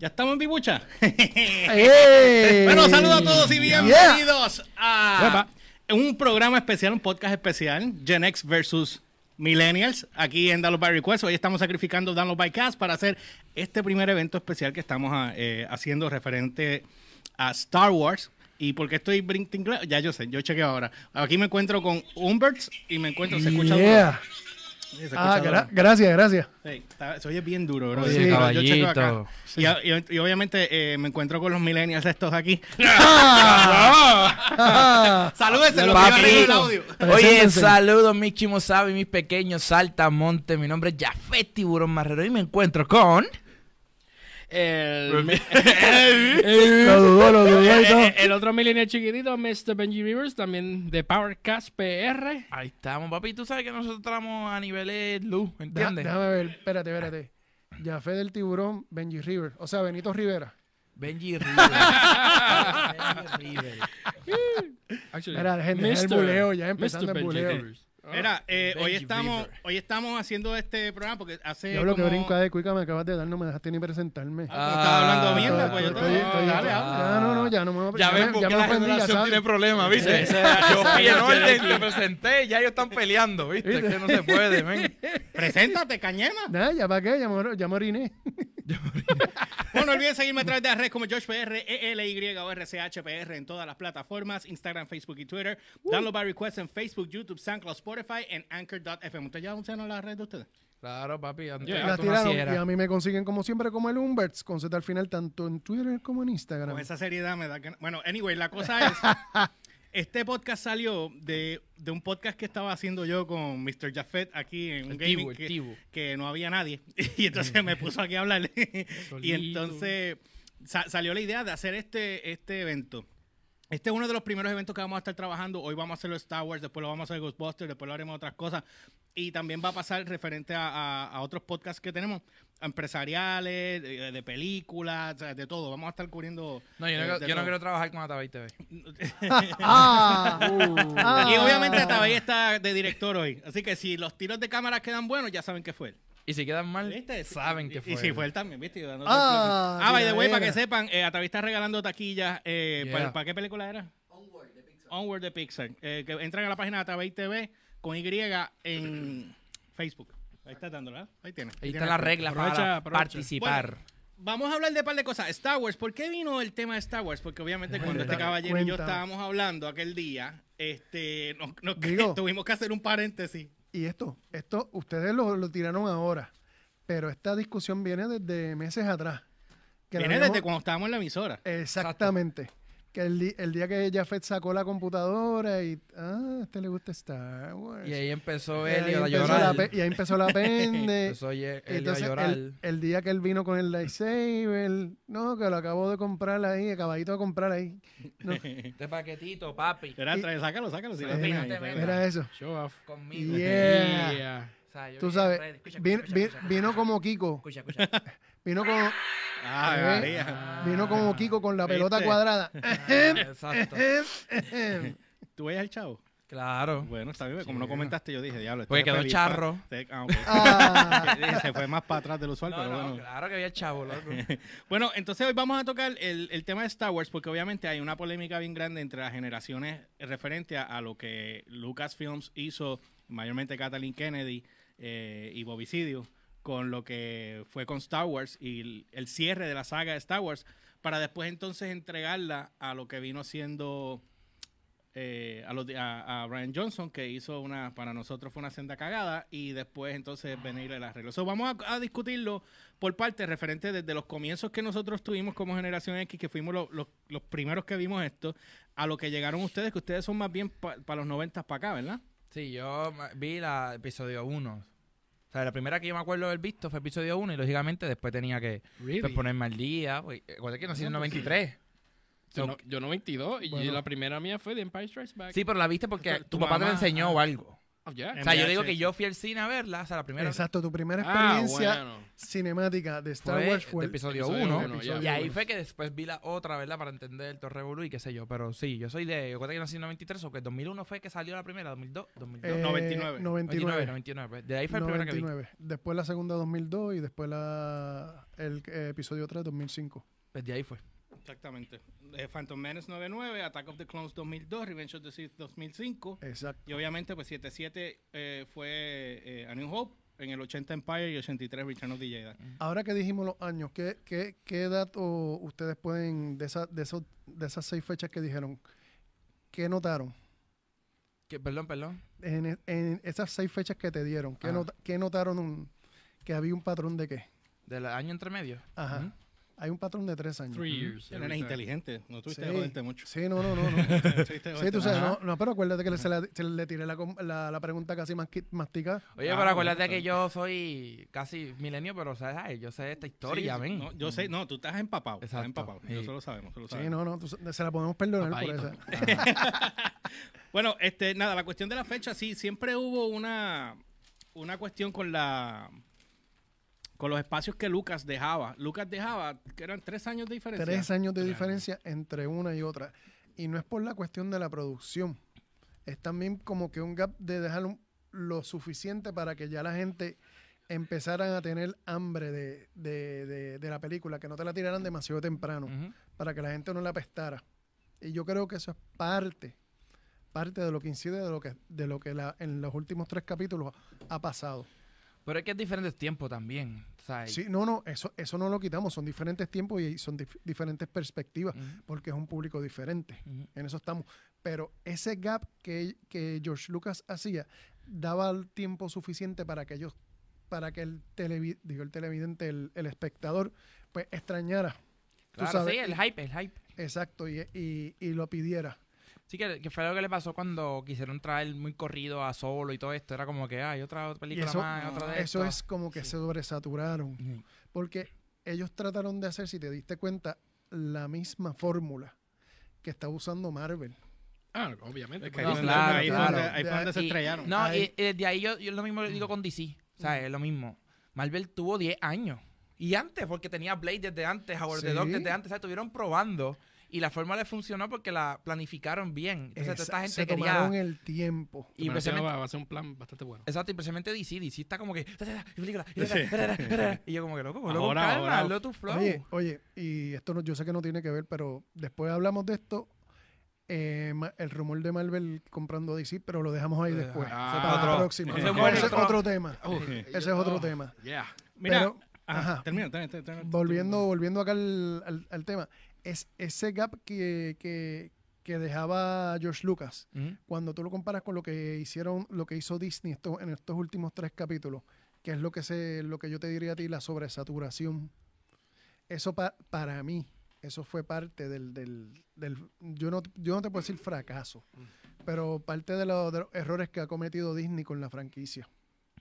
¿Ya estamos en Bibucha? ¡Ey! bueno, saludos a todos y bienvenidos a un programa especial, un podcast especial, Gen X versus Millennials, aquí en Download by Request. Hoy estamos sacrificando Download by Cast para hacer este primer evento especial que estamos ah, eh, haciendo referente a Star Wars. ¿Y por qué estoy brincando? Ya yo sé, yo chequeo ahora. Aquí me encuentro con Umberts y me encuentro, se escucha Yeah. duro. Sí, Ah, gra- gracias, gracias. Sí, se oye bien duro, bro. Oye, Sí, yo- yo acá. caballito. Y, y- y obviamente eh, me encuentro con los millennials estos aquí. Ah, Salúdense, los que el audio. Oye, saludos mis chimosabi, mis pequeños saltamontes. Mi nombre es Jafet Tiburón Marrero y me encuentro con... El, lo dudó y todo. el, el otro millennial chiquitito, Mr. Benji Rivers, también de Powercast PR. Ahí estamos, papi. Tú sabes que nosotros estamos a niveles luz, ¿entiendes? déjame ver, espérate, espérate. Jafé del Tiburón, Benji River. O sea, Benito Rivera. Benji Rivers. Benji Rivers. Actually, Mira, gente, el buleo, ya empezando Mr. el buleo. Rivers. Ah. Mira, eh, hoy estamos hoy estamos haciendo este programa porque hace Yo lo que como... brinca de cuica me acabas de dar, no me dejaste ni presentarme. Ah, estaba hablando mierda, Ah, pues yo Estoy- te... estoy- Dale, ya, habla. no, no, ya no me voy a Ya ven me- por ya qué la ofendí, ya generación sabes. tiene problemas, ¿viste? Yo fui en orden, te presenté, ya ellos están peleando, ¿viste? Es que no se puede, men. Preséntate, cañema. Nah, ya para qué, ya me, ya me oriné. Bueno, no olviden seguirme a través de las redes como JoshPR, ELY o RCHPR en todas las plataformas, Instagram, Facebook y Twitter. Download by request en Facebook, YouTube, SoundCloud, Spotify en Anchor.fm. ¿Ustedes ya usaron las redes de ustedes? Claro, papi. Antes Yeah. tiraron y a mí me consiguen como siempre como el Umberts, con Z al final, tanto en Twitter como en Instagram. Con esa seriedad me da que... Bueno, anyway, la cosa es... Este podcast salió de, de un podcast que estaba haciendo yo con Mr. Jafet aquí en un gaming que, no había nadie. Y entonces me puso aquí a hablar. y entonces sa- salió la idea de hacer este, este evento. Este es uno de los primeros eventos que vamos a estar trabajando. Hoy vamos a hacerlo Star Wars, después lo vamos a hacer Ghostbusters, después lo haremos otras cosas. Y también va a pasar referente a, a- a otros podcasts que tenemos, empresariales, de, de películas, o sea, de todo. Vamos a estar cubriendo. No, yo eh, no, de yo no todo. quiero trabajar con Atabay TV. Ah, ah. Y obviamente Atabey está de director hoy. Así que si los tiros de cámara quedan buenos, ya saben que fue él. Y si quedan mal, ¿Viste? saben que fue. Y, si él. fue él también, ¿viste? Dando Ah, ah, by the way, para que sepan, eh, Atabey está regalando taquillas. Eh, Yeah. ¿para, para qué película era? Onward de Pixar. Eh, que entran a la página de Atabey TV con Y en Facebook. Ahí está dándola. Ahí tiene. Ahí están las reglas Aprovecha, para aprovecha. participar. Vamos a hablar de un par de cosas. Star Wars, ¿por qué vino el tema de Star Wars? Porque obviamente cuando este caballero y yo estábamos hablando aquel día, este, nos, nos- Digo. tuvimos que hacer un paréntesis. Y esto, esto, ustedes lo, lo tiraron ahora, pero esta discusión viene desde meses atrás. Que Viene habíamos- desde cuando estábamos en la emisora. Exactamente. Que el, el día que Jafet sacó la computadora y, ah, a este le gusta Star Wars. Y ahí empezó Y él ahí a llorar. la y ahí empezó la pende. Empezó él a Entonces, llorar. el, el día que él vino con el lightsaber, no, que lo acabo de comprar ahí, acabadito de comprar ahí. No, Este paquetito, papi. Y- trae, sácalo, sácalo. Si lo Mira, tienes era eso. Show off. Conmigo. Yeah. Yeah. O sea, yo Tú sabes, ready. Escucha, vin- escucha, vin- escucha, escucha. vino como Kiko, Escucha, escucha. Vino como, Ah, Eh, María. vino como Kiko con la pelota ¿Viste? cuadrada. Ah, exacto. ¿Tú veías el chavo? Claro. Bueno, está bien. Como no comentaste, yo dije, diablo. este Porque es quedó feliz, charro. ah. Ah, Se fue más para atrás del usual, No, pero no, bueno. claro que había chavo, loco. Bueno, entonces hoy vamos a tocar el, el tema de Star Wars porque obviamente hay una polémica bien grande entre las generaciones referente a, a lo que Lucasfilms hizo, mayormente Kathleen Kennedy eh, y Bobicidio, con lo que fue con Star Wars y el, el cierre de la saga de Star Wars, para después entonces entregarla a lo que vino siendo eh, a, los a, Ryan Johnson, que hizo una, para nosotros fue una senda cagada, y después entonces venir el arreglo. So, vamos a, discutirlo por parte referente desde los comienzos que nosotros tuvimos como generación X, que fuimos lo- lo- los primeros que vimos esto, a lo que llegaron ustedes, que ustedes son más bien para los 90 para acá, ¿verdad? Sí, yo vi la episodio 1. O sea, la primera que yo me acuerdo de haber visto fue episodio 1 y lógicamente después tenía que Really? pues, ponerme al día. pues, Recuerda que nací en el 93. Yo, no, yo 92 y Bueno. la primera mía fue The Empire Strikes Back. Sí, pero la viste porque Tu tu papá te la mamá, enseñó o algo. Ah. En O sea, yo digo que yo fui al cine a verla, o sea, la primera Exacto, tu primera Ah, experiencia bueno. cinemática de Star fue Wars fue el episodio episodio 1. uno, ya. y ahí fue que después vi la otra, ¿verdad? Para entender el Torre Bulu y qué sé yo. Pero sí, yo soy de. Yo creo que nací en 93 o que 2001 fue que salió la primera, 2002, 2002. eh, 99. 99. 99, 99. De ahí fue el primero que vi. 99. Después la segunda 2002 y después la el eh, episodio 3 2005. Pues de ahí fue. Exactamente. Eh, Phantom Menace 99, Attack of the Clones 2002, Revenge of the Sith 2005. Exacto. Y obviamente, pues 77 eh, fue eh, A New Hope, en el 80 Empire y 83 Return of the Jedi. Ahora que dijimos los años, ¿qué, qué, qué dato ustedes pueden, de, esa, de, esos, de esas seis fechas que dijeron, qué notaron? ¿Qué? Perdón, perdón. En, en esas seis fechas que te dieron, ¿qué, nota- qué notaron un- que había un patrón de qué? Del año entre medio. Ajá. Hay un patrón de tres años. Three years. Eres inteligente, no tuviste Sí. que joderte mucho. Sí, no, no, no. no. Sí, tú sabes, no, no, pero acuérdate que le, se, la- se le tiré la, la, la pregunta casi masticada. Oye, Ah, pero acuérdate bueno, que yo soy casi milenio, pero ¿sabes? Ay, yo sé esta historia, Sí, ven. no, yo sé, no, tú estás empapado. Estás Exacto, empapado. sí. Eso lo sabemos. eso lo Sí, no, no, tú- se la podemos perdonar por esa. Bueno, este, nada, la cuestión de la fecha, sí, siempre hubo una, una cuestión con la con los espacios que Lucas dejaba. Lucas dejaba, que eran tres años de diferencia. Tres años de diferencia entre una y otra. Y no es por la cuestión de la producción. Es también como que un gap de dejar un- lo suficiente para que ya la gente empezaran a tener hambre de, de- de- de la película, que no te la tiraran demasiado temprano, para que la gente no la apestara. Y yo creo que eso es parte, parte de lo que incide de lo que, de lo que la- en los últimos tres capítulos ha pasado. Pero es que es diferentes tiempos también. ¿sabes? Sí, no, no, eso, eso no lo quitamos, son diferentes tiempos y son dif- diferentes perspectivas, porque es un público diferente. En eso estamos. Pero ese gap que, que George Lucas hacía daba el tiempo suficiente para que ellos, para que el, televi- digo, el televidente, el, el espectador, pues extrañara. Tú Claro, sabes, sí, el hype, el hype. Exacto, y, y- y lo pidiera. Sí, que, que fue lo que le pasó cuando quisieron traer muy corrido a Solo y todo esto. Era como que, hay otra película eso, más, otra de eso estas. es como que se sobresaturaron. Porque ellos trataron de hacer, si te diste cuenta, la misma fórmula que está usando Marvel. Ah, obviamente. Es que porque ahí, No, es claro, ahí fue claro. donde, ahí fue donde se estrellaron. No, Ahí. y, y desde ahí yo, yo lo mismo le digo con DC. O sea, es lo mismo. Marvel tuvo 10 años. Y antes, porque tenía Blade desde antes, Howard the Sí. Dog desde antes. O sea, estuvieron probando. Y la forma le funcionó porque la planificaron bien. Entonces, toda esta Esa- gente se quería... tomaron el tiempo. Y va, va a ser un plan bastante bueno. Exacto, y precisamente DC. DC está como que... Y, yo como que, loco, loco, Ahora, calma, ahora. hazlo tu flow. Oye, oye, y esto no, yo sé que no tiene que ver, pero después hablamos de esto, eh, el rumor de Marvel comprando DC, pero lo dejamos ahí Lo después. dejamos. para Ese es la otro- próxima. ese Ese es otro- tema. Ese es otro Oh, tema. Yeah. Mira, pero- ajá, ajá. termina, termina, termina, termina. Volviendo, volviendo acá al, al- al tema, es ese gap que, que, que dejaba George Lucas, cuando tú lo comparas con lo que hicieron, lo que hizo Disney esto- en estos últimos tres capítulos, que es lo que se, lo que yo te diría a ti, la sobresaturación. Eso pa- para mí, eso fue parte del, del, del- yo no, yo no te puedo decir fracaso, pero parte de, lo- de los errores que ha cometido Disney con la franquicia.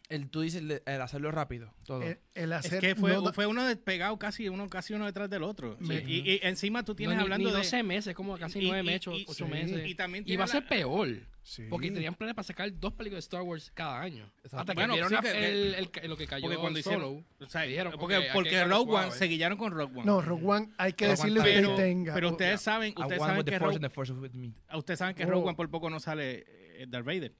El, tú dices el, el hacerlo rápido, todo. El, el Es hacer que fue, no fue uno despegado casi uno, casi uno detrás del otro. Sí. Y, y encima tú tienes No, ni- hablando ni de... 12 meses, como casi y- 9 y- meses, y- 8 sí. meses. Y también Y va a tiene ser la- peor. Sí. Porque tenían planes para sacar dos películas de Star Wars cada año. Exacto. Hasta que Bueno, vieron sí la- que- el, el- el- lo que cayó Porque cuando Solo. hicieron... o sea, dijeron, porque ok, hay porque Rogue One, suave. se guillaron con Rogue One. No, Rogue One, hay que decirle que tenga. pero ustedes saben, ustedes saben que force Rogue, and the force is with me. ustedes saben que. Rogue One por poco no sale eh, Darth Vader.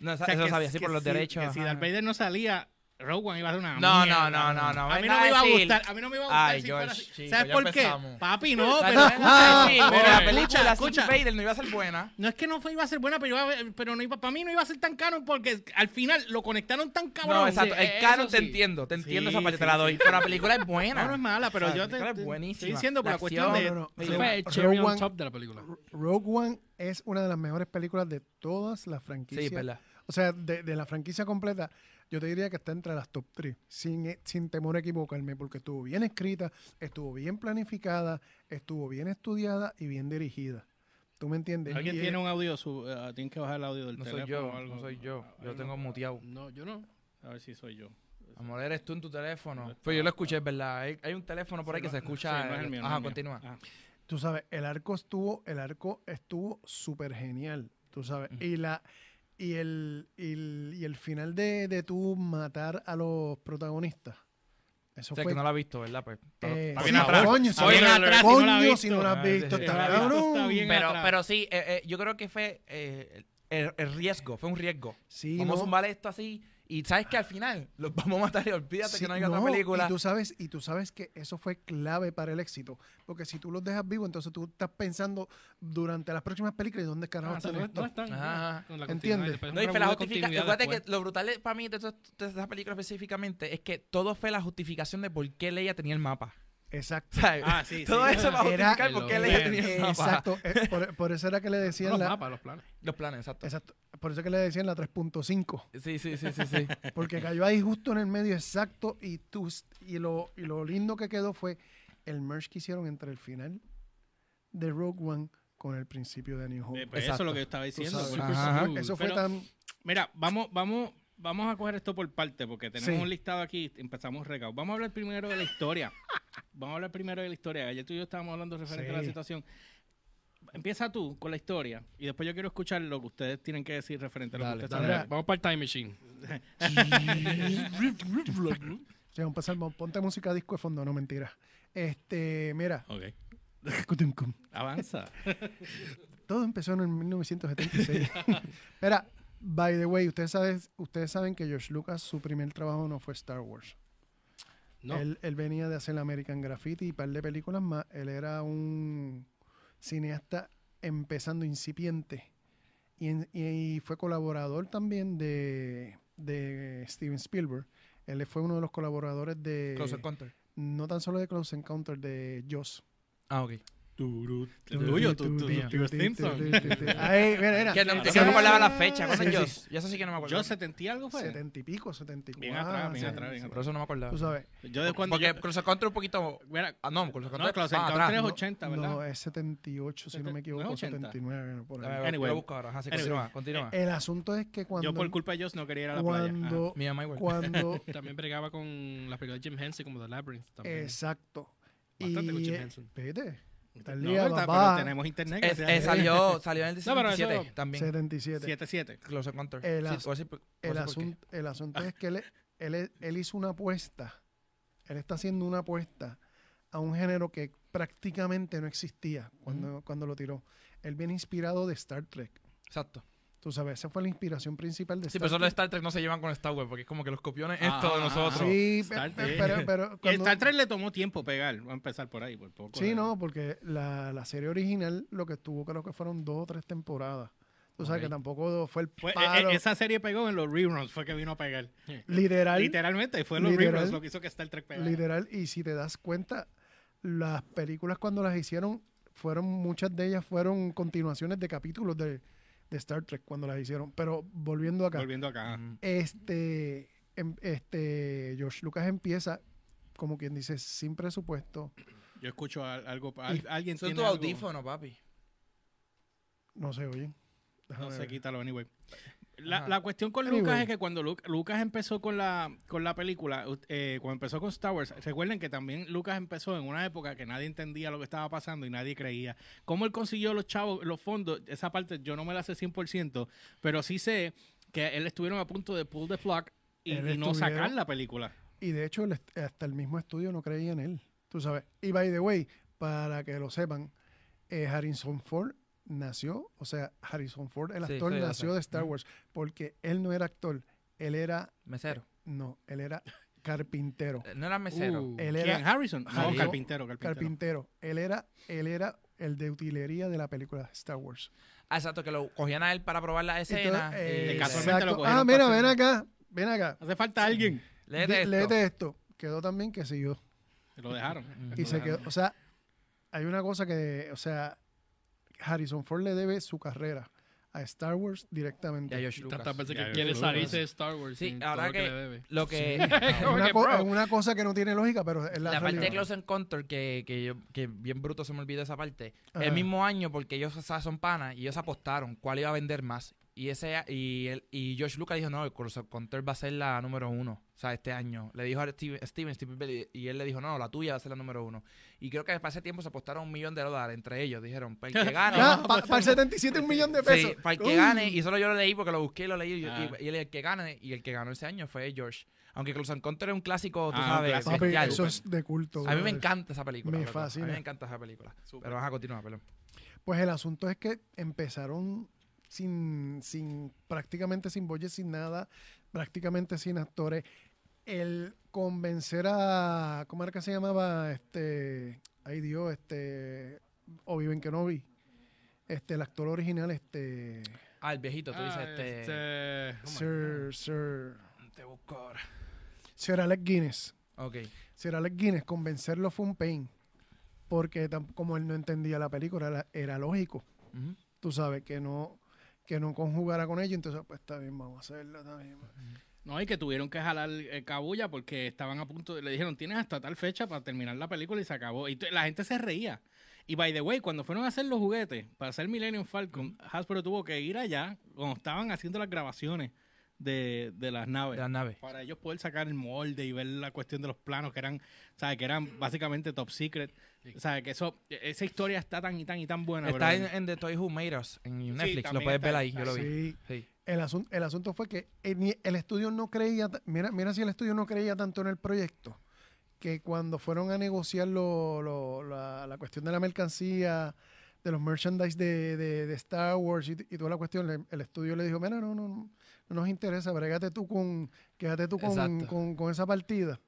No, O sea, eso que- sabía, sí, por los si- derechos. que si. Darth Vader no salía, Rogue One iba a ser una No, mierda. no, no, no, no, A mí no me iba a gustar, a mí no me iba a gustar Ay, si George, fuera así. chico, ¿Sabes por qué? Papi, no, pero pero la película escucha. Vader no iba a ser buena. No es que no fue, iba a ser buena, pero, iba a- pero no iba, para mí no iba a ser tan caro porque al final lo conectaron tan cabrón. No, exacto. el canon te entiendo, te entiendo Sí, esa parte, sí, te la sí. doy. Pero la película es buena. No, no es mala, pero O sea, yo la te, película es buenísima. estoy diciendo por La cuestión de... Fue el cherry top la película. Rogue One es una de las mejores películas de todas las franquicias. Sí, verdad. O sea, de, de la franquicia completa, yo te diría que está entre las top 3, sin, eh, sin temor a equivocarme, porque estuvo bien escrita, estuvo bien planificada, estuvo bien estudiada y bien dirigida. ¿Tú me entiendes? Alguien Y, tiene un audio, su, eh, tienen que bajar el audio del No teléfono soy yo, o algo. no soy yo. Yo lo tengo muteado. No, yo no. A ver si soy yo. Amor, eres tú en tu teléfono. Está- Pues yo lo escuché, es verdad. Hay, hay un teléfono por ahí que se escucha. Sí, no es el mío, Ajá, continúa. Ah. Tú sabes, el arco estuvo, el arco estuvo súper genial, tú sabes. Ujú. Y la y el, y el, y el final de, de tú matar a los protagonistas. Eso O sea, fue. que no la ha visto, ¿verdad? Pues, pero- eh, Está sí, bien atrás. Coño, Está bien atrás, si no la ha coño, visto. si no la has visto, sí, está sí. cabrón. Está bien pero, atrás. pero sí, eh, eh, yo creo que fue eh, el, el riesgo, fue un riesgo. Sí, Vamos no. a zumbar esto así y sabes que al final los vamos a matar y olvídate Sí, que no haya no, otra película. Y tú sabes, y tú sabes que eso fue clave para el éxito. Porque si tú los dejas vivos, entonces tú estás pensando durante las próximas películas y dónde carajo Ah, están no están. Ajá. con la ¿Entiendes? No, y fue la de justificación. que lo brutal de- para mí de, todas- de esa película específicamente es que todo fue la justificación de por qué Leia tenía el mapa. Exacto. Ah, sí, todo sí. eso para Era- justificar por qué ven. tenía. Exacto. eh, por, por eso era que le decían los la, mapas, los planes. Los planes, exacto. exacto. Por eso que le decían la 3.5. Sí, sí, sí, sí, sí. Porque cayó ahí justo en el medio exacto y, tú, y, lo, y lo lindo que quedó fue el merge que hicieron entre el final de Rogue One con el principio de New Hope. Eh, pues eso es lo que yo estaba diciendo. Eso fue Pero- tan... Mira, vamos, vamos, vamos a coger esto por parte, porque tenemos Sí. un listado aquí, empezamos regados. Vamos a hablar primero de la historia. Vamos a hablar primero de la historia. Ayer tú y yo estábamos hablando referente a la Sí. situación. Empieza tú con la historia y después yo quiero escuchar lo que ustedes tienen que decir referente a lo Dale, que ustedes dale. saben. Vamos para el Time Machine. Sí, vamos a empezar, ponte música disco de fondo, no mentira. Este, mira, Ok. Avanza. todo empezó en el 1976. mira, by the way, ustedes saben, ustedes saben que George Lucas, su primer trabajo no fue Star Wars. No. Él, él venía de hacer American Graffiti y un par de películas más. Él era un cineasta empezando incipiente. Y, en- y fue colaborador también de, de Steven Spielberg. Él fue uno de los colaboradores de... Close Encounter. no tan solo de Close Encounter, de Joss. Ah, ok. Turu, tuyo, tu, tu, tu, tu Simpson. Ay, mira, mira. Que no, que me acordaba la fecha. ¿Cuándo sí, es sí. Joss? Yo eso sí que no me acuerdo. Yo 70 y algo fue. Setenta y pico, setenta y cuatro. Bien atrás, bien atrás, bien sí. Por eso no me acordaba. Tú sabes. Yo de cuando Porque yo- Close Encounter un poquito... Ah, no, Close Encounter no, atrás. es No, 80, ¿verdad? No, es 78, si no me equivoco, ¿No es 80? 79. no, por ahí. Dame ver, Anyway. yo lo busco ahora. Continúa, continúa. El asunto es que cuando, yo por culpa de ellos no quería ir a la playa. cuando, Mi mamá igual. cuando, También bregaba con las películas de Jim Henson como The Labyrinth. También. exacto. Bastante con Jim eh, Henson. vete, está al No, día, ¿verdad? papá. pero tenemos internet. Es- a eh, salió, salió en el No, pero 17 eso- también. 77. 7-7. Close Encounter. El Sí, as- a El, asunto, el asunto es que él, él, él hizo una apuesta. Él está haciendo una apuesta a un género que prácticamente no existía cuando, cuando lo tiró. Él viene inspirado de Star Trek. Exacto. Tú sabes, esa fue la inspiración principal de Sí, Star pero solo de. Star Trek no se llevan con Star Wars porque es como que los copiones Ah, esto de nosotros. Sí, Star Trek. pero, pero Y cuando- Star Trek le tomó tiempo pegar. Voy a empezar por ahí, por poco. Sí, no, porque la, la serie original lo que estuvo creo que fueron dos o tres temporadas. Tú sabes Ok. que tampoco fue el Fue- eh, palo esa serie pegó en los reruns, fue que vino a pegar. literal, Literalmente, fue en los Literal. reruns lo que hizo que Star Trek pegara. literal. Y si te das cuenta, las películas cuando las hicieron, fueron muchas de ellas fueron continuaciones de capítulos de, de Star Trek cuando las hicieron. Pero volviendo acá, Volviendo acá. Este, em- este George Lucas empieza, como quien dice, sin presupuesto. Yo escucho a- algo. al- alguien Eso es tiene tu algo- audífono, papi. No se oye. No Déjame sé, quítalo, anyway. La, la cuestión con Anyway. Lucas es que cuando Lu- Lucas empezó con la, con la película, eh, cuando empezó con Star Wars, recuerden que también Lucas empezó en una época que nadie entendía lo que estaba pasando y nadie creía. ¿Cómo él consiguió los chavos, los fondos? Esa parte yo no me la sé 100%, pero sí sé que él estuvieron a punto de pull the plug y, no sacar la película. Y de hecho, el hasta el mismo estudio no creía en él. Tú sabes. Y by the way, para que lo sepan, eh, Harrison Ford nació, o sea, Harrison Ford, el actor, sí, nació de Star Wars, porque él no era actor, él era, Mesero. no, él era carpintero. Eh, No era mesero. Uh, Él ¿Quién? era Harrison? No, Harrison- carpintero, carpintero. carpintero. Él era, él era el de utilería de la película Star Wars. Ah, exacto, que lo cogían a él para probar la escena. Entonces, eh, De y- casualmente lo cogieron Ah, mira, ven acá, ven acá. Hace falta alguien. Léete esto. Léete esto. Quedó también que siguió. Lo dejaron. Y Lo se dejaron. quedó, o sea, hay una cosa que, o sea, Harrison Ford le debe su carrera a Star Wars Y a directamente. George Lucas. Tantas veces Ya, que quiere salirse que- de Star Wars. Sí, ahora que- debe. Lo que... Es una, que, co- cosa que no tiene lógica, pero es la, La parte de. Close Encounter, que, que, yo, que bien bruto se me olvidó esa parte. Ajá. El mismo año, porque ellos o sea, son panas y ellos apostaron cuál iba a vender más. Y ese y él, y George Lucas dijo, no, el Counter va a ser la número uno. O sea, este año. Le dijo a Steven, Steven, Spielberg, y él le dijo, no, la tuya va a ser la número uno. Y creo que para ese tiempo se apostaron un millón de dólares entre ellos. Dijeron, para el que gane. Ya, para el 77 un millón de pesos. Sí, para el que Uy. gane, y solo yo lo leí porque lo busqué y lo leí, y, Ah. y- y el que gane, y el que ganó ese año fue George. Aunque Close Counter es un clásico, tú Ah, sabes, clásico. Papi, bestial. eso es de culto. A mí me encanta esa película. Me loco. A fascina. mí me encanta esa película. Pero vas a continuar, perdón. Pues el asunto es que empezaron sin, sin prácticamente sin budget, sin nada, prácticamente sin actores. El convencer a, ¿cómo era que se llamaba? Este, ay Dios, este, Obi-Wan Kenobi, este, el actor original, este, Ah, el viejito, tú dices, Ah, este... este, Sir, Sir, Te busco ahora. Sir Alec Guinness. Ok. Sir Alec Guinness, convencerlo fue un pain, porque como él no entendía la película, era, era lógico. Tú sabes, que no, que no conjugara con ellos, entonces pues está bien, vamos a hacerlo, bien. No, y que tuvieron que jalar eh, cabulla porque estaban a punto de, le dijeron, tienes hasta tal fecha para terminar la película y se acabó. Y la gente se reía. Y by the way, cuando fueron a hacer los juguetes para hacer Millennium Falcon, Hasbro tuvo que ir allá cuando estaban haciendo las grabaciones de, de las naves. De las naves. Para ellos poder sacar el molde y ver la cuestión de los planos que eran, ¿sabes? Que eran básicamente top secret. O sea, que eso, esa historia está tan y tan y tan buena. Está en, en The Toy Who Made Us, en Netflix. lo puedes ver ahí, yo lo vi. Sí, Sí. el, asunto, el asunto fue que el, ni- el estudio no creía, mira, mira si el estudio no creía tanto en el proyecto, que cuando fueron a negociar lo- lo- la, la cuestión de la mercancía, de los merchandise de, de- de Star Wars y, y toda la cuestión, le- el estudio le dijo, mira, no, no, no, no nos interesa, brégate tú con, quédate tú con, con, con esa partida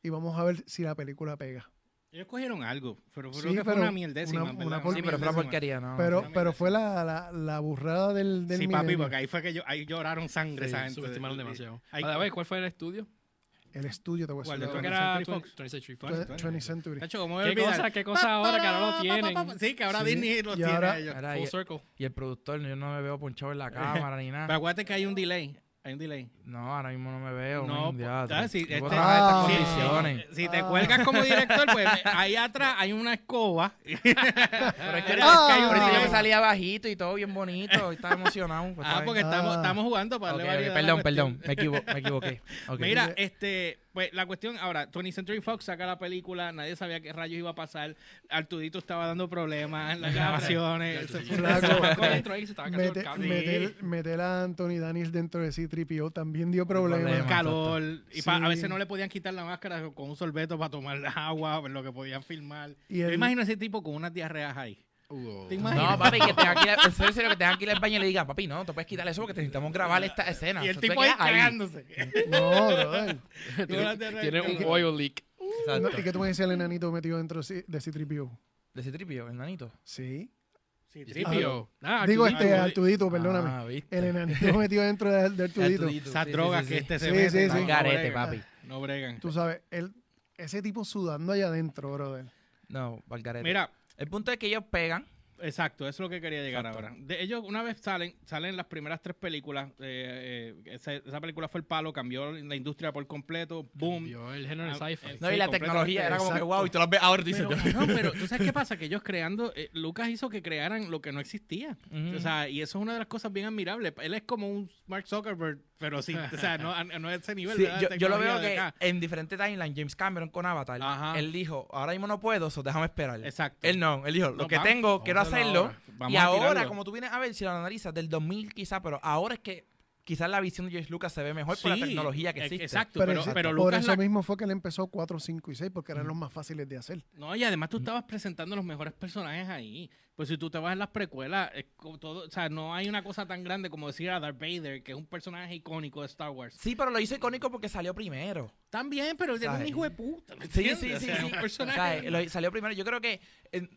y vamos a ver si la película pega. Ellos cogieron algo, pero creo Sí, que fue una mierdécima. una- ¿verdad? una por- Sí, pero fue una porquería, ¿no? pero, pero fue la, la, la burrada del, del Sí, papi, milenio. porque ahí fue que yo, ahí lloraron sangre esa Sí, gente. subestimaron demasiado. Ahí- A ver, ¿cuál fue el estudio? El estudio, te voy a ¿Cuál decir. de 20th era Century 20th Fox? Century Fox. 20th 20th Century. Tacho, ¿cómo ¿Qué cosa, qué cosa ahora que ahora lo tienen? Sí, que ahora Sí. Disney los Y tiene ahora- ellos. Full y, circle. y el productor, yo no me veo ponchado en la cámara ni Pero nada. acuérdate que hay un delay. Hay un delay. No, ahora mismo no me veo. No, man, pues, ah, este- Ah. estas condiciones. Si te Ah. cuelgas como director, pues ahí atrás hay una escoba. Pero es que, Mira, es Ah. que hay un- yo me Ah. salía bajito y todo bien bonito. Y estaba emocionado. pues, Ah, porque estamos, Ah. estamos jugando para Ok, darle ok, variedad a la perdón, perdón. Me, equivo- me equivoqué. Mira, este, pues la cuestión, ahora, 20th Century Fox saca la película, nadie sabía qué rayos iba a pasar, Artudito estaba dando problemas en las grabaciones. ahorcando. meter, a Anthony Daniels dentro de C-3PO también dio problemas. problema. calor y pa- Sí. a veces no le podían quitar la máscara con un sorbeto para tomar agua, lo que podían filmar. Y Yo el- imagino ese tipo con unas diarreas ahí. ¿Te imaginas? No, papi, que tenga que ir, a- en serio, que tenga que ir al baño y le diga, papi, no, te puedes quitar eso porque necesitamos grabar esta escena. y el O sea, tú tipo ahí cagándose. No, brother. Tiene, tiene un oil leak. No, Exacto. ¿Y qué tú me decías el enanito metido dentro de C- de C-3PO? De ese tripio, el nanito. Sí. Sí, Tripio. Ah, Digo este, Artudito, perdóname. Ah, el enanito metido dentro de, de Artudito. Esas sí, drogas sí, que sí. este se Sí, mete. sí, no Garete, papi. No bregan. Tú sabes, el, ese tipo sudando allá adentro, brother. No, Valgarete. Mira, El punto es que ellos pegan. Exacto, eso es lo que quería llegar Exacto. ahora. De ellos, una vez salen, salen las primeras tres películas. eh, eh, esa, esa película fue el palo, cambió la industria por completo. Boom. Vio el género de Ah, sci-fi. eh, No, Sí, y la tecnología era como que exacto. wow, y tú las ves ahora dices, Pero, cabrón, pero tú sabes qué pasa, que ellos creando, eh, Lucas hizo que crearan lo que no existía. Ujú. O sea, y eso es una de las cosas bien admirables. Él es como un Mark Zuckerberg, pero sí, o sea, no, a- no a ese nivel. Yo, yo lo veo que acá. en diferentes timelines, James Cameron con Avatar, Ajá. él dijo, ahora mismo no puedo, so déjame esperar. Exacto. Él no, él dijo, lo No, que vamos, tengo, quiero hacerlo ahora. Y ahora, como tú vienes a ver, si lo analizas, del 2000 quizá, pero ahora es que quizás la visión de George Lucas se ve mejor por la tecnología que e- existe. Exacto, Pero, pero, por eso la- mismo fue que él empezó 4, 5 y 6, porque eran los más fáciles de hacer. No, y además tú estabas presentando los mejores personajes ahí. Pues si tú te vas en las precuelas, es como todo, o sea, no hay una cosa tan grande como decir a Darth Vader, que es un personaje icónico de Star Wars. Sí, pero lo hizo icónico porque salió primero. También, pero era un hijo de puta. ¿me Sí, sí, O sí. sea, sí. un personaje- salió primero. Yo creo que en-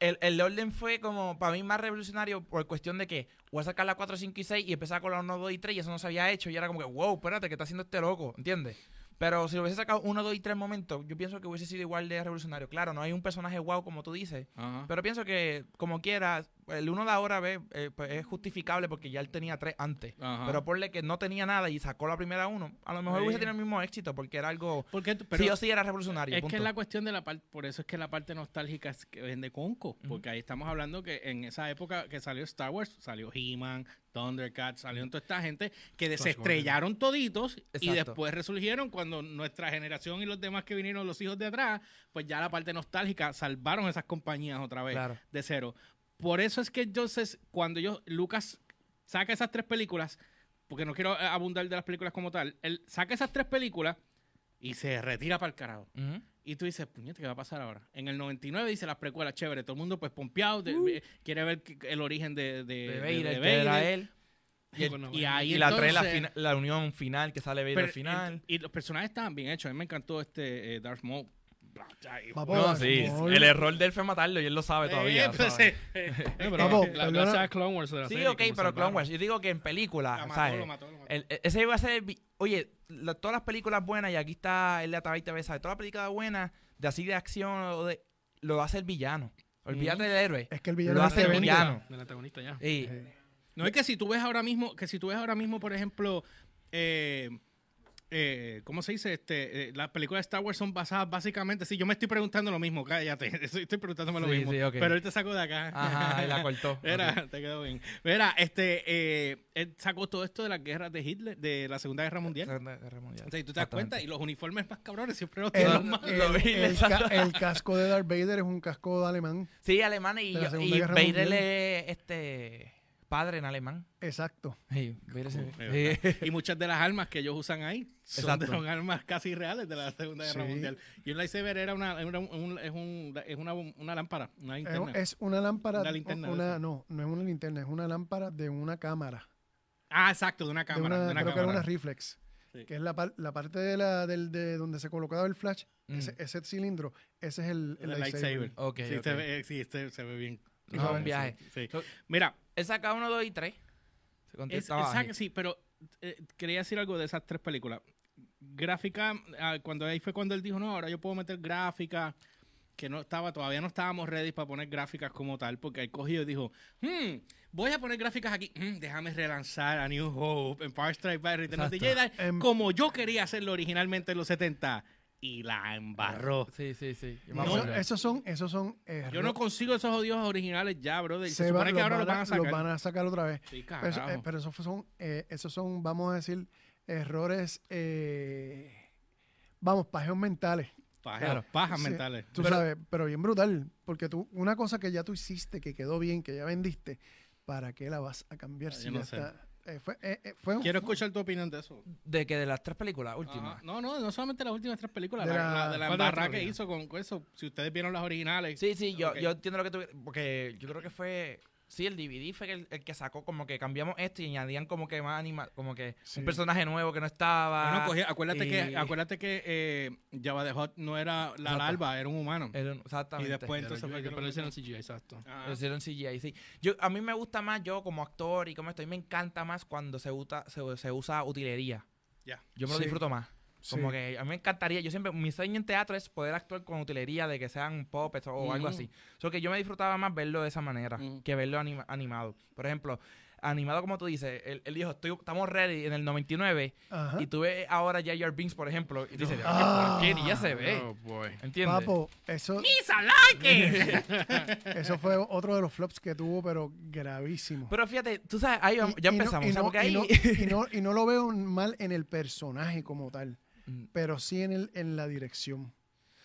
el, el orden fue como para mí más revolucionario por cuestión de que voy a sacar la 4, 5 y 6 y empezar con la 1, 2 y 3 y eso no se había hecho y era como que, wow, espérate, ¿qué está haciendo este loco? ¿Entiendes? Pero si lo hubiese sacado 1, 2 y 3 momentos, yo pienso que hubiese sido igual de revolucionario. Claro, no hay un personaje wow como tú dices, Ajá. pero pienso que como quiera, el uno de ahora ve, eh, pues, es justificable porque ya él tenía tres antes. Ajá. Pero ponle que no tenía nada y sacó la primera uno. A lo mejor Sí. hubiese tenido el mismo éxito porque era algo. Porque tú- pero sí o sí era revolucionario. es punto. que es la cuestión de la parte, por eso es que la parte nostálgica es que vende conco, porque ahí estamos hablando que en esa época que salió Star Wars, salió He-Man, Thundercats, salieron toda esta gente que desestrellaron toditos y después resurgieron cuando nuestra generación y los demás que vinieron, los hijos de atrás, pues ya la parte nostálgica salvaron esas compañías otra vez Claro. de cero. Por eso es que entonces cuando yo, Lucas saca esas tres películas, porque no quiero eh, abundar de las películas como tal, él saca esas tres películas y se retira para el carajo. Y tú dices, puñete, ¿qué va a pasar ahora? En el 99 dice las precuelas, chévere, todo el mundo pues pompeado, de- Uh. eh, quiere ver el origen de, de, De era él. Y, el- Bueno, y bueno. ahí Y la tres, la, entonces- la unión final que sale Vader al final. Y, y los personajes estaban bien hechos. A mí me encantó este eh, Darth Maul. Papo, No, sí. El error de él fue matarlo y él lo sabe todavía. Eh, pues, ¿sabes? eh, eh, Eh, pero Papo, la, Clone Wars de la Sí, serie, ok, pero. Clone Wars. Yo digo que en película, la mató, ¿sabes? lo mató, lo mató. El- el- ese iba a ser el Oye, la- todas las películas buenas, y aquí está el de Atabay TV, ¿sabes? Todas las películas buenas, de así de acción, o de, lo hace el villano. Olvídate del héroe. Es que el villano Lo hace el villano. Del antagonista ya. Y- Eh, No es que si tú ves ahora mismo, que si tú ves ahora mismo, por ejemplo, eh, eh, ¿cómo se dice? Este, eh, las películas de Star Wars son basadas básicamente, sí, yo me estoy preguntando lo mismo, cállate, estoy preguntándome lo Sí, mismo, sí, pero él te sacó de acá. Ajá, y la cortó. Mira, te quedó bien. Mira, este, eh, él sacó todo esto de las guerras de Hitler, de la Segunda Guerra Mundial. Segunda Guerra Mundial. O sea, y tú te das cuenta, y los uniformes más cabrones siempre los tienen los más. el- lo vi, el ca- exacto. el casco de Darth Vader es un casco alemán. Sí, alemán y, De y Vader Mundial. es este, padre en alemán. Exacto. Sí, se- sí. Y muchas de las armas que ellos usan ahí son, Exacto. son armas casi reales de la Segunda Guerra Sí. Mundial. Y un lightsaber era una, era un- un- es, un- es una, una lámpara, una Es, linterna. es una lámpara. Una linterna de una- no, no es una linterna, es una lámpara de una cámara. ah, exacto, de una de cámara. una, de una creo que era cámara. una reflex. Sí. Que es la, par- la parte de, la, del, de donde se colocaba el flash, Mm. ese, ese cilindro, ese es el, el El lightsaber. lightsaber. Ok, sí, ok. Se ve, sí, este se ve bien. Es un viaje. Sí. Mira, Él saca uno, dos y tres. Se es, contestaba sí, pero eh, quería decir algo de esas tres películas. Gráfica, ah, cuando ahí fue cuando él dijo, no, ahora yo puedo meter gráfica, que no estaba, todavía no estábamos ready para poner gráficas como tal, porque él cogió y dijo, hmm, voy a poner gráficas aquí, hmm, déjame relanzar a New Hope, Empire Strike Back, Return of the. Jedi, Em- como yo quería hacerlo originalmente en los 70, y la embarró. Sí, sí, sí. No, esos son, esos son Yo no consigo esos odios originales ya, brother. Se, se va- supone que ahora los van a los sacar. van a sacar otra vez. Sí, Pero, eso- carajo. eh, pero esos son, eh, esos son, vamos a decir, errores, eh, vamos, pajeos mentales. Pajas, claro. pajas Sí, mentales. Tú Pero- sabes, pero bien brutal. Porque tú, una cosa que ya tú hiciste, que quedó bien, que ya vendiste, ¿para qué la vas a cambiar Ah, si yo ya no sé. está? Eh, fue, eh, eh, fue un- Quiero escuchar tu opinión de eso. De que de las tres películas últimas. Ajá. No, no, no solamente las últimas tres películas, De la, la- la- de la ¿cuál de la embarrada que hizo con, eso. Si ustedes vieron las originales. Sí, sí, yo, yo entiendo lo que tú... Porque yo creo que fue... Sí, el DVD fue el, el que sacó como que cambiamos esto y añadían como que más anima... Como que Sí. un personaje nuevo que no estaba. Bueno, cogí- acuérdate y- que, acuérdate que eh, the Hutt no era la Exacto. larva, era un humano. Era- y exactamente. después entonces fue que pero hicieron. CGI, exacto. Lo hicieron CGI, sí. Yo, a mí me gusta más yo como actor y como estoy, me encanta más cuando se usa, se, se usa utilería. Ya. Yo me lo Sí. disfruto más. Sí. Como que a mí me encantaría, yo siempre, mi sueño en teatro es poder actuar con utilería de que sean puppets o algo así. So que yo me disfrutaba más verlo de esa manera que verlo anima- animado. Por ejemplo, animado como tú dices, él, él dijo, Estoy, estamos ready en el 99 Ajá. y tú ves ahora Jar Binks, por ejemplo, y dices, Ah. ¿qué porquería se ve? Oh, boy. ¿Entiendes? Papo, eso, ¡Misa like! eso fue otro de los flops que tuvo, pero gravísimo. Pero fíjate, tú sabes, ahí vamos, Y- ya y no- empezamos. o sea, porque ahí... no- y no lo veo mal en el personaje como tal, Mm. pero sí en, el, en la dirección.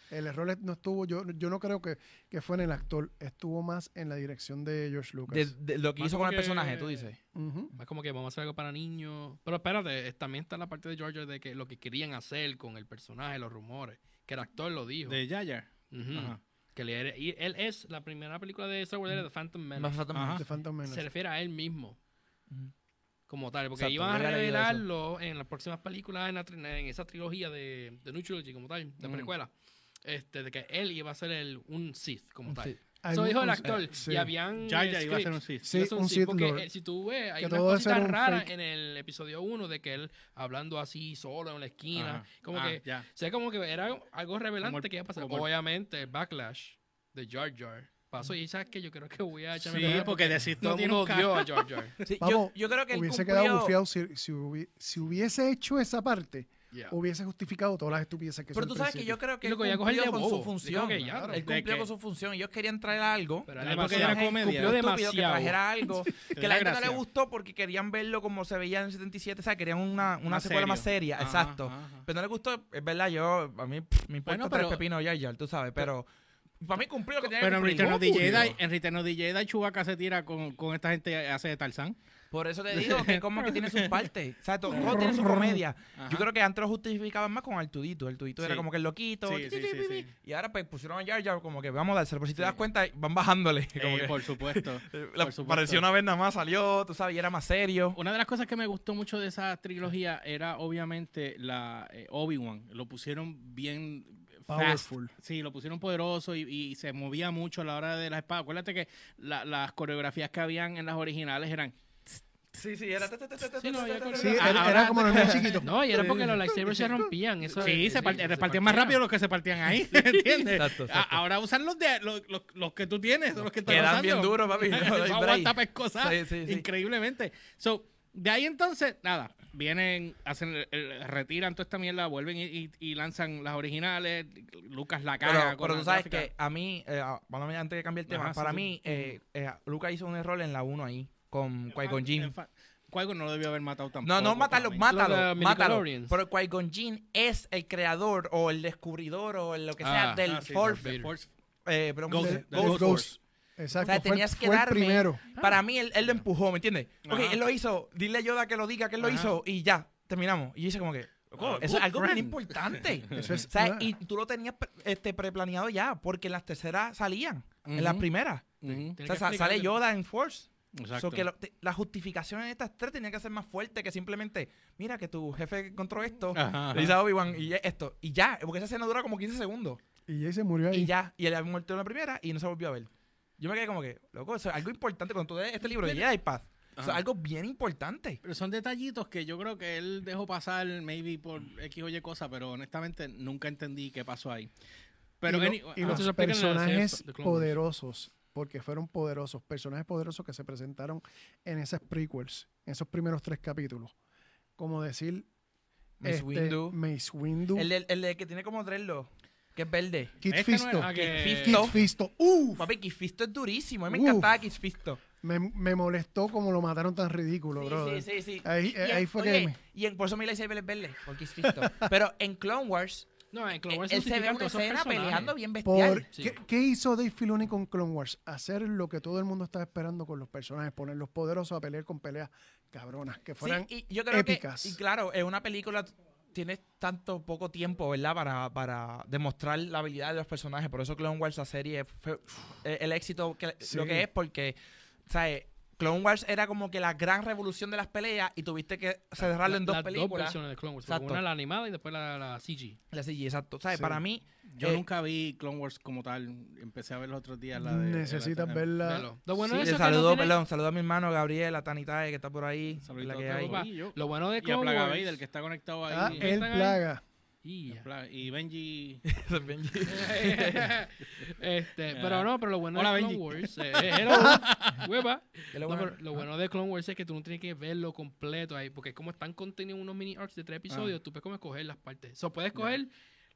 El error no estuvo, yo, yo no creo que, que fue en el actor, estuvo más en la dirección de George Lucas. de, de lo que Más hizo con el que- personaje, tú dices. Ujú. Es como que vamos a hacer algo para niños. Pero espérate, es- también está la parte de Georgia de que lo que querían hacer con el personaje, los rumores. Que el actor lo dijo. De Yaya. Ajá. Que le y él es la primera película de Star Wars, era The Phantom Menace. Más Phantom Menace. Se refiere a él mismo. Ujú. Como tal, porque Exacto, iban a revelarlo en las próximas películas, en, la en esa trilogía de, de New Trilogy, como tal, de Mm. precuela. Este, de que él iba a ser el, un Sith, como Un tal. Eso dijo el actor. eh, sí. Y habían. Jar eh, Jar iba a ser un Sith. Sí, un Sith, porque Lord. si tú ves, hay Que unas todo eso era cositas un raras fake. en el episodio 1 de que él hablando así solo en la esquina. Ajá. Como Ah, que. ya. O sea, como que era algo revelante Como el- que iba a pasar. Obviamente, el backlash de Jar Jar pasó. Y sabes que yo creo que voy a echarme Sí, atrás porque decir todo no el tiene mundo un odió a Jar Jar. Sí, yo, Vamos, yo creo que él hubiese cumplió- quedado bufiado si, si, si hubiese hecho esa parte, Yeah. hubiese justificado todas las estupideces que Pero tú sabes que yo creo que él que cumplió con su bobo. función. Digo que ya, Él ¿de cumplió con su función. Ellos querían traer algo. Pero además que era cumplió comedia. que demasiado. trajera algo que la la gente no le gustó porque querían verlo como se veía en el 77, o sea, querían una, una Más secuela más serio. seria, Ajá, exacto. ajá, ajá. Pero no le gustó, es verdad, yo, a mí pff, me importa Bueno, tres pero- pepinos ya, ya, tú sabes, pero para mí cumplió lo que tenía Pero en que Return cumplir. of the. Jedi, en Return of the Jedi, Chewbacca se tira con, con esta gente hace de Tarzán. Por eso te digo que como que tiene sus partes. O sea, todo, todo tiene su comedia. Ajá. Yo creo que antes lo justificaban más con Artudito. Artudito era Sí. como que el loquito. Sí, sí, sí, sí. Y ahora pues pusieron a Jar Jar como que vamos a dárselo. Pero si te Sí. das cuenta, van bajándole. Como Eh, que, por supuesto. la- por supuesto. pareció una vez nada más, salió, tú sabes, y era más serio. Una de las cosas que me gustó mucho de esa trilogía era obviamente la eh, Obi-Wan. Lo pusieron bien fast. Powerful. Sí, lo pusieron poderoso y, y se movía mucho a la hora de la espada. Acuérdate que la- las coreografías que habían en las originales eran Sí, sí, era. Sí, no, era, como los niños chiquitos. No, y era porque los lightsabers se rompían. Eso, Sí, se, part- se repartían más partían. rápido los que se partían ahí, ¿entiendes? Exacto, ahora usan los, de, los, los, los que tú tienes, los que están Quedan usando. bien duros, papi. No aguanta pescosar Sí, sí, sí. increíblemente. So, de ahí entonces, nada, vienen, hacen, retiran toda esta mierda, vuelven y, y- y lanzan las originales. Lucas la caga. Pero, con pero la tú sabes gráfica. que a mí, eh, ah, bueno, antes de cambiar el tema, Ajá, para sí. mí, eh, eh, Luca hizo un error en la 1 ahí, con Qui-Gon En Jinn. fa- Qui-Gon no lo debió haber matado tampoco. No, no mátalo, mátalo. midichlorians. Pero Qui-Gon Jinn es el creador o el descubridor o lo que sea Ah, del ah, sí, Force. eh, pero Ghost- Ghost. Exacto. O sea, fue, tenías el- que fue el darme- primero. Para mí, él, él lo empujó, ¿me entiendes? Ok, él lo hizo, dile a Yoda que lo diga, que él lo Ajá. hizo y ya, terminamos. Y yo hice como que, eso es algo bien importante. Eso es O sea, una- y tú lo tenías pre- este, preplaneado ya, porque en las terceras salían, en las primeras. O sea, sale. Yoda en Force. Exacto. So que lo- te- la justificación en estas tres tenía que ser más fuerte que simplemente, mira que tu jefe encontró esto, Ajá, le dice a Obi-Wan y esto, y ya, porque esa escena dura como 15 segundos. Y Jay se murió ahí. Y ya, y él había muerto en la primera y no se volvió a ver. Yo me quedé como que, loco, eso es algo importante cuando tú lees este libro Path. Eso es Ajá. algo bien importante. Pero son detallitos que yo creo que él dejó pasar, maybe por X o Y cosa, pero honestamente nunca entendí qué pasó ahí. Pero y, lo- any- y los personajes poderosos, porque fueron poderosos, personajes poderosos que se presentaron en esas prequels, en esos primeros tres capítulos. Como decir, Mace este, Windu. Mace Windu, El, de- el de que tiene como dreadlock, que es verde. Kit Este no Fisto, era- Ah, que- Kit Kit Fisto. Fisto. ¡Uf! Papi, Kit Fisto es durísimo. A mí me Uf. encantaba Kit Fisto. Me, me molestó como lo mataron tan ridículo, Sí, brother. sí, sí, sí. Ahí- Y en- ahí fue oye, que me- Y en, por eso mi lightsaber es verde, por Kit Fisto. Pero en Clone Wars, No, en Clone él Wars se ve justifican una todos esos escena personajes. peleando bien bestial. Por, Sí. ¿qué, qué hizo Dave Filoni con Clone Wars? Hacer lo que todo el mundo estaba esperando con los personajes, ponerlos poderosos a pelear con peleas cabronas, que Sí, fueran y yo creo épicas. que, y claro, en una película tienes tanto poco tiempo, ¿verdad? Para, para demostrar la habilidad de los personajes. Por eso Clone Wars, la serie, fue el éxito que Sí. lo que es, porque, ¿sabes? Clone Wars era como que la gran revolución de las peleas y tuviste que cerrarlo en dos Las películas. dos versiones de Clone Wars. Una la animada y después la, la CG. La CG, exacto. ¿Sabes? Sí. Para mí, Yo eh, nunca vi Clone Wars como tal. Empecé a ver los otros días la de... Necesitas la- verla. Velo. Lo bueno Sí, de le eso es que no saludo, tiene- perdón, saludo a mi hermano Gabriel, a Tanitae, que está por ahí. Saludito la que a hay. Lo bueno de Y a Clone Plaga Wars... Vader, que está conectado ahí. Ah, el plaga. Y- Y Benji... este, pero no, pero lo bueno Hola, de Clone Benji. Wars, eh, hello, hueva. Que lo No, bueno- pero lo bueno de Clone Wars es que tú no tienes que verlo completo ahí, porque como están contenidos unos mini arcs de tres episodios, Ah. tú puedes como escoger las partes. So, puedes coger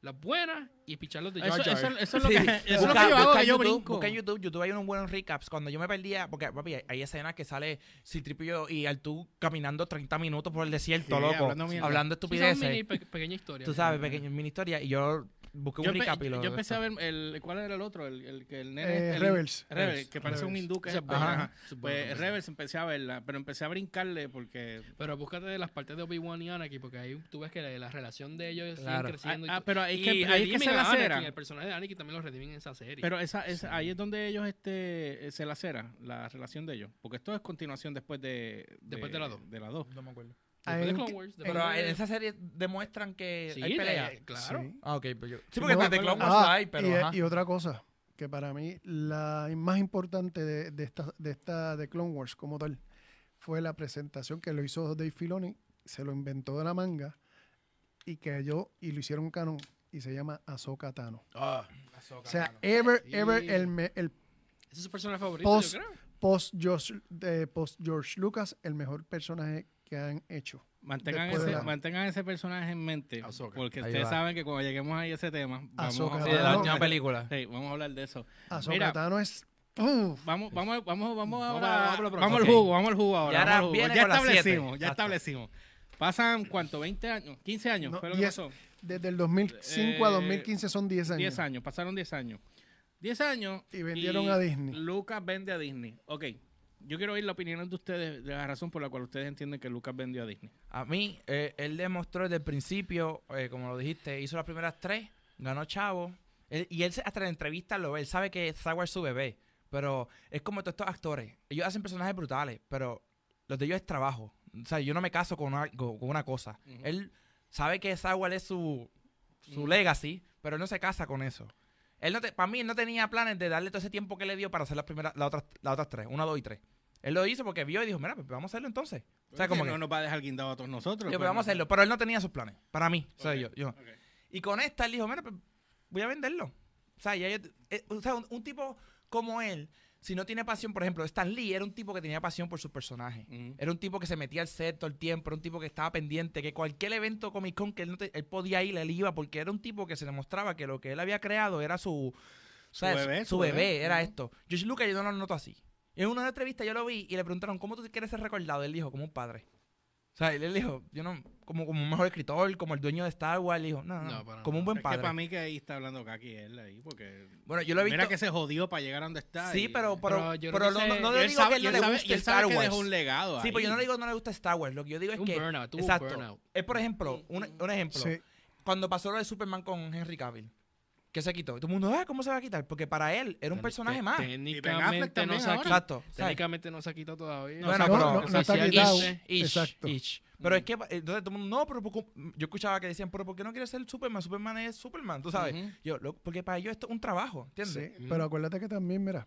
las buenas y picharlos de Eso, Jar Jar. eso- eso es lo Sí. que, eso es lo Busca- que yo hago, busca que yo YouTube, brinco. busca en YouTube, YouTube hay unos buenos recaps. Cuando yo me perdía, porque papi, hay, escenas que sale Citripio y Artú caminando 30 minutos por el desierto, Sí, loco, hablando hablando. Sí, son estupideces. mini, pe- pequeña historia. Tú sabes, pequeña mini historia. Y yo busqué Yo, un empe- recap y lo. yo empecé a ver el, ¿cuál era el otro? El, el que el nene Eh, el- Rebels. Rebels, Rebels. que parece un hindú que es es ajá. es Pues. Rebels empecé a verla, pero empecé a brincarle porque Pero búscate de las partes de Obi-Wan y Anakin, porque ahí tú ves que la, la relación de ellos Claro. sigue creciendo. y Ah, ah, pero ahí Y que ahí es que se. El personaje de Anakin también lo redimen en esa serie. Pero esa, esa- ahí es donde ellos este se la cera, la relación de ellos, porque esto es continuación después de Después de la dos. De la dos. No me acuerdo. De Clone Wars, Pero de- en esa serie demuestran que Sí, hay de- pelea. claro. Sí. Ah, ok, pues yo. Sí, porque No, desde Clone Wars ah, hay, pero. y, ajá. y otra cosa, que para mí la más importante de, de esta, de esta de Clone Wars como tal fue la presentación que lo hizo Dave Filoni, se lo inventó de la manga y que yo y lo hicieron canon y se llama Ahsoka Tano. Ah, O sea, ever, Sí. ever el, me- el Ese es su personaje favorito, Post- yo creo. Post George, de post George Lucas, el mejor personaje que han hecho. Mantengan ese, la- mantengan ese personaje en mente. Ahsoka. Porque Ahí ustedes va. saben que cuando lleguemos ahí a ese tema, vamos, Ahsoka, a, Sí, de la no, última no. película. Sí, vamos a hablar de eso. Ahsoka Mira. Tano es... ¡Uf! Vamos, vamos, vamos, vamos Vamos ahora. a- Vamos, vamos a al jugo, vamos al jugo ahora. Y al jugo. Ya establecimos, ya establecimos. Pasan, ¿cuánto? ¿20 años? ¿15 años? No, fue lo que 10. pasó. Desde el 2005 a Eh, 2015 son 10 años. 10 años, pasaron 10 años. 10 años. Y vendieron a Disney. Lucas vende a Disney. Ok, yo quiero oír la opinión de ustedes de la razón por la cual ustedes entienden que Lucas vendió a Disney. A mí, eh, él demostró desde el principio, eh, como lo dijiste, hizo las primeras tres, ganó chavo. Él- y él hasta en la entrevista lo ve, él sabe que Star Wars es su bebé. Pero es como todos estos actores. Ellos hacen personajes brutales, pero los de ellos es trabajo. O sea, yo no me caso con una, con una cosa. Él sabe que Star Wars es su, su Ujú. legacy, pero él no se casa con eso. Él no te- para mí, él no tenía planes de darle todo ese tiempo que le dio para hacer las primeras, las otras, las otras tres, una, dos y tres. Él lo hizo porque vio y dijo, mira, pues vamos a hacerlo entonces. O sea, como no que- nos va a dejar guindado a todos nosotros. yo, pues, vamos a no. hacerlo. Pero él no tenía sus planes. Para mí. O sea, yo, yo. Y con esta él dijo, mira, pues, voy a venderlo. O sea, ya yo- eh, o sea, un, un tipo como él, si no tiene pasión, por ejemplo, Stan Lee era un tipo que tenía pasión por sus personajes. Ujú. Era un tipo que se metía al set todo el tiempo, era un tipo que estaba pendiente, que cualquier evento Comic Con que él, no te- él podía ir, él iba, porque era un tipo que se demostraba que lo que él había creado era su, Su bebé, su, su bebé, bebé. era Ujú. esto. George Lucas yo no lo noto así. En una entrevista yo lo vi y le preguntaron, ¿cómo tú quieres ser recordado? Él dijo, como un padre. O sea, él, él dijo, yo no, como, como un mejor escritor, como el dueño de Star Wars, él dijo, no, no, No, como un buen Es que padre. para mí que ahí está hablando Kaki él ahí, porque... Bueno, yo lo he visto. Mira que se jodió para llegar a donde está. sí, y- pero, pero, Pero no, le digo sabe- que él no le sabe Star Wars. dejó un legado Sí, ahí. pues yo no le digo que no le gusta Star Wars. Lo que yo digo es Un que. burnout, tuvo un exacto. burnout. Es por ejemplo, un, un ejemplo. Sí. Cuando pasó lo de Superman con Henry Cavill, que se quitó. Todo el mundo, ah, ¿cómo se va a quitar? Porque para él era un personaje más. Técnicamente no se ha quitado. Técnicamente no se ha quitado todavía. No, Bueno, no, pero- no, está quitado. Exacto. Pero es que, entonces todo el mundo, no, pero ¿por qué- yo escuchaba que decían, pero ¿por qué no quieres ser Superman? Superman es Superman, tú sabes. Yo, lo- porque para ellos esto es un trabajo, ¿entiendes? Sí, pero acuérdate que también, mira,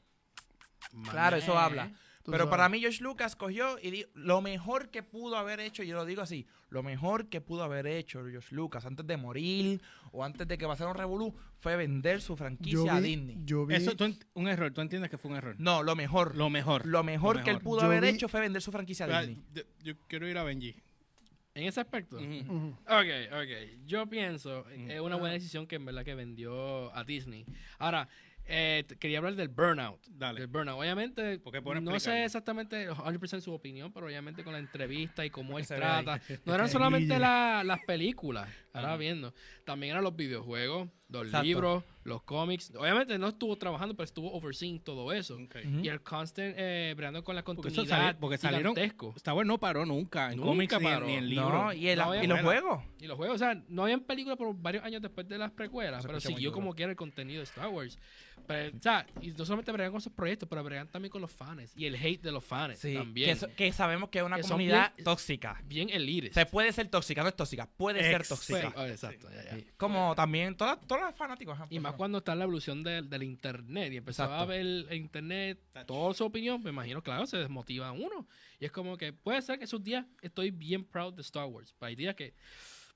Claro, eso habla. Pero sabes. para mí George Lucas cogió y di- lo mejor que pudo haber hecho, y yo lo digo así, lo mejor que pudo haber hecho George Lucas antes de morir o antes de que pasara un revolú fue vender su yo franquicia a Disney. yo vi, Eso, tú un error, tú entiendes que fue un error. No, lo mejor. Lo, Lo mejor. mejor lo que él mejor. pudo Yo haber vi- hecho fue vender su franquicia a Ah, Disney. Yo quiero ir a Benji. En ese aspecto. Ujú. Ujú. Ok, ok. Yo pienso es una buena decisión que en verdad que vendió a Disney. Ahora, eh, quería hablar del burnout. Dale. Del burnout. Obviamente, Porque no sé exactamente 100% su opinión, pero obviamente con la entrevista y cómo él trata. No eran solamente la- las películas, ahora Ajá. viendo. También eran los videojuegos, los Exacto. libros, los cómics. Obviamente no estuvo trabajando, pero estuvo overseeing todo eso. Y el constant eh, bregando con la Porque continuidad sali- porque salieron-. Star Wars no paró nunca, en cómics ni en- paró. ni en libros. No, y, el- No, y los juegos. Y los juegos, o sea, no habían películas por varios años después de las precuelas, pero siguió como quiera el contenido de Star Wars. Pero, o sea, y no solamente bregan con esos proyectos, pero bregan también con los fans y el hate de los fans Sí, también. que, que sabemos que es una Que comunidad bien- tóxica. bien elites. Se puede ser tóxica, no es tóxica, puede ser tóxica. Oh, exacto, ya, ya. Sí. Como también todas- todos los fanáticos. ajá, Y más favor. cuando está la evolución del, del internet y empezó Exacto. a ver el internet, toda su opinión, me imagino, claro, se desmotiva a uno. Y es como que puede ser que esos días estoy bien proud de Star Wars. Pero hay días que,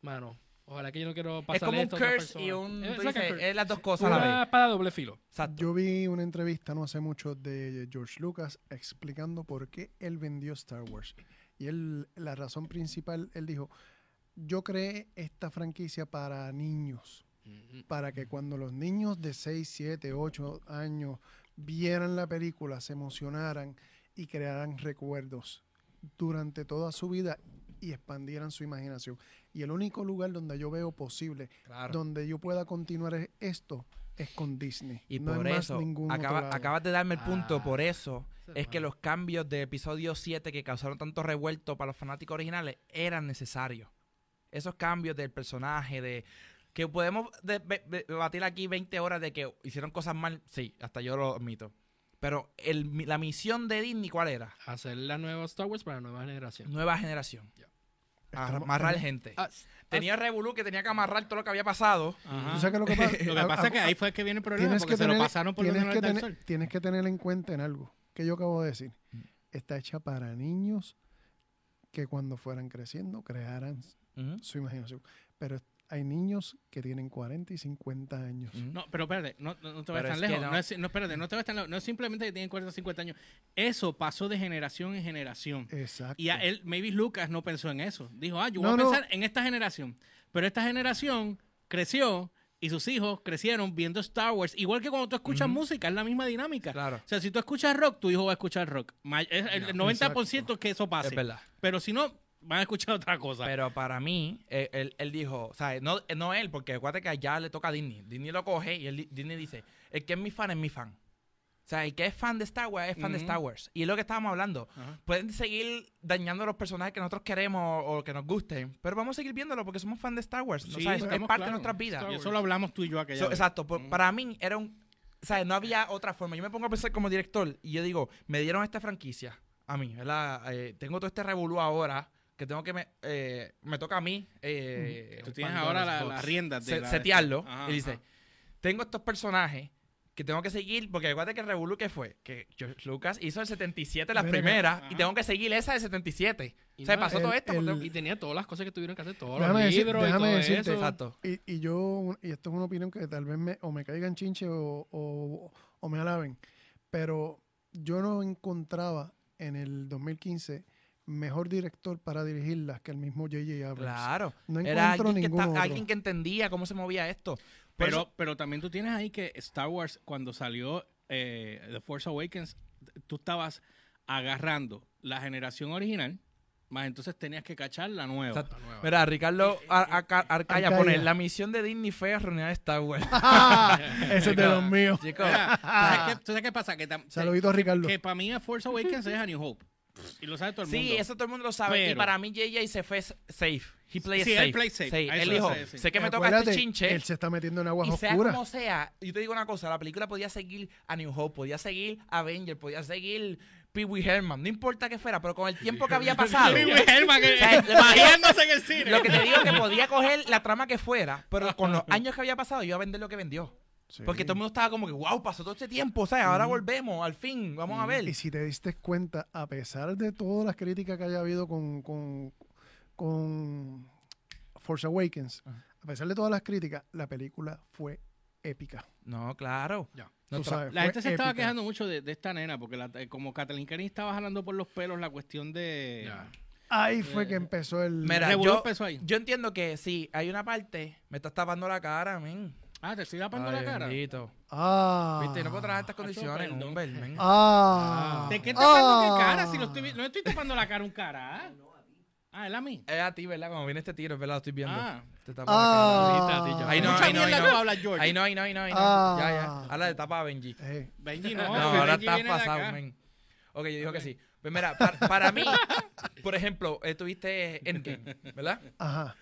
mano, ojalá que yo no quiero Es pasar como un curse y un. Es dices, curse. es las dos cosas a la Una vez. espada doble filo. Exacto. Yo vi una entrevista no hace mucho de George Lucas explicando por qué él vendió Star Wars. Y él, la razón principal, él dijo, yo creé esta franquicia para niños, para que cuando los niños de 6, 7, 8 años vieran la película, se emocionaran y crearan recuerdos durante toda su vida y expandieran su imaginación. Y el único lugar donde yo veo posible Claro. donde yo pueda continuar esto es con Disney. Y no por hay más eso, acaba- acabas de darme el punto, Ah. por eso es que los cambios de episodio 7 que causaron tanto revuelto para los fanáticos originales eran necesarios. Esos cambios del personaje, de que podemos de- de- de- debatir aquí 20 horas de que hicieron cosas mal, sí, hasta yo lo admito. Pero el- la misión de Disney, ¿cuál era? Hacer la nueva Star Wars para la nueva generación. Nueva generación. Estamos- Amarrar gente. Ah, Tenía Revolú que tenía que amarrar todo lo que había pasado. Ajá. ¿Tú sabes qué es lo que pasa? Lo que pasa es que ahí fue que viene el problema, tienes porque que se tener, lo pasaron por tienes que tener, sol. tienes que tener en cuenta en algo que yo acabo de decir. Está hecha para niños que cuando fueran creciendo crearan Su imaginación. Pero hay niños que tienen 40 y 50 años. No, pero espérate, no, no, no te Pero tan lejos. no. No. es, no, espérate, no te vayas tan lejos. No es simplemente que tienen 40 o 50 años. Eso pasó de generación en generación. Exacto. Y a él, maybe Lucas no pensó en eso. Dijo, ah, yo voy a no. pensar en esta generación. Pero esta generación creció y sus hijos crecieron viendo Star Wars. Igual que cuando tú escuchas música, es la misma dinámica. Claro. O sea, si tú escuchas rock, tu hijo va a escuchar rock. El Ya, 90% que eso pase. Es verdad. Pero si no, van a escuchar otra cosa. Pero para mí, eh, él, él dijo, o sea, no, eh, no él, porque acuérdate que allá le toca a Disney. Disney lo coge y él di- Disney dice, el que es mi fan es mi fan. O sea, el que es fan de Star Wars es fan de. Star Wars. Y es lo que estábamos hablando. Pueden seguir dañando los personajes que nosotros queremos o que nos gusten, pero vamos a seguir viéndolo porque somos fan de Star Wars. ¿no Sí, sabes? Es parte de nuestras vidas. Y eso lo hablamos tú y yo aquella So, vez. exacto. por-. Para mí era un... O sea, no había otra forma. Yo me pongo a pensar como director y yo digo, me dieron esta franquicia a mí, ¿verdad? Eh, tengo todo este revolú ahora que tengo que... Me, eh, me toca a mí... eh, Tú tienes ahora la- las riendas de se- la- setearlo Ajá, y dice, ajá. tengo estos personajes que tengo que seguir, porque acuérdate que el Revolú que fue, que George Lucas hizo el 77 las primeras y tengo que seguir esa de 77. Y o sea, no, pasó el- todo esto. porque- el- Y tenía todas las cosas que tuvieron que hacer, todos Déjame los decir- libros déjame y todo decirte- eso. Exacto. Y, y yo, y esto es una opinión que tal vez me, o me caigan chinche o, o- o me alaben, pero yo no encontraba en el 2015 mejor director para dirigirlas que el mismo J.J. Abrams. Claro. No Era encuentro alguien que, ninguno está- otro. alguien que entendía cómo se movía esto. Pero, eso- pero también tú tienes ahí que Star Wars, cuando salió eh, The Force Awakens, tú estabas agarrando la generación original, más entonces tenías que cachar la nueva. Exacto. La nueva. Mira, Ricardo Ar- Arcaya Arcaya. pone, la misión de Disney fue arruinar Star Wars. Ese es de los míos. Chicos, Mira, ¿tú sabes qué, tú sabes qué pasa? Que, Saludito a Ricardo. que para mí Force Awakens es A New Hope. Y lo sabe todo el mundo. sí, eso todo el mundo lo sabe. y para mí JJ se fue safe. He played Sí, él safe. play safe. Sí, A él dijo, sé, sí. sé que me toca este chinche. Él se está metiendo en aguas Y sea oscuras. como sea, yo te digo una cosa, la película podía seguir a New Hope, podía seguir Avenger, podía seguir Pee Wee Herman, no importa que fuera, pero con el tiempo que había pasado, Pee Wee Herman, que- O sea, riéndose en el cine. lo que te digo es que podía coger la trama que fuera, pero con los años que había pasado, iba a vender lo que vendió. Sí. Porque todo el mundo estaba como que, wow, pasó todo este tiempo, o sea, ahora volvemos, al fin, vamos a ver. Y si te diste cuenta, a pesar de todas las críticas que haya habido con, con, con Force Awakens, Ajá. a pesar de todas las críticas, la película fue épica. No, claro. Ya. No sabes, La gente se estaba quejando mucho de, de esta nena, porque la- eh, como Kathleen Kennedy estaba jalando por los pelos la cuestión de... Ya. Ahí fue que empezó el... Mira, yo, empezó ahí. yo entiendo que sí, hay una parte, me estás tapando la cara, men. Ah, te estoy tapando Ay, la cara. bendito. Ah. Viste, no puedo trabajar estas condiciones. Humbert, men. Ah. ¿De qué tapando Ah. qué cara? Si lo estoy no estoy tapando la cara a un cara. Ah, es a mí. Es a ti, ¿verdad? Cuando viene este tiro, verdad, lo estoy viendo. Ah. Te tapa Ah. la cara. Ahí no, ahí no, ahí no. Ahí no, ahí no, ahí no, ahí no. Ah. Ya, ya. Ahora le tapa a Benji. Eh, Benji, no. No, ahora estás pasado, men. Ok, yo digo que sí. Pues mira, para, para mí, por ejemplo, eh, tuviste Endgame, ¿verdad? Ajá.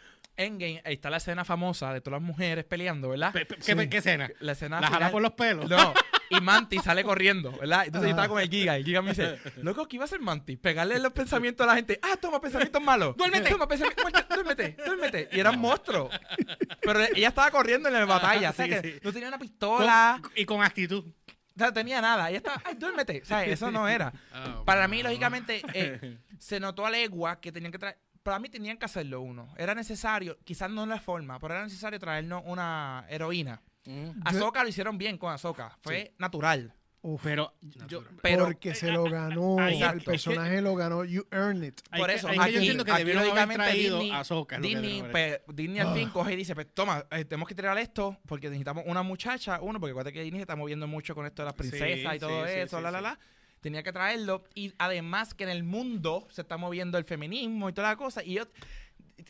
Endgame, ahí está la escena famosa de todas las mujeres peleando, ¿verdad? Pe- pe- ¿Qué, Sí. qué escena? La escena La jala por los pelos. No, y Mantis sale corriendo, ¿verdad? Entonces yo estaba con el Giga y el Giga me dice, loco, ¿qué iba a hacer Mantis? Pegarle los pensamientos a la gente. Ah, toma pensamientos malos. Duérmete. Toma pensamientos malos. Duérmete, duérmete. Y era un monstruo. Pero ella estaba corriendo en la batalla. O sea, sí, que sí. no tenía una pistola. Con- y con actitud. O sea, no tenía nada. Ella estaba, ay, duérmete. O sea, eso no era. Ah, Para mí, lógicamente, eh, se notó a legua que tenían que traer. Para mí tenían que hacerlo uno. Era necesario, quizás no en la forma, pero era necesario traernos una heroína. Ahsoka lo hicieron bien con Ahsoka. Fue natural. Uf. Pero yo, Pero porque se lo ganó. ahí- el personaje lo ganó. You earned it. Por eso, aquí, yo entiendo que aquí debieron haber traído Disney, a Disney, pues, Disney al fin Ah. coge y dice, pues toma, eh, tenemos que tirar esto porque necesitamos una muchacha, uno, porque acuérdate que Disney se está moviendo mucho con esto de las princesas Sí, y todo sí, sí, eso, sí, la, la, sí. la tenía que traerlo. Y además que en el mundo se está moviendo el feminismo y toda la cosa. Y yo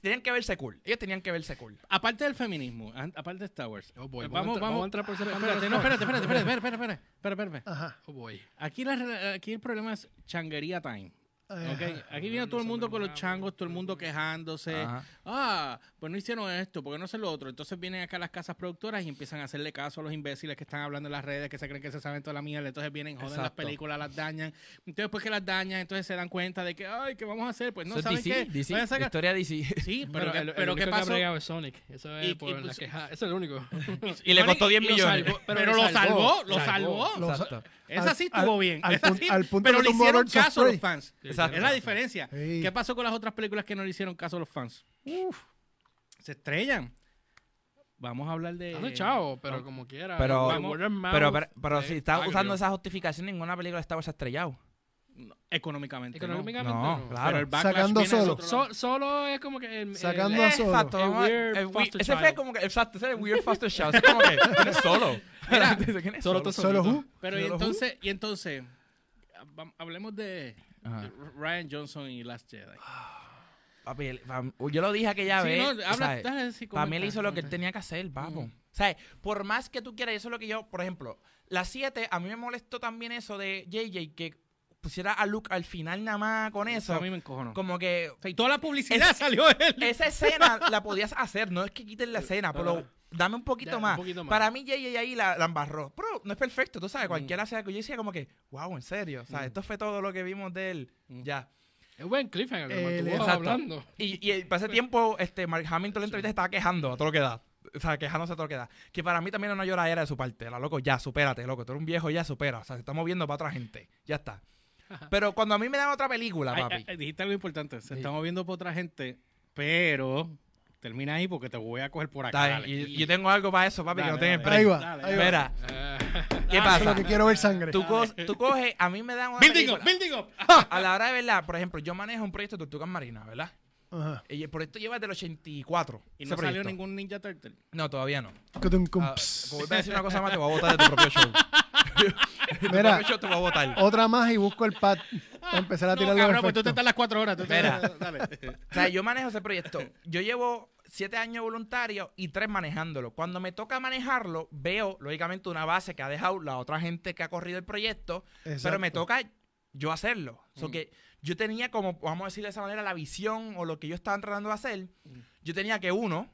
tenían que verse cool. Ellos tenían que verse cool. Aparte del feminismo, aparte de Star Wars. Oh boy, pues vamos, a vamos, a entrar por ser. Espérate, no, espérate, espérate, espérate, espérate, espérate, espérate, espérate. Ajá. Oh boy. Aquí, la, aquí el problema es changuería time. ¿Ok? Aquí viene todo el mundo con los changos, todo el mundo quejándose. Ajá. Ah, pues no hicieron esto, porque no hacen lo otro. Entonces vienen acá las casas productoras y empiezan a hacerle caso a los imbéciles que están hablando en las redes, que se creen que se saben toda la mierda. Entonces vienen, joden las películas, las dañan. Entonces, después que las dañan, entonces se dan cuenta de que, ay, ¿qué vamos a hacer? Pues no, Eso ¿saben DC, qué? DC, a sacar- historia DC. Sí, pero, Pero, ¿qué- el, el pero ¿qué único que ha pasó? es Sonic. Eso es Y- por y, la pues, queja. Eso es el único. y le costó 10 y lo millones. salvó, pero, lo salvó, lo salvó. Lo sa- Exacto. Esa sí estuvo al- bien. al punto pero le hicieron caso a los fans. Exacto. Es la diferencia. Sí. ¿Qué pasó con las otras películas que no le hicieron caso a los fans? Uf. Se estrellan. vamos a hablar de... Dale, chao, pero como quiera. Pero- Pero, pero, pero eh, si estás agrio. usando esa justificación, ninguna película de Star Wars ha estrellado. no, económicamente, no. Económicamente No, no. claro. Pero el Sacando solo. So- solo es como que el, Sacando el- a Solo. Exacto. El weird el we- ese fue como que, exacto, ese es el Weird Foster Child. Ese es como que, ¿quién es solo? Mira, ¿quién es solo solo? tú Solo? Pero y Solo who? entonces, y entonces, hablemos de Ajá. de Ryan Johnson y Last Jedi. Papi, él- yo lo dije aquella vez. no, habla- dale, Para mí él comenta, hizo lo que él comenta. tenía que hacer, papo. O sea, por más que tú quieras, eso es lo que yo, por ejemplo, la 7, a mí me molestó también eso de JJ, que pusiera a Luke al final nada más con eso. a mí me encojonó. Como que O sea, y toda la publicidad Es- salió él. esa escena la podías hacer, no es que quiten la escena, pero dame un poquito, Ya, un más. poquito más. Para mí JJ ahí la, la embarró. Pero no es perfecto, tú sabes, Mm. cualquiera sea que yo decía como que, wow, en serio, o sea, Mm. esto fue todo lo que vimos de él. Mm. Ya. Es buen cliffhanger, que El- mantuvo exacto. hablando. Y, y para ese tiempo, este, Mark Hamill en la entrevista estaba quejando a todo lo que da. O sea, quejándose a todo lo que da. Que para mí también era una lloradera de su parte. La loco, ya, supérate, loco. Tú eres un viejo, ya, supera. O sea, se está moviendo para otra gente. Ya está. Pero cuando a mí me dan otra película, papi. ay, dijiste algo importante. Se Sí. está moviendo por otra gente, pero termina ahí porque te voy a coger por acá. Y, y yo tengo algo para eso, papi, Dale, que no break. Ahí va, dale, ahí Eh, ¿qué Eso es pasa? lo que quiero ver sangre. Tú, co- tú coges, a mí me dan una Building up, building up. A la hora de verdad, por ejemplo, yo manejo un proyecto de tortugas marinas, ¿verdad? Ajá. Y el proyecto lleva desde el 84. Y no salió ningún Ninja Turtle. No, todavía no. Ah, ps. como vuelves a decir una cosa más, te voy a botar de tu propio show. Mira. show te voy a botar. Otra más y busco el pad para empezar a No, tirar los cabrón, pues tú te estás las cuatro horas. tú te- Mira. dale. O sea, yo manejo ese proyecto. Yo llevo siete años voluntario y tres manejándolo. Cuando me toca manejarlo, veo, lógicamente, una base que ha dejado la otra gente que ha corrido el proyecto, pero me toca yo hacerlo. So Mm. que yo tenía como, vamos a decir de esa manera, la visión o lo que yo estaba tratando de hacer. Yo tenía que, uno,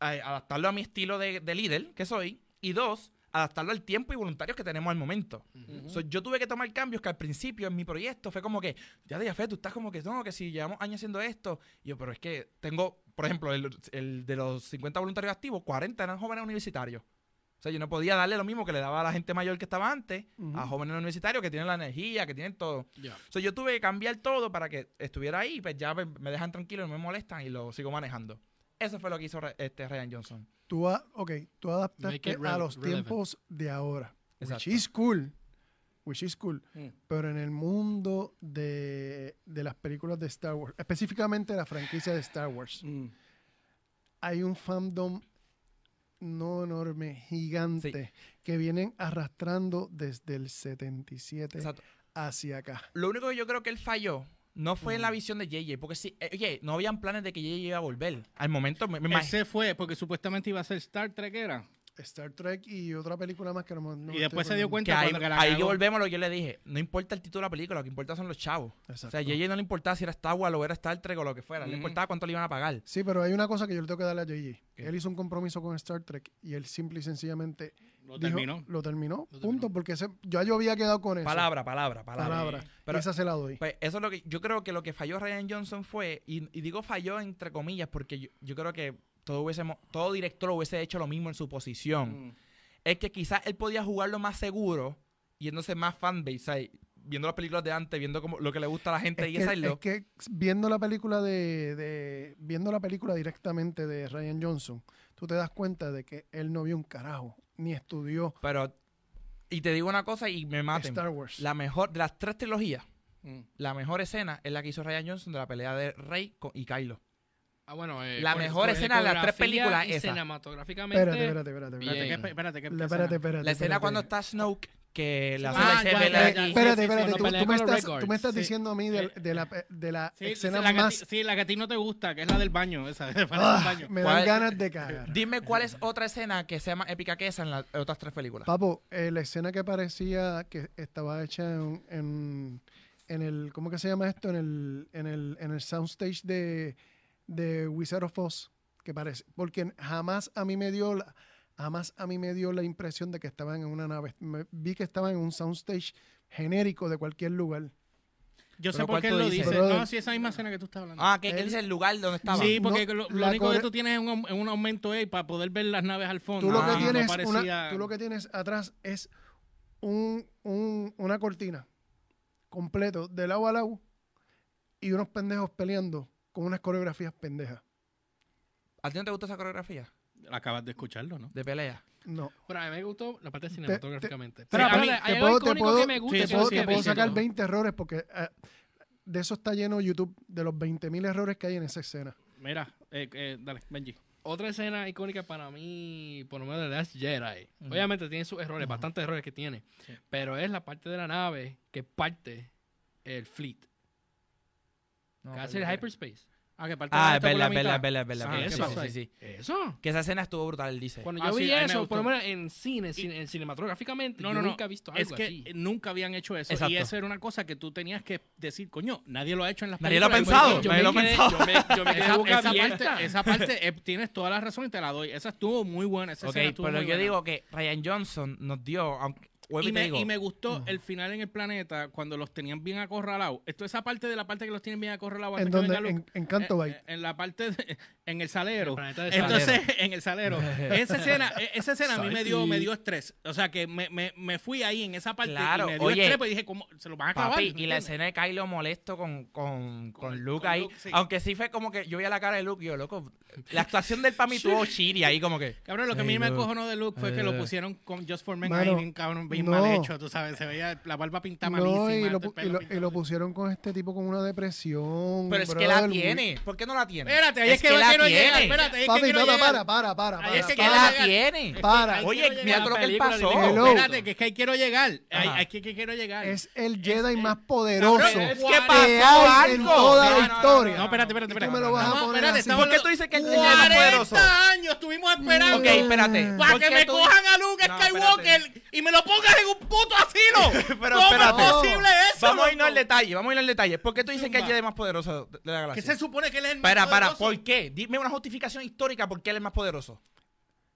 eh, adaptarlo a mi estilo de, de líder que soy, y dos, adaptarlo al tiempo y voluntarios que tenemos al momento. So, yo tuve que tomar cambios que al principio en mi proyecto fue como que, ya de fe, tú estás como que, no, que si llevamos años haciendo esto. Y yo, pero es que tengo, por ejemplo, el, el de los 50 voluntarios activos, 40 eran jóvenes universitarios. O sea, yo no podía darle lo mismo que le daba a la gente mayor que estaba antes, a jóvenes universitarios que tienen la energía, que tienen todo. ya. O sea, yo tuve que cambiar todo para que estuviera ahí, pues ya pues, me dejan tranquilo, no me molestan y lo sigo manejando. Eso fue lo que hizo este Ryan Johnson. Tú, a- ok, tú adaptaste a los tiempos de ahora. Exacto. Which is cool. Which is cool. Mm. Pero en el mundo de, de las películas de Star Wars, específicamente la franquicia de Star Wars, Mm. hay un fandom no enorme, gigante, que vienen arrastrando desde el 77 Exacto. hacia acá. Lo único que yo creo que él falló no fue en la visión de JJ, porque sí, eh, oye, no habían planes de que JJ iba a volver. Al momento, me, me. Ese fue porque supuestamente iba a ser Star Trek, ¿era? Star Trek y otra película más que no, y después se dio cuenta Que ahí, que la ahí volvemos a lo que yo le dije. No importa el título de la película, lo que importa son los chavos. O Exacto. sea, a JJ no le importaba si era Star Wars o era Star Trek o lo que fuera. No le importaba cuánto le iban a pagar. Sí, pero hay una cosa que yo le tengo que darle a JJ. ¿Qué? Él hizo un compromiso con Star Trek y él simple y sencillamente Lo dijo- terminó. Lo terminó, Lo punto, terminó. porque ese, ya yo había quedado con eso. Palabra, palabra, palabra. Palabra. Pero- esa se la doy. Pues eso es lo que yo creo que lo que falló Ryan Johnson fue, y, y digo falló entre comillas, porque yo, yo creo que todo hubiésemos, todo director hubiese hecho lo mismo en su posición. Mm. Es que quizás él podía jugarlo más seguro, yéndose más fanbase, ¿sabes? viendo las películas de antes, viendo como lo que le gusta a la gente Es y que, hacerlo. es que viendo la película de, de- viendo la película directamente de Ryan Johnson, tú te das cuenta de que él no vio un carajo, ni estudió Pero, y te digo una cosa y me maten. Star Wars. La mejor, de las tres trilogías, Mm. la mejor escena es la que hizo Ryan Johnson de la pelea de Rey con- y Kylo. Ah, bueno, eh, La mejor escena de las tres películas, y esa. cinematográficamente. espérate, espérate, espérate. Espérate, espérate. ¿qué, espérate, ¿qué La- escena? espérate, espérate, La escena espérate. cuando está Snoke, que Ah, la ya, escena- ya, la-. Espérate, espérate, Tú, me estás, tú me estás diciendo a mí de, de la, de la Sí, escena la que a más... ti- sí, la que a ti no te gusta, que es la del baño. Esa, para el Ah, baño. me dan ganas de cagar. Dime cuál es otra escena que sea más épica que esa en las otras tres películas. Papo, eh, la escena que parecía que estaba hecha en, en, en el, ¿cómo que se llama esto? En el, en el, en el soundstage de, de Wizard of Oz, que parece, porque jamás a mí me dio la, jamás a mí me dio la impresión de que estaban en una nave. Me- vi que estaban en un soundstage genérico de cualquier lugar. Yo sé por qué ¿cuál él tú lo dice. No, sí, esa misma escena que tú estás hablando. Ah, que, Él- dice el lugar donde estaba. sí, porque no, lo, único que tú tienes es un, au- un aumento ahí para poder ver las naves al fondo. Tú lo, Ah, que no tienes parecía- una- tú lo que tienes atrás es un, un- una cortina completo de lado a lado y unos pendejos peleando con unas coreografías pendejas. ¿A ti no te gusta esa coreografía? Acabas de escucharlo, ¿no? De pelea. No. Pero a mí me gustó la parte te- cinematográficamente. sí, Pero a mí- te puedo- te puedo- que me gusta. sí, Te puedo, te sacar 20 errores porque eh, de eso está lleno YouTube, de los 20.000 errores que hay en esa escena. Mira, eh, eh, dale, Benji. Otra escena icónica para mí, por lo menos de Last Jedi. Obviamente tiene sus errores, bastantes errores que tiene. Sí. Pero es la parte de la nave que parte el fleet. No, que hace el hyperspace. Ah, que parte Ah, la es verdad, es la verdad, es verdad, es verdad, Ah, es ¿qué verdad. pasó Sí, sí, sí. Eso. Que esa escena estuvo brutal, él dice. Cuando yo vi eso, por lo menos en cine, cine- en cinematográficamente, No, yo no, no. nunca he visto algo Es que así. nunca habían hecho eso. Exacto. Y eso era una cosa que tú tenías que decir, coño, nadie lo ha hecho en las Nadie lo ha películas. pensado, nadie me lo ha pensado. yo me- yo me Esa, boca esa parte, esa parte eh, tienes toda la razón y te la doy. Esa estuvo muy buena. Esa Ok, escena estuvo pero muy yo buena. digo que Ryan Johnson nos dio, aunque, Y me, digo, y me gustó el final en el planeta cuando los tenían bien acorralados. Esto esa parte de la parte que los tienen bien acorralados ¿En donde? Luke. En, en Canto Eh, Bay. eh, en la parte de- en el salero. El planeta de Entonces, en el salero. esa escena, eh, esa escena a mí me dio, me dio estrés. O sea que me, me, me fui ahí en esa parte Claro, y me dio oye, estrés, pues dije, ¿cómo se lo van a acabar? Papi, y la escena de Kylo molesto con, con, con Con- Luke con ahí. Luke, sí. Aunque sí fue como que yo vi a la cara de Luke y yo, loco. La actuación del Pami tuvo chiri ahí, como que. Cabrón, lo que a mí me acojonó de Luke fue que lo Eh. pusieron con Just for Men ahí cabrón, bien no. mal hecho, tú sabes. Se veía la barba pintada malísima. No, y lo, y, lo, y lo pusieron con este tipo con una depresión. Pero es que la tiene. ¿Por qué no la tiene? Espérate, ahí es, que, la quiero llegar. tiene. Espérate, ahí es que Papi, no, no, llegar. para, para, para. Ahí para, es Es que que quiero la llegar. tiene. Para. Oye, mira lo que él pasó. Espérate, que es que ahí quiero llegar. Ahí, ahí que, que quiero llegar. Es el Jedi más poderoso es que que pasó hay en algo. toda la historia. No, espérate, espérate, espérate. tú me lo vas a poner así. ¿Por qué tú dices que el Jedi es más 40 poderoso? años estuvimos esperando. Ok, espérate. Para ¿Por que me cojan a Luke Skywalker y me lo pongas en un puto asilo. Pero ¿Cómo espérate. es posible eso? Vamos a irnos al detalle, vamos a irnos al detalle. ¿Por qué tú dices que el Zumba. Jedi es más poderoso de la Que galaxia? se supone que él es el más Para, para, poderoso. ¿por qué? Dime una justificación histórica por qué él es más poderoso.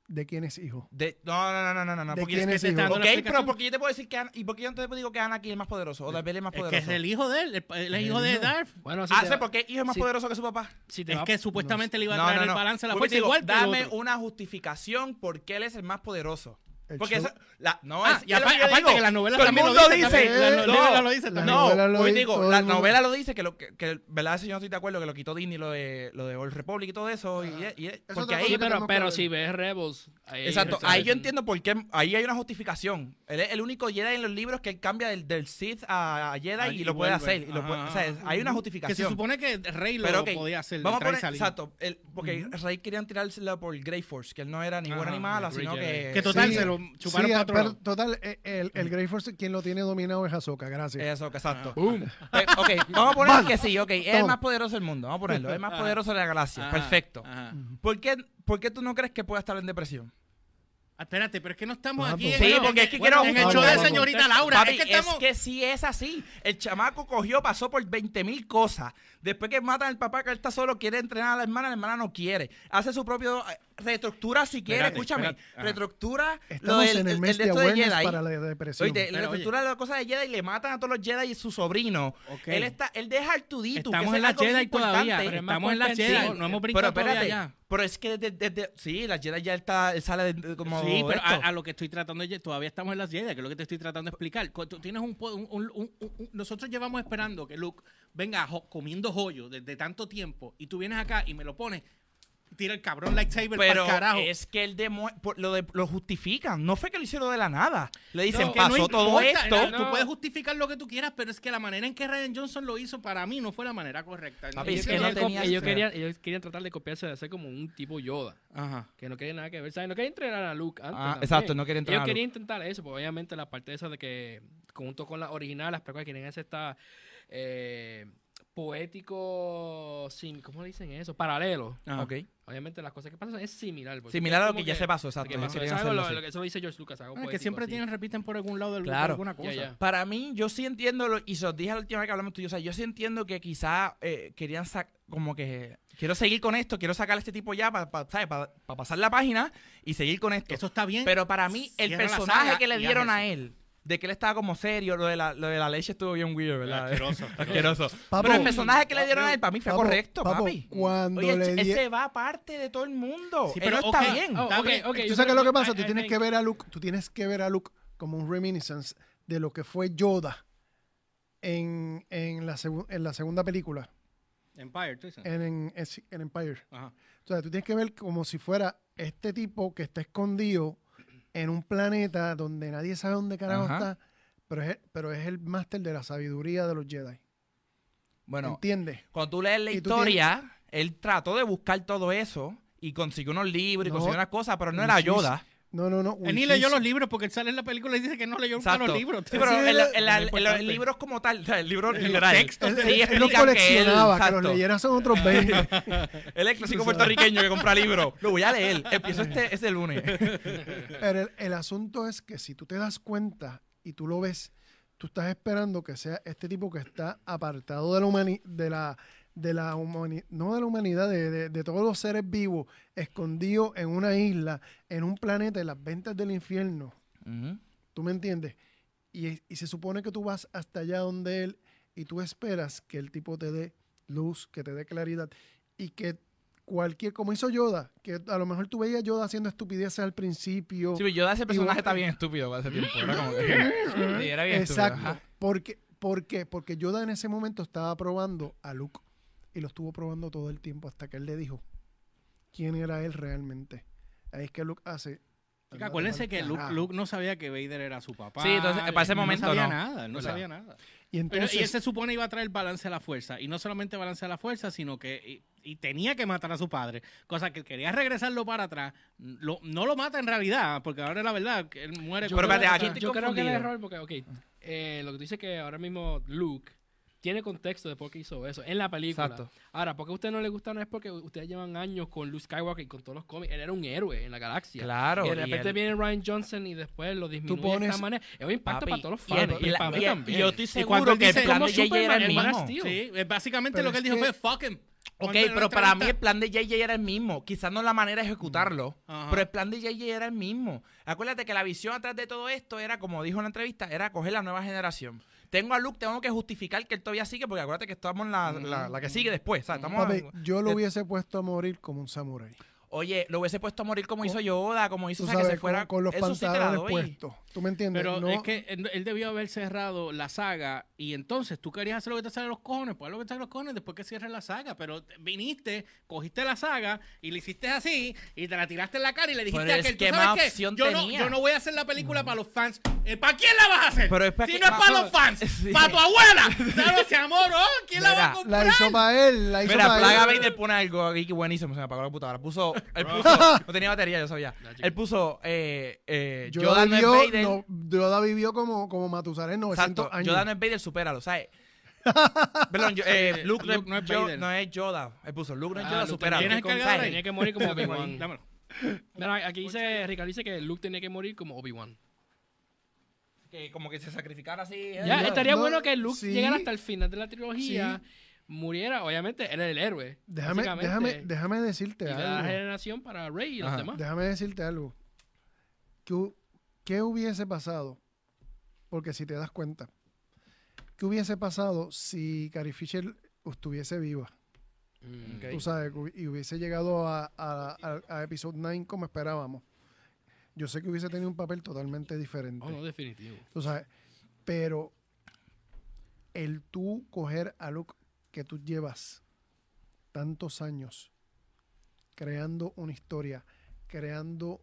¿De quién es hijo? De, no, no, no, no, no, no. ¿De porque quién es es que hijo? Ok, pero porque yo te puedo decir que Ana- y porque yo no te digo que Anakin es más poderoso o Darth es más Es poderoso. que es el hijo de él. el- Él es hijo de. Darth. Bueno, si ah, ¿sé va- por qué hijo es más si- poderoso que su papá? si Es va- que supuestamente le iba a No, traer no, el no. balance a la y fuerza igual que el Dame una justificación por qué él es el más poderoso. El Porque show- eso, la, no, Ah, y apa- aparte digo. que Todo el también lo dice. también, las no, novelas lo dicen la también. No, novela hoy di- digo, la novela lo dice que lo que, que verdad si yo no estoy de acuerdo que lo quitó Disney lo de lo de Old Republic y todo eso y, y- porque ahí pero, pero si ves Rebels. ahí Exacto, ahí yo entiendo por qué, ahí hay una justificación. Él es el único Jedi en los libros que él cambia del, del Sith a, a Jedi y lo puede vuelve. hacer. y lo Ajá, puede- o sea, ajá. es- hay una Que se justificación. supone que Rey lo Pero podía hacer. Vamos a poner, exacto, el- porque Rey querían tirársela por Grey Force, que él no era ni buena ni mala, sino que... Que total, se lo chuparon Sí, para otro pero lado. total, eh, el, el Grey Force, quien lo tiene dominado es Ahsoka, gracias. Eso, que exacto. Boom. Pues, ok, vamos a poner que sí, ok, es el más poderoso del mundo, vamos a ponerlo, es el más Ajá. poderoso de la galaxia, perfecto. ¿Por qué, ¿Por qué tú no crees que pueda estar en depresión? Ah, Espérate, pero es que no estamos Ah, aquí pues, en, Sí, porque es que bueno, quiero- en el show de señorita Laura. Papi, es que estamos... es que sí es así. El chamaco cogió, pasó por 20 mil cosas. Después que matan al papá que él está solo, quiere entrenar a la hermana, la hermana no quiere. Hace su propio... eh, Reestructura si quiere, Espérate, escúchame. espérate. Ajá. Reestructura lo Estamos del en el el mes de de esto de awareness Jedi. para la depresión. Oíste, Pero, reestructura la cosa de Jedi y le matan a todos los Jedi y su sobrino. Ok. Él está, él deja al Tudito. Estamos en la Jedi todavía. pero es más Estamos en la. Jedi. No hemos Pero brincado todavía espérate, ya. pero es que desde, desde- sí, la Jedi ya está, él sale de- de- como Sí, pero a, esto. a lo que estoy tratando de todavía estamos en las Jedi, que es lo que te estoy tratando de explicar. Cu- Tú tienes un, po- un- un- un- un- nosotros llevamos esperando que Luke venga jo- comiendo joyo desde tanto tiempo y tú vienes acá y me lo pones, tira el cabrón lightsaber para Pero el carajo. es que él demue- por- lo, de- lo justifican. No fue que lo hicieron de la nada. Le dicen, No, que no pasó todo esto. no, Tú puedes justificar lo que tú quieras, pero es que la manera en que Ryan Johnson lo hizo para mí no fue la manera correcta. Papi, Ellos, es que querían, ellos querían, ellos querían tratar de copiarse de hacer como un tipo Yoda. Ajá. Que no quería nada que ver. ¿sabes? No quería entrenar a Luke antes. Ah, exacto, no quería entrenar Ellos a querían intentar eso, porque obviamente la parte esa de que, junto con las originales, las películas quieren hacer esta eh, poético, sim, ¿cómo le dicen eso? Paralelo. Ajá. Ok. Obviamente las cosas que pasan es similar. Similar a lo que ya se pasó, exacto. no es algo lo- que eso lo dice George Lucas. Algo Ah, que siempre así. tienen, repiten por algún lado del Claro. alguna cosa. Para mí, yo sí entiendo, lo, y se os dije la última vez que hablamos tú y yo, o sea, yo sí entiendo que quizá eh, querían sacar, como que, quiero seguir con esto, quiero sacar a este tipo ya para pasar la página y seguir con esto. Eso está bien. Pero para mí, el Cierra personaje que le dieron a eso. él, de que él estaba como serio, lo de la, lo de la leche estuvo bien weird, ¿verdad? Asqueroso, Asqueroso. Papo, Pero el personaje que le dieron a él, para mí fue Papo, correcto, papo, papi. cuando Oye, le él di- se va aparte de todo el mundo. Sí, Él pero, está bien. Oh, Está ok, bien. ok, ¿Tú sabes lo que pasa? I- Tú I tienes think- que ver a Luke, tú tienes que ver a Luke como un reminiscence de lo que fue Yoda en, en, la, segu- en la segunda película. Empire, tú dices. en, en- en- en Empire. Ajá. O sea, tú tienes que ver como si fuera este tipo que está escondido en un planeta donde nadie sabe dónde carajo Ajá. está, pero es, pero es el máster de la sabiduría de los Jedi. Bueno, ¿Entiendes? cuando tú lees la historia, él trató de buscar todo eso y consiguió unos libros y No, consiguió unas cosas, pero no era. Yoda. No, no, no. Él ni leyó los libros porque él sale en la película y dice que no leyó nunca Exacto. los libros. Sí, pero en los importante. libros como tal, el libro literal, textos Él, sí él- los explican que él, coleccionaba, que, los leyera son otros 20. Él es clásico puertorriqueño que compra libros. Lo voy a leer. Empiezo este, este lunes. Pero el, el asunto es que si tú te das cuenta y tú lo ves, tú estás esperando que sea este tipo que está apartado de la humanidad, de la, de la humani- no de la humanidad, de, de- de todos los seres vivos, escondido en una isla, en un planeta, en las ventas del infierno. ¿Tú me entiendes? Y, y se supone que tú vas hasta allá donde él y tú esperas que el tipo te dé luz, que te dé claridad y que cualquier, como hizo Yoda, que a lo mejor tú veías a Yoda haciendo estupideces al principio. Sí, pero Yoda, ese personaje está bien estúpido para ese tiempo. Era como que- Sí, era bien estúpido, Exacto. ajá. Porque, ¿Por qué? Porque Yoda en ese momento estaba probando a Luke y lo estuvo probando todo el tiempo hasta que él le dijo quién era él realmente. Ahí es que Luke hace. Chica, acuérdense que Luke. Luke no sabía que Vader era su papá. Sí, entonces, para ese momento no sabía no. nada, él no sabía nada. Y Pero, entonces, y él se supone iba a traer balance a la fuerza. Y no solamente balance a la fuerza, sino que y, y tenía que matar a su padre. Cosa que quería regresarlo para atrás. Lo- no lo mata en realidad, porque ahora es la verdad que él muere. Pero con- espérate, o sea, aquí Yo creo que el error, porque, ok, eh, lo que tú dices que ahora mismo Luke tiene contexto de por qué hizo eso en la película. Exacto. Ahora, porque a usted no le gusta no es porque ustedes llevan años con Luke Skywalker y con todos los cómics. Él era un héroe en la galaxia. Claro. y de y repente él- viene Ryan Johnson y después lo disminuye de esta manera. Es un impacto Papi, para todos los y él- fans. y y la- para mí y- también. y yo estoy Y cuando seguro él que el plan de JJ era el mismo. Sí, básicamente Pero lo que él dijo que- fue fuck him. Ok, pero para mí el plan de JJ era el mismo. Quizás no la manera de ejecutarlo, Ajá. pero el plan de JJ era el mismo. Acuérdate que la visión atrás de todo esto era, como dijo en la entrevista, era coger la nueva generación. Tengo a Luke, tengo que justificar que él todavía sigue, porque acuérdate que estamos en la, la- la que sigue después. ¿sabes? Estamos papi, yo lo de- hubiese puesto a morir como un samurái. Oye, lo hubiese puesto a morir como hizo Yoda, como hizo, Tú o sea, que sabes, se fuera con, con los eso sí la pantalones doy. puestos. ¿Tú me entiendes? Pero No- es que él, él debió haber cerrado la saga y entonces tú querías hacer lo que te sale de los cojones, pues haz lo que te sale de los cojones después que cierres la saga. Pero te- viniste, cogiste la saga y le hiciste así y te la tiraste en la cara y le dijiste Pero a es aquel, ¿tú que sabes más qué? opción yo, no, tenía. yo no voy a hacer la película para los fans. Eh, ¿Para quién la vas a hacer? Pero es para si que- no es para los fans, Sí. para tu abuela. Claro, se amor, ¿no? ¿Quién la va a comprar? La hizo para él, la hizo Mira, para Plaga él. Vader pone algo aquí que buenísimo, se me apagó la computadora. Puso, él puso, no tenía batería, yo sabía. Él puso, eh, eh, Yoda, Yoda, no es vivió, Vader. no, Yoda vivió como, como Matusalén 900 Exacto, años. Yoda no es Vader, supéralo, ¿sabes? Perdón, yo- eh, Eh, Luke, Luke no, es Yo- Vader. no es Yoda. Él puso, Luke no es Ah, Yoda, Luke supéralo. ¿Tienes el tenía que- cargador ahí? Tenía que morir como Dámelo, Obi-Wan. dámelo. Mira, aquí dice, Ricardo dice que Luke tenía que morir como Obi-Wan. Que como que se sacrificara así. ¿eh? Ya, no, estaría no, bueno que Luke sí. llegara hasta el final de la trilogía, muriera, obviamente, él era el héroe. Déjame, déjame, déjame decirte y da la algo. generación para Rey y los demás. Déjame decirte algo. ¿Qué, qué hubiese pasado? Porque si te das cuenta, ¿qué hubiese pasado si Carrie Fisher estuviese viva? Mm. Tú sabes, y hubiese llegado a, a, a, a Episode 9 como esperábamos. Yo sé que hubiese tenido un papel totalmente diferente. Oh, no, definitivo. Tú sabes, pero el tú coger a Luke que tú llevas tantos años creando una historia, creando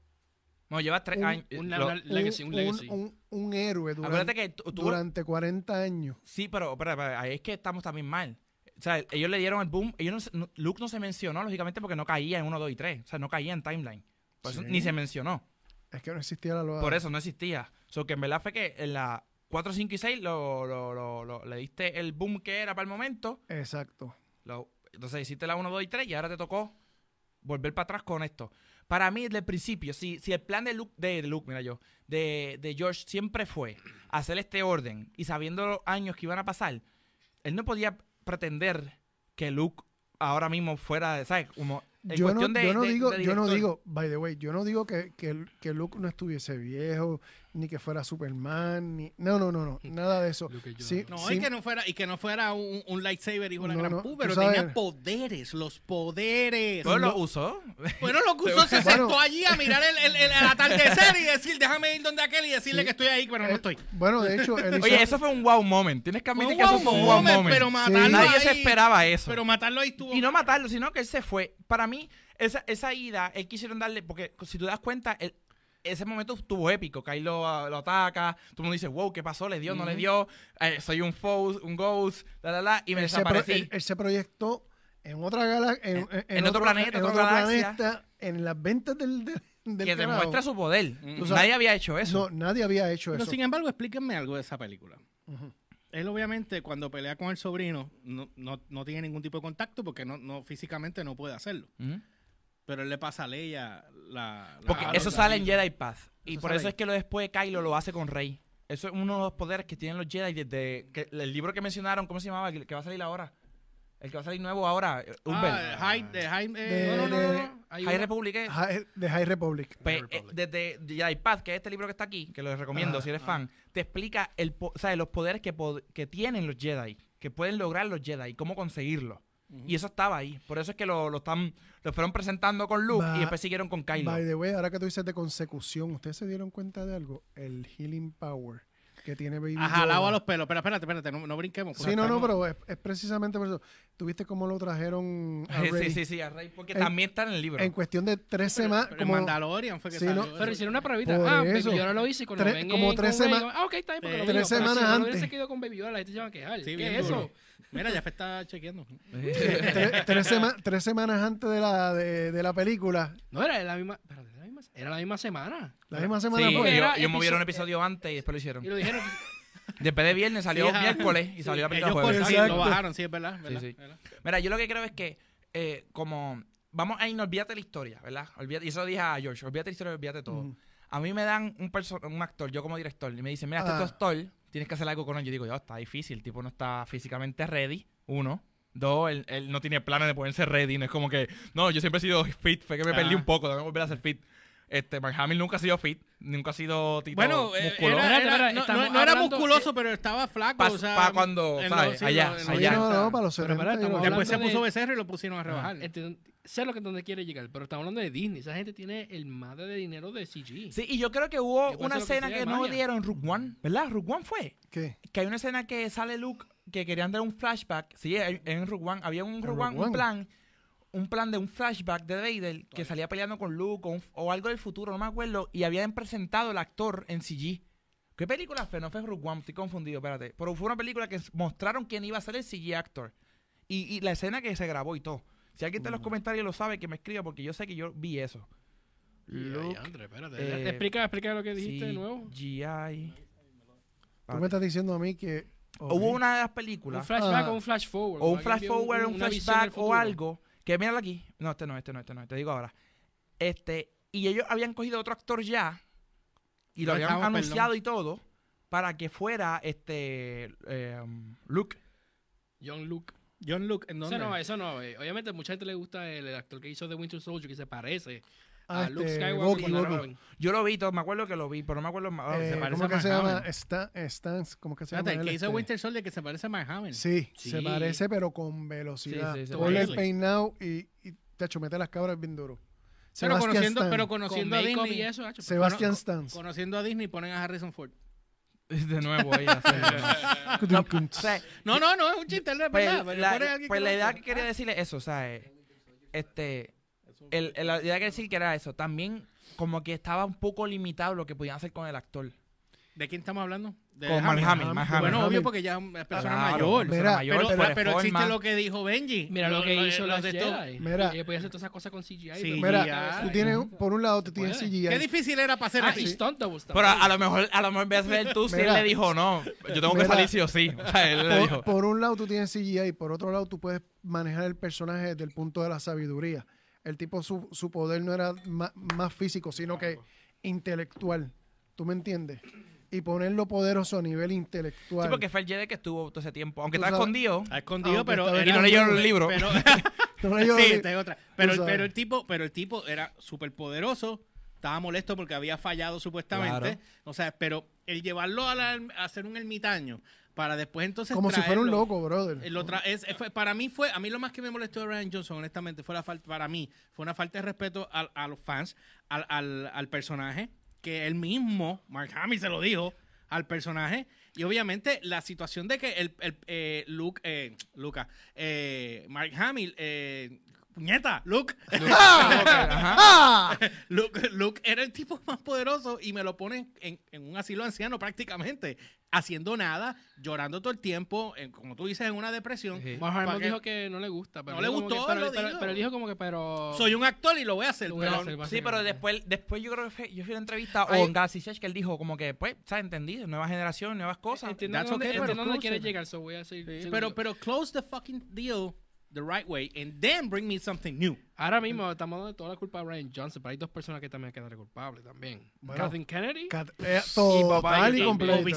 No, lleva tres Un- años. lo- Legacy, un legacy. un- un héroe acuérdate durante, que tú, durante 40 años. Sí, pero, ahí es que estamos también mal. O sea, ellos le dieron el boom. Ellos no se- no- Luke no se mencionó, lógicamente, porque no caía en 1, 2 y 3. O sea, no caía en timeline. Por eso ni se mencionó. Es que no existía la loa. Por eso no existía. So que en verdad fue que en la 4, 5 y 6 lo, lo- lo- lo- le diste el boom que era para el momento. Exacto. Entonces hiciste la 1, 2 y 3 y ahora te tocó volver para atrás con esto. Para mí, desde el principio, si, si el plan de Luke, de, de Luke, mira yo, de, de George siempre fue hacer este orden y sabiendo los años que iban a pasar, él no podía pretender que Luke ahora mismo fuera, ¿sabes? Como Yo no, de, yo no de- digo, de yo no digo, by the way, yo no digo que, que, que Luke no estuviese viejo ni que fuera Superman, ni... No, no, no, no, nada de eso. Sí, No, sí, y que no fuera, y que no fuera un, un lightsaber, hijo de la No, gran no, pu, pero sabes- tenía poderes, los poderes. Bueno, no- lo usó. Bueno, lo que usó se Bueno. sentó allí a mirar el, el- el atardecer y decir, déjame ir donde aquel y decirle Sí. que estoy ahí, pero no eh, estoy. Bueno, de hecho, él hizo- Oye, eso fue un wow moment. Tienes que admitir un que wow eso fue un wow moment, moment. pero matarlo Nadie ahí, se esperaba eso. Pero matarlo ahí estuvo... Y no matarlo, sino que él se fue. Para mí, esa, esa ida, él quisieron darle, porque si tú das cuenta, él- ese momento estuvo épico. Kylo ah, lo ataca, todo el mundo dice, wow, ¿qué pasó? ¿Le dio? ¿No le dio? Eh, soy un foe, un ghost, la, la, la, y me él, se desaparecí. él- él se proyectó en otra gala, en, en- en otro planeta, en otra otro galaxia. planeta, en las ventas del, del, del que carajo. demuestra su poder. Mm. Nadie había hecho eso. No, nadie había hecho Pero eso. sin embargo, explíquenme algo de esa película. Él obviamente cuando pelea con el sobrino no, no, no tiene ningún tipo de contacto porque no, no físicamente no puede hacerlo. Pero él le pasa a Leia la... la- Porque eso la- sale en Jedi Path. Y Eso por eso ahí. es que lo después Kylo lo hace con Rey. Eso es uno de los poderes que tienen los Jedi desde que, el libro que mencionaron, ¿cómo se llamaba? El que va a salir ahora. El que va a salir nuevo ahora, eh. Ah, Hyde, de Hyde, eh, De- No, no, no, no, no. Hay High una- Republic. es- High- de High Republic. Pues, High eh, Republic. desde Jedi Path, que es este libro que está aquí, que lo recomiendo Ah, si eres ah. fan, te explica el, po- o sea, los poderes que, que tienen los Jedi, que pueden lograr los Jedi, y cómo Y eso estaba ahí. Por eso es que lo, lo están, lo fueron presentando con Luke y después siguieron con Kylo. By the way, ahora que tú dices de consecución, ¿ustedes se dieron cuenta de algo? El healing power que tiene Baby jalado Yoda. a los pelos. Pero espérate, espérate, no, no brinquemos. porque Sí, no, no, pero es, es precisamente por eso. ¿Tuviste cómo lo trajeron a Sí, Rey? sí, sí, a Rey, porque En- también está en el libro. En cuestión de tres semanas. como Mandalorian fue que Sí, salió no. Pero hicieron una pruebita. Ah, Baby eso. Yoda lo hice cuando Tres- ven como tres con Rey, sema- Ah, ok, está bien, porque lo Tres digo. Semanas si no lo antes. hubiese quedado con Baby Yoda, la gente se va a quejar. Sí, ¿Qué es eso? Mira, ya está chequeando. tres, tres sema- tres semanas antes de la, de, de la película. No, era la misma... espérate, era la misma, era la misma semana. La misma semana Sí, ellos, movieron un episodio- antes y después lo hicieron. Y lo dijeron... Después de viernes salió Sí, miércoles y salió la película ellos jueves. Exacto. lo bajaron, sí, es verdad. verdad, sí. verdad. Mira, yo lo que creo es que, eh, como, vamos a ir, olvídate la historia, ¿verdad? Olvídate, y eso dije a George, olvídate la historia, olvídate todo. A mí me dan un, un actor, yo como director, y me dicen, mira, este Ah. actor, tienes que hacer algo con él. Yo digo, ya, está difícil, el tipo no está físicamente ready, uno. Dos, él, él no tiene planes de ponerse ready, no es como que, no, yo siempre he sido fit, fue que me perdí Ah. un poco, tengo que volver a ser fit. Este, Mark Hamill nunca ha sido fit, nunca ha sido tipo Bueno, eh, musculoso. era- era- no, estamos no- no era hablando- musculoso, pero estaba flaco. Pa- o sea, pa' cuando, ¿sabes? los- sí, Allá, allá. no, no, para los Pero 70 espérate, y los- estamos Después se puso de- becerro y lo pusieron a rebajar. Entiendo- sé lo que donde quiere llegar, pero estamos hablando de Disney. Esa gente tiene el madre de dinero de CG. Sí, y yo creo que hubo una que escena que no dieron en Rook One, ¿verdad? Rook One fue. ¿Qué? Que hay una escena que sale Luke que querían dar un flashback. Sí, en Rook One había un En Rook Rogue One, un plan, un plan de un flashback de Vader que salía peleando con Luke o, un- o algo del futuro, no me acuerdo, y habían presentado el actor en CG. ¿Qué película fue? No fue Rook One, estoy confundido, espérate. Pero fue una película que mostraron quién iba a ser el CG actor. Y, y la escena que se grabó y todo. Si alguien está en los comentarios lo sabe, que me escriba porque yo sé que yo vi eso. Luke, Andre, espérate. eh, explica, explica lo que dijiste de nuevo. CGI. Tú me estás diciendo a mí que. Hubo una de las Un películas, flashback Ah. o un flash forward. o un flash forward, un visión flashback o algo, que míralo aquí. No, este no, este no, este no, te digo ahora. Este, y ellos habían cogido otro actor ya, y lo ¿Dónde habían estamos, anunciado perdón? y todo, para que fuera este eh, Luke. John Luke. John Luke, ¿en Eso dónde? no, eso no. eh. Obviamente, a mucha gente le gusta el, el actor que hizo The Winter Soldier, que se parece Ah, a Luke este, Skywalker. Yo lo vi, todo, me acuerdo que lo vi, pero no me acuerdo más. Eh, se parece ¿Cómo a que se llama? Stan, Stans, ¿cómo que se llama? El que hizo este? Winter Soldier que se parece a Mark Hamill. Sí, Sí. se parece, pero con velocidad. Sí, sí, Ponle el peinado y, y te mete las cabras bien duro. Pero Sebastian conociendo, Stan. pero Con conociendo a Disney. y eso, hacho, Sebastian Stans. Conociendo a Disney ponen a Harrison Ford. De nuevo ahí. haciendo- o sea, No, no, no, es un chiste, es pues, verdad. la, pues que la lo idea que quería decirle eso, o sea, eh, este, el, el- la idea que decir que era eso. También como que estaba un poco limitado lo que podían hacer con el actor. ¿De quién estamos hablando? De Con Mark Hamill, Mark Hamill. Bueno, obvio, porque ya es persona Claro, mayor. persona Mira, mayor, pero, existe lo que dijo Benji. Mira lo que hizo lo los de esto- Jedi. Mira. Ella podía hacer todas esas cosas con CGI. Sí, pero- Mira, tú tienes, por un lado, tú tienes Puede. CGI. Qué difícil era para hacer Ah, así. y stunt doubles Pero a, también. a lo mejor, a lo mejor en vez de tú, sí él Mira. le dijo, no, yo tengo que Mira. salir sí o sí. O sea, él le dijo. Por, por un lado tú tienes CGI, por otro lado tú puedes manejar el personaje desde el punto de la sabiduría. El tipo, su, su poder no era ma- más, físico, sino que intelectual. ¿Tú me entiendes? Y ponerlo poderoso a nivel intelectual. Sí, porque fue el Jedi que estuvo todo ese tiempo. Aunque sabes- escondido. Está escondido, Aunque pero. Y no leyó el libro. Pero, No, yo- sí, otra. Pero, el tipo, pero el tipo era súper poderoso, estaba molesto porque había fallado supuestamente. Claro. O sea, pero el llevarlo a, la- a hacer un ermitaño para después entonces Como si fuera un loco, brother. lo tra- es- fue- para mí fue, a mí lo más que me molestó de Ryan Johnson, honestamente, fue la falta, para mí, fue una falta de respeto al- a, los fans, al, al- al personaje, que él mismo, Mark Hamill se lo dijo al personaje, y obviamente la situación de que el, el, eh, Luke, eh, Luca, eh, Mark Hamill, eh, puñeta, Luke, Ajá. ¡Ah! Luke, Luke era el tipo más poderoso y me lo ponen en, en un asilo anciano prácticamente, haciendo nada, llorando todo el tiempo, en- como tú dices, en una depresión. Sí. Dijo que no le gusta. Pero No le gustó, que- pero, lo pero- dijo. pero él dijo como que, pero... Soy un actor y lo voy a hacer. A Sí, pero después, después yo creo que fue, yo fui a una entrevista Ay. en Galaxy Search que él dijo como que, pues, ¿sabes? Entendido, nueva generación, nuevas cosas. Entiendo dónde, okay, entiendo pero dónde quiere llegar, so voy a seguir. Sí, pero, pero close the fucking deal the right way and then bring me something new. Ahora mismo estamos dando toda la culpa a Ryan Johnson, pero hay dos personas que también quedan culpables también. Bueno. Kathleen Kennedy, Cat- eh, Bob total y Iger. completo.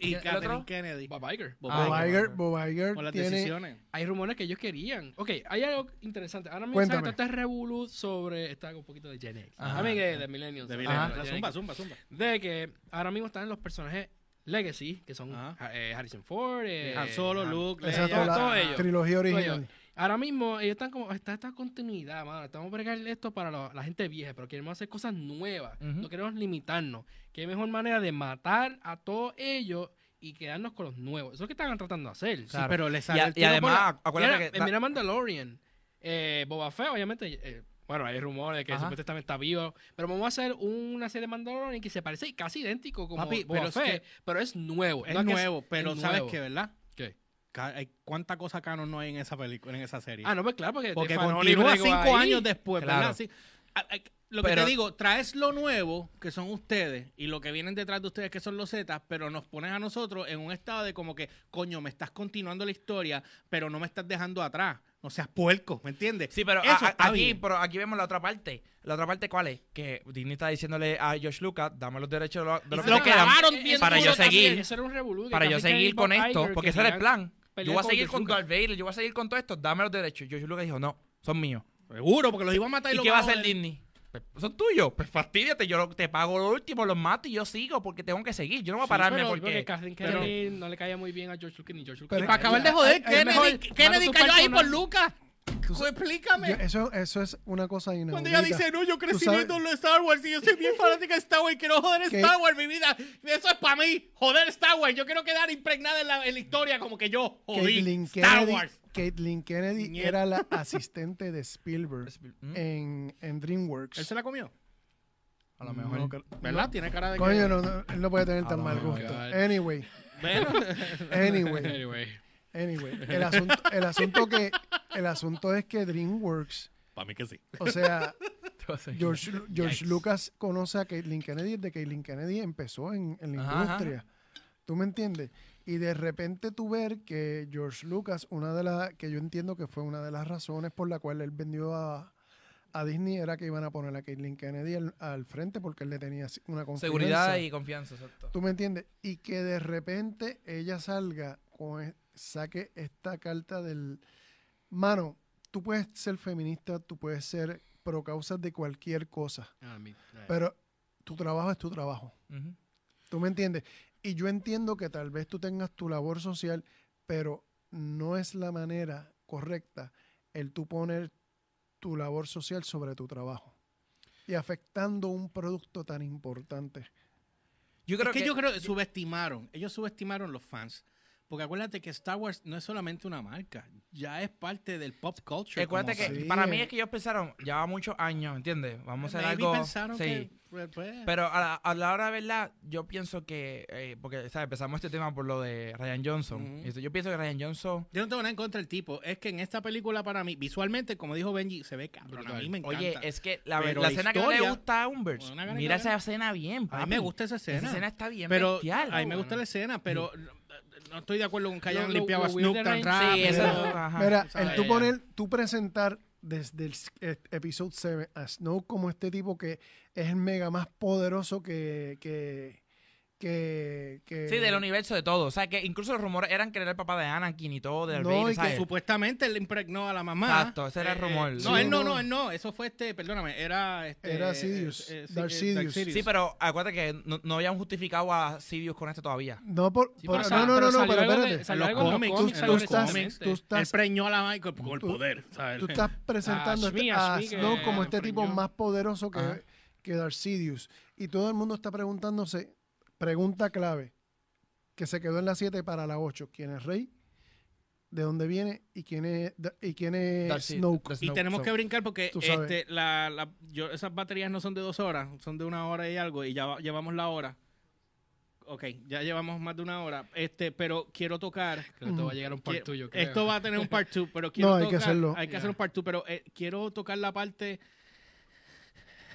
Y ¿Y el Catherine otro? Kennedy. Bob Iger. Bob Ah, Bob Iger. Iger, Bob Iger Con las tiene... decisiones. Hay rumores que ellos querían. Ok, hay algo interesante. Ahora mismo todo este revolú sobre. Está un poquito de Gen X. Ajá. A mí que de Millennials. De Gen Zumba, zumba, zumba. De que ahora mismo están los personajes Legacy, que son eh, Harrison Ford, eh, Han Solo, Luke, Leia. la todos ellos. trilogía original. Ahora mismo ellos están como, está esta continuidad, mano. Estamos a bregar esto para la, la gente vieja, pero queremos hacer cosas nuevas. No queremos limitarnos. Qué mejor manera de matar a todos ellos y quedarnos con los nuevos. Eso es lo que están tratando de hacer. Sí, pero le Y, sale a- el y además, la- acuérdate Mira, que... eh, mira Mandalorian. Eh, Boba Fett, obviamente. eh, bueno, hay rumores que Ajá. supuestamente está vivo. Pero vamos a hacer una serie de Mandalorian que se parece casi idéntico como Papi, Boba pero es Fett, que- pero es nuevo. Es no que nuevo, pero es ¿sabes nuevo. qué, verdad? ¿Qué? ¿Cuánta cosa canon no hay en esa película, en esa serie? Ah, no, pues claro, porque, Porque continúa cinco ahí. años después, Claro. ¿verdad? Sí. Ah, ah, Lo que Pero- te digo, traes lo nuevo, que son ustedes, y lo que vienen detrás de ustedes, que son los Zetas, pero nos pones a nosotros en un estado de como que, coño, me estás continuando la historia, pero no me estás dejando atrás. No seas puerco, ¿me entiendes? Sí, pero Eso a- aquí, bien. pero aquí vemos la otra parte. ¿La otra parte cuál es? Que Disney está diciéndole a George Lucas, dame los derechos de lo, de lo que quedan. Eh, eso para yo seguir- Para yo seguir con esto, porque que ese era el plan. Yo voy a seguir con. Darth Vader, yo voy a seguir con todo esto, dame los derechos. George Lucas dijo, no, son míos. Seguro, porque los iban a matar y, ¿Y los qué va a hacer. Disney? Pues, son tuyos. Pues fastidiate, yo te pago lo último, los mato y yo sigo porque tengo que seguir. Yo no voy a Sí, pararme pero porque... Kathleen pero- Kennedy no le caía muy bien a George Lucas ni George Lucas. Pero- Para acabar de joder, Kennedy, mejor, Kennedy cayó ahí por. Lucas. Tú Explícame. Yo- eso, eso es una cosa inaudita. Cuando ella dice, no, yo crecí viendo lo de Star Wars y yo soy bien fanática de Star Wars y quiero joder ¿Qué? Star Wars, mi vida. Eso es para mí, joder Star Wars. Yo quiero quedar impregnada en la, en la historia como que yo jodí Caitlyn Star Kennedy, Wars. Caitlyn Kennedy era la asistente de Spielberg ¿Mm? en, en DreamWorks. ¿Él se la comió? A lo mejor. ¿Verdad? Tiene cara de que... Coño, no, no, él no puede tener A tan mal gusto. God. Anyway, Bueno, anyway, Anyway. Anyway. El asunto, el asunto que, el asunto es que DreamWorks, para mí que sí. o sea, George, George. Lucas conoce a Caitlyn Kennedy desde que Caitlyn Kennedy empezó en, en la Ajá, industria. ¿Tú me entiendes? Y de repente tú ver que George Lucas, una de las, que yo entiendo que fue una de las razones por la cual él vendió a, a Disney era que iban a poner a Caitlyn Kennedy al, al frente porque él le tenía una confianza. Seguridad y confianza, exacto. ¿Tú me entiendes? Y que de repente ella salga con, e- saque esta carta del... Mano, tú puedes ser feminista, tú puedes ser pro causas de cualquier cosa, Ah, mi- eh. pero tu trabajo es tu trabajo. ¿Tú me entiendes? Y yo entiendo que tal vez tú tengas tu labor social, pero no es la manera correcta el tú poner tu labor social sobre tu trabajo y afectando un producto tan importante. Yo creo es que, que, yo creo que subestimaron. Ellos subestimaron los fans. Porque acuérdate que Star Wars no es solamente una marca. Ya es parte del pop culture. Acuérdate que. Sí, para mí es que ellos pensaron, lleva muchos años, ¿entiendes? Vamos a hacer Maybe algo. pensaron sí. que... pues, pues, Pero a la, a la hora de verdad, yo pienso que, eh, porque, ¿sabes? Empezamos este tema por lo de Ryan Johnson. Yo pienso que Ryan Johnson, Yo no tengo nada en contra del tipo. Es que en esta película, para mí, visualmente, como dijo Benji, se ve cabrón. A mí me encanta. oye, es que la, la la escena que no le gusta a gana mira esa escena bien, a papi. mí me gusta esa escena. Esa escena está bien pero bestial. a mí me gusta la escena, pero no estoy de acuerdo con que hayan limpiado a Snoop tan rápido. Mira, el tú poner, tú presentar desde el eh, episodio 7 a Snow como este tipo que es el mega más poderoso que, que que, que Sí, del universo de todo. O sea, que incluso los rumores eran que era el papá de Anakin y todo, del No, Vader, y que ¿sabes? Supuestamente él impregnó a la mamá. Exacto, ese era el Eh, rumor. eh, Sí, no, él no, no. no, él no. Eso fue este, perdóname, era este. Era eh, Sidious, eh, sí, Darth eh, Sidious. Sí, pero acuérdate que no, no habían justificado a Sidious con esto todavía. No, por, Sí, por- no, no, pero no, no, pero espérate. los cómics, tú- en tú estás- él estás- preñó a la Michael con el poder, ¿sabes? Tú estás presentando A Shmi, este- a Shmi Snow como este tipo más poderoso que, que Darth Sidious. Y todo el mundo está preguntándose, pregunta clave, que se quedó en la 7 para la 8. ¿Quién es Rey? ¿De dónde viene? ¿Y quién es, y quién es Snoke? Y tenemos so- que brincar porque este, la, la- yo, esas baterías no son de dos horas, son de una hora y algo, y ya va- llevamos la hora. Ok, ya llevamos más de una hora. Este, pero quiero tocar. Creo que esto va a llegar a un part tuyo, creo. Esto va a tener un part 2, pero quiero No, hay que hacerlo. Hay que hacer un part 2, pero eh, quiero tocar la parte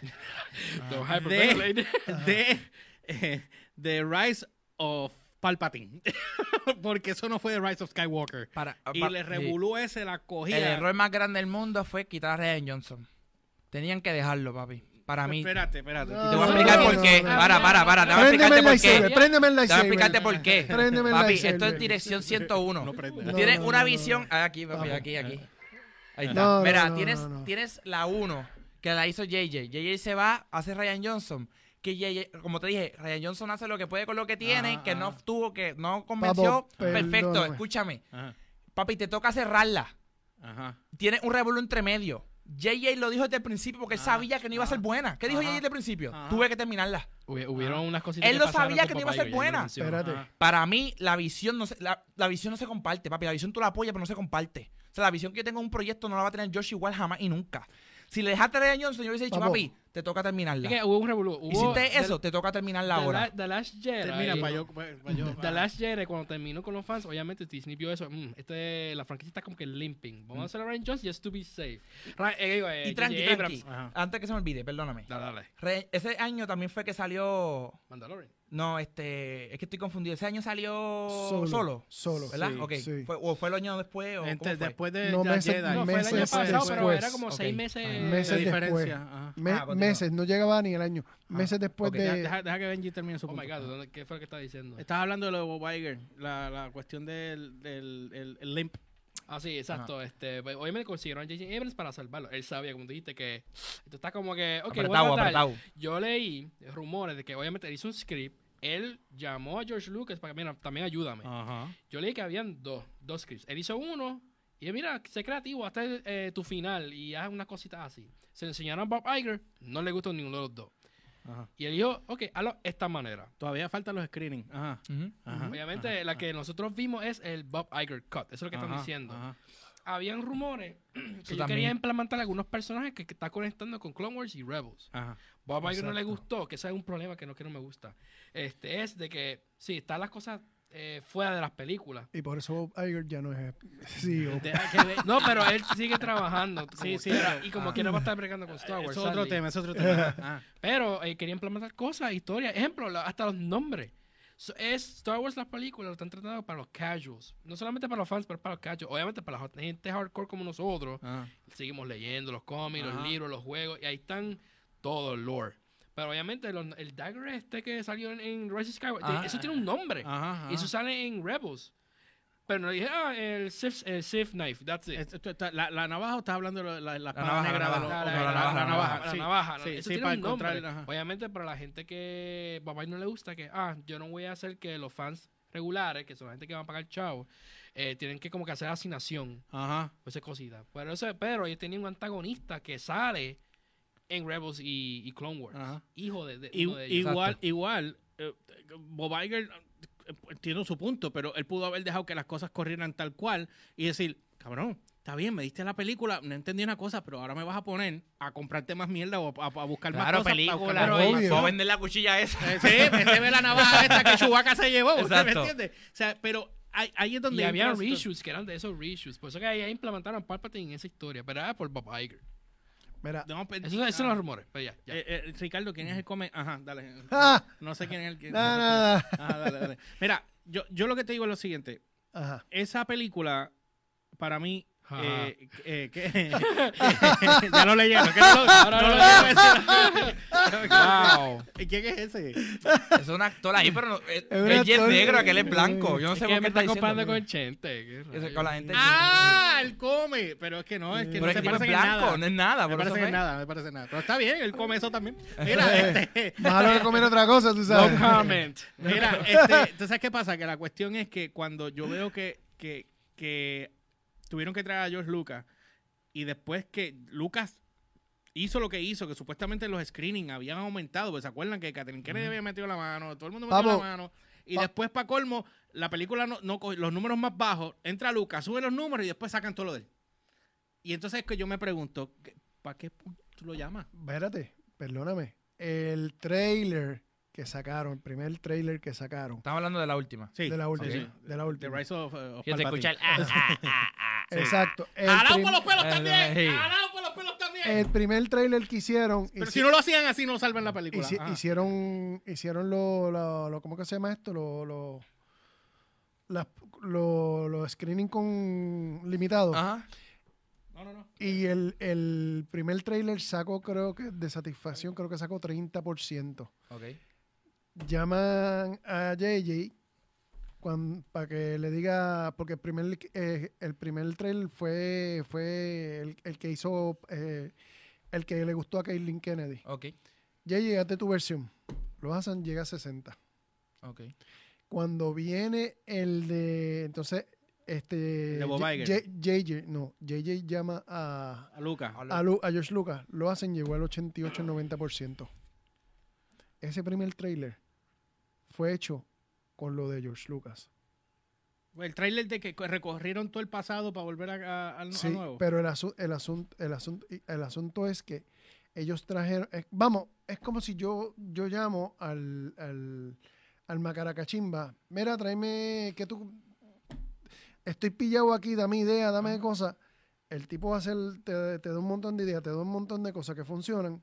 de, de, eh, de Rise of Palpatine. Porque eso no fue de Rise of Skywalker. Para, Y pa- le sí. revolú ese la cogida. El error más grande del mundo fue quitar a Ryan Johnson. Tenían que dejarlo, papi. Para mí. Espérate, espérate. No, Te voy a explicar no, por qué. no, no. Para, para, para. Te voy a explicarte por qué. préndeme el Te voy a explicarte por qué. Préndeme el Papi, esto es dirección 101. No prende. No, tienes no, una no, visión. no. ah, Aquí, papi, aquí, aquí. Ahí está. Mira, no, tienes, no, no. tienes la 1 que la hizo JJ. JJ se va, hace Ryan Johnson. Que JJ, como te dije, Ryan Johnson hace lo que puede con lo que tiene, Ajá, que no ajá. tuvo, que no convenció. Papo, Perfecto, escúchame. Ajá, Papi, te toca cerrarla. ajá. Tiene un revuelo entre medio. JJ lo dijo desde el principio porque él Ah, sabía que no iba a ser ah, buena. ¿Qué dijo JJ desde el principio? Tuve que terminarla. Hubi- Hubieron unas cositas Él lo sabía que no iba a ser buena. Espérate. Para mí, la visión no se, la, la visión no se comparte, papi. La visión tú la apoyas, pero no se comparte. O sea, la visión que yo tengo en un proyecto no la va a tener Josh igual jamás y nunca. Si le dejaste a Johnson, yo hubiese dicho, Papo. papi, te toca terminarla. Es que hubo un revolú. Hiciste The- eso, te toca terminarla The ahora. La- The Last Jedi. Termina para yo. pa- pa' yo- The Last Jedi, cuando terminó con los fans, obviamente Disney vio eso. mm, este, la franquicia está como que limping. Vamos a hacer a Ryan Johnson just to be safe. Eh, eh, Y tranqui, tranqui. Antes que se me olvide, perdóname. Dale, dale. Re- ese año también fue que salió. Mandalorian. No, este. Es que estoy confundido. Ese año salió Solo. solo. Solo. ¿Verdad? sí, ok. sí. Fue- ¿O fue el año después? O Entre- cómo fue? después de No, meses- Jedi. No, fue el año Meses pasado, pero después. era como seis meses. Ajá. Meses de diferencia. Ajá. Me- Ah, meses, no llegaba ni el año. Meses después de... Deja, que Benji termine su Oh my god, ¿dónde- ¿qué fue lo que estaba diciendo? Estás hablando de lo de Bob Iger, la, la cuestión del, del el, el limp. Ah, sí, exacto. Este, pues, obviamente consiguieron a J.J. Abrams para salvarlo. Él sabía, como dijiste, que esto está como que. Ok, voy a apretado, apretado. Yo leí rumores de que obviamente él hizo un script. Él llamó a George Lucas para que, mira, también ayúdame. Ajá. Yo leí que habían dos, dos scripts. Él hizo uno y mira, sé creativo hasta eh, tu final y haz unas cositas así. Se enseñaron a Bob Iger, no le gustó ninguno de los dos. Ajá. Y él dijo, ok, hazlo de esta manera. Todavía faltan los screenings. Ajá. Ujú. Ajá. Obviamente, Ajá. la que nosotros vimos es el Bob Iger cut. Eso es lo que están diciendo. Ajá. Habían rumores que Eso yo también. quería implementar algunos personajes que, que está conectando con Clone Wars y Rebels. Ajá. Bob Iger no le gustó, que ese es un problema que no, que no me gusta. Este es de que, sí, están las cosas eh, fuera de las películas. Y por eso Bob Iger ya no es CEO. Ve- No, pero él sigue trabajando. Sí, sí, y como ah. quiera va a estar bregando con Star Wars. Es otro tema, es otro tema. Ajá. Pero eh, quería implementar cosas, historias. Ejemplo, hasta los nombres. So, es Star Wars las películas lo están tratando para los casuals. No solamente para los fans, pero para los casuals. Obviamente para la gente hardcore como nosotros. Ajá. Seguimos leyendo los cómics, los libros, los juegos. Y ahí están todo el lore. Pero obviamente los- el dagger este que salió en, en Rise of Skywalker, Ajá. eso tiene un nombre. Ajá, ajá. Y eso sale en Rebels. Pero no dije, ah, el Sith, el Sith Knife, that's it. Esto- esto está- la, la navaja o estás hablando de la, la espada navaja, negra la navaja. La- la- la- la navaja, la sí, navaja, sí, eso sí, tiene para un nombre. encontrar, ajá. Obviamente para la gente que papá no le gusta, que ah, yo no voy a hacer que los fans regulares, que son la gente que van a pagar chavo, eh, tienen que como que hacer asignación Ajá. o esa cosita. Pero eso, pero ellos tenían un antagonista que sale en Rebels y, y Clone Wars. Ajá. Hijo de, de I- de ellos. igual, Exacto. igual, eh, Bob Iger eh, entiendo su punto, pero él pudo haber dejado que las cosas corrieran tal cual y decir, cabrón, está bien, me diste la película, no entendí una cosa, pero ahora me vas a poner a comprarte más mierda o a, a buscar Claro, más cosas. película. para obvio. Puedo vender la cuchilla esa. Eh, Sí, méteme la navaja esta que Chewbacca se llevó, ¿usted me Exacto. entiende? O sea, pero ahí, ahí es donde... Y había reshoots que eran de esos reshoots. Por eso que ahí implementaron Palpatine en esa historia. Pero era por Bob Iger. Mira. No, pero- Eso, esos son los rumores. Pero ya, ya. Eh, eh, Ricardo, ¿quién es el come? Ajá, dale. Ah, No sé quién es el que... nada, nada. Ajá, dale, dale. Mira, yo, yo lo que te digo es lo siguiente. Ajá. esa película, para mí. Eh, eh, que- ya lo leyeron. que no lo, no lo leyeron. Wow. ¿Y quién es ese? Es un actor ahí, pero no, un él es negro, aquel es blanco. Yo no Es sé por qué me está está comparando diciendo. con Chente. con la gente- Ah, él come. Pero es que no, es que Pero no es se es parece en blanco, nada. no es nada. parece es no me parece nada. Pero está bien, él come eso también. Mira, este, Malo que comer otra cosa, tú sabes. No comment. Mira, este, ¿tú sabes qué pasa? Que la cuestión es que cuando yo veo que, que, que tuvieron que traer a George Lucas y después que Lucas hizo lo que hizo, que supuestamente los screenings habían aumentado, pues se acuerdan que Catherine Kennedy había metido la mano, todo el mundo metió la mano. Y pa- después, para colmo, la película no, no coge los números más bajos, entra Lucas, sube los números y después sacan todo lo de él. Y entonces es que yo me pregunto, ¿para qué tú lo llamas? Espérate, perdóname. El trailer que sacaron, el primer trailer que sacaron Estamos hablando de la última. Sí, de la última, sí, sí. de la última. The Rise of, uh, of Fíjate, Palpatine. escucha el ah, ah, ah, ah. Exacto. El, ¡Jalao prim- por los pelos Eh, también! sí. ¡Jalao por los pelos también! el primer trailer que hicieron, Pero hici- si no lo hacían así, no salvan la película. hici- Ajá. hicieron, hicieron lo, lo, lo- ¿cómo que se llama esto? Lo, lo, las- lo, lo screening con limitado. Ajá. No, no, no. Y el, el primer trailer sacó, creo que de satisfacción, creo que sacó 30%. Ok. Llaman a JJ para que le diga, porque el primer, eh, el primer trailer fue, fue el, el que hizo, eh, el que le gustó a Caitlyn Kennedy. Ok. JJ, hazte tu versión. Lo hacen, llega a 60. Ok. Cuando viene el de, entonces, este... de Bob J- Iger. J- JJ, no, JJ llama a, A Luca. a, Lu- a George Lucas, lo hacen, llegó al 88-90%. Ese primer trailer fue hecho con lo de George Lucas. El tráiler de que recorrieron todo el pasado para volver a, a- Sí, nuevo. pero el, asu- el, asunto, el, asunto, el asunto es que ellos trajeron, es- vamos, es como si yo, yo llamo al, al, al Macaracachimba, mira, tráeme, que tú, estoy pillado aquí, dame idea, dame cosas. El tipo va a hacer, te, te da un montón de ideas, te da un montón de cosas que funcionan,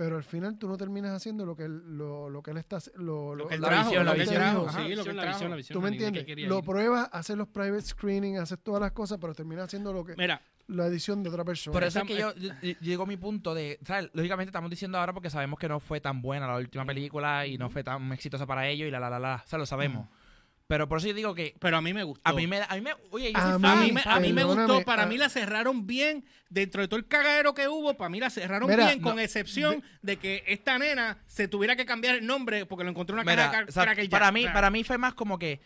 pero al final tú no terminas haciendo lo que él, lo, lo que él está, lo, lo que él la trajo, la que él visión. que la trajo. visión, la visión. ¿Tú me que entiendes? quería Lo pruebas, haces los private screening, haces todas las cosas, pero terminas haciendo lo que Mira, la edición de otra persona. Por eso es que yo, yo- yo llego a mi punto de, ¿sabes? Lógicamente estamos diciendo ahora porque sabemos que no fue tan buena la última película y no fue tan exitosa para ellos y la la la la, o sea, lo sabemos. Pero por eso yo digo que pero a mí me gustó. a mí me, a mí me, oye, yo A soy mí- A fan. mí, me, a mí me gustó, para mí la cerraron bien, dentro de todo el cagadero que hubo, para mí la cerraron Mira, bien, con excepción de que esta nena se tuviera que cambiar el nombre porque lo encontró una Mira, caja de o sea, Cracker Jack. para mí, para mí fue más como que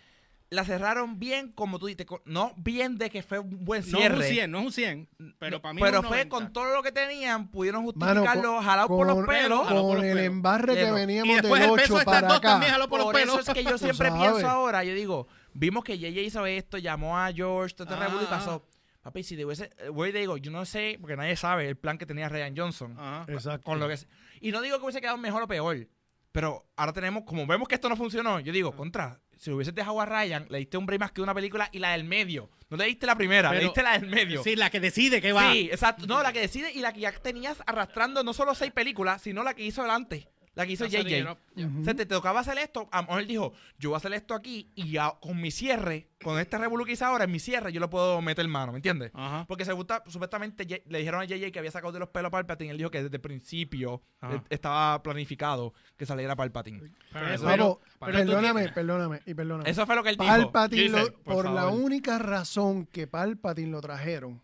la cerraron bien, como tú dices, no bien de que fue un buen no es un cierre. 100, no es un 100, pero No, para mí pero un fue 90. con todo lo que tenían, pudieron Mano, justificarlo, jalado por los pelos. por con los el pelos. embarre que veníamos Y después del el beso 8 de estas para dos acá. también jaló por, Por los eso pelos. es que yo siempre sabes. pienso ahora, yo digo, vimos que JJ hizo esto, llamó a George, todo este Ah, y ah. pasó. Papi, si te hubiese, eh, voy y te digo, yo no sé, porque nadie sabe el plan que tenía Ryan Johnson. Ajá. Exacto. Con lo que y no digo que hubiese quedado mejor o peor, pero ahora tenemos, como vemos que esto no funcionó, yo digo, contra, si lo hubieses dejado a Ryan, le diste un break más que una película y la del medio. No le diste la primera, le Pero- diste la del medio. Sí, la que decide que va. Sí, exacto. No, la que decide y la que ya tenías arrastrando no solo seis películas, sino la que hizo delante. La que hizo JJ. Ujú. O sea, te tocaba hacer esto. A lo mejor él dijo, yo voy a hacer esto aquí y ya con mi cierre, con este revolú que hice ahora, en mi cierre, yo lo puedo meter mano, ¿me entiendes? Ajá. Porque se gusta, supuestamente le dijeron a JJ que había sacado de los pelos a Palpatine. Él dijo que desde el principio eh, estaba planificado que saliera Palpatine. Pero Pero- eso- pero tú perdóname, perdóname y perdóname. Eso fue lo que él dijo. Palpatine, hice, lo- por, la única razón que Palpatine lo trajeron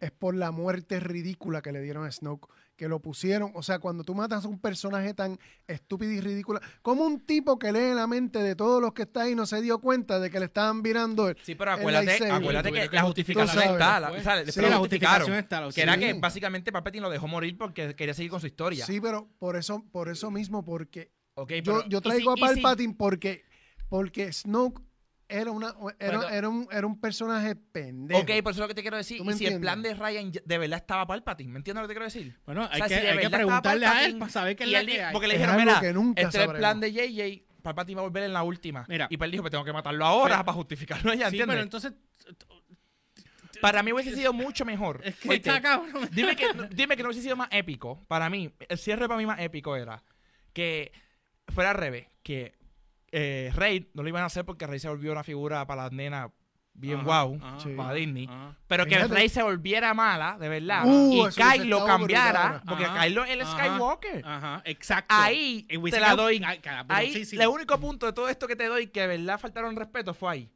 es por la muerte ridícula que le dieron a Snoke, que lo pusieron, o sea, cuando tú matas a un personaje tan estúpido y ridículo, como un tipo que lee la mente de todos los que está ahí no se dio cuenta de que le estaban mirando el- Sí, pero acuérdate, acuérdate que la justificación está. La, o sea, Sí, la justificaron. justificación está. lo- Que era que básicamente Palpatine lo dejó morir porque quería seguir con su historia. Sí, pero por eso, por eso mismo, porque Ok, yo, pero- yo traigo si- a si- Palpatine porque, porque Snoke era, una, era, Pero- era, un, era un personaje pendejo. Ok, por eso es lo que te quiero decir. ¿Tú Y si el plan de Ryan ya- de verdad estaba Palpatine, ¿me entiendes lo que te quiero decir? Bueno, hay O sea, que, si de hay que preguntarle a él para saber qué es la él que hay. Porque le Es dijeron, mira, que nunca este es el sabremos". plan de JJ, Palpatine va a volver en la última. Mira. y Pel dijo, pues tengo que matarlo ahora Pero- para justificarlo ya, Sí, ¿entiendes? pero entonces Para mí hubiese sido mucho mejor. es que está cabrón. dime, que, dime que no hubiese sido más épico. Para mí, el cierre para mí más épico era que fuera al revés, que eh, Rey no lo iban a hacer porque Rey se volvió una figura para las nenas bien Ajá, wow ajá, Sí. para Disney. ajá. Pero que Fíjate. Rey se volviera mala, de verdad. Uh, y Kylo cambiara, brutal. porque Ajá, Kylo es el Skywalker. Ajá, exacto. Ahí Y te la doy. Ahí, sí, sí. el único punto de todo esto que te doy que de verdad faltaron respeto fue ahí.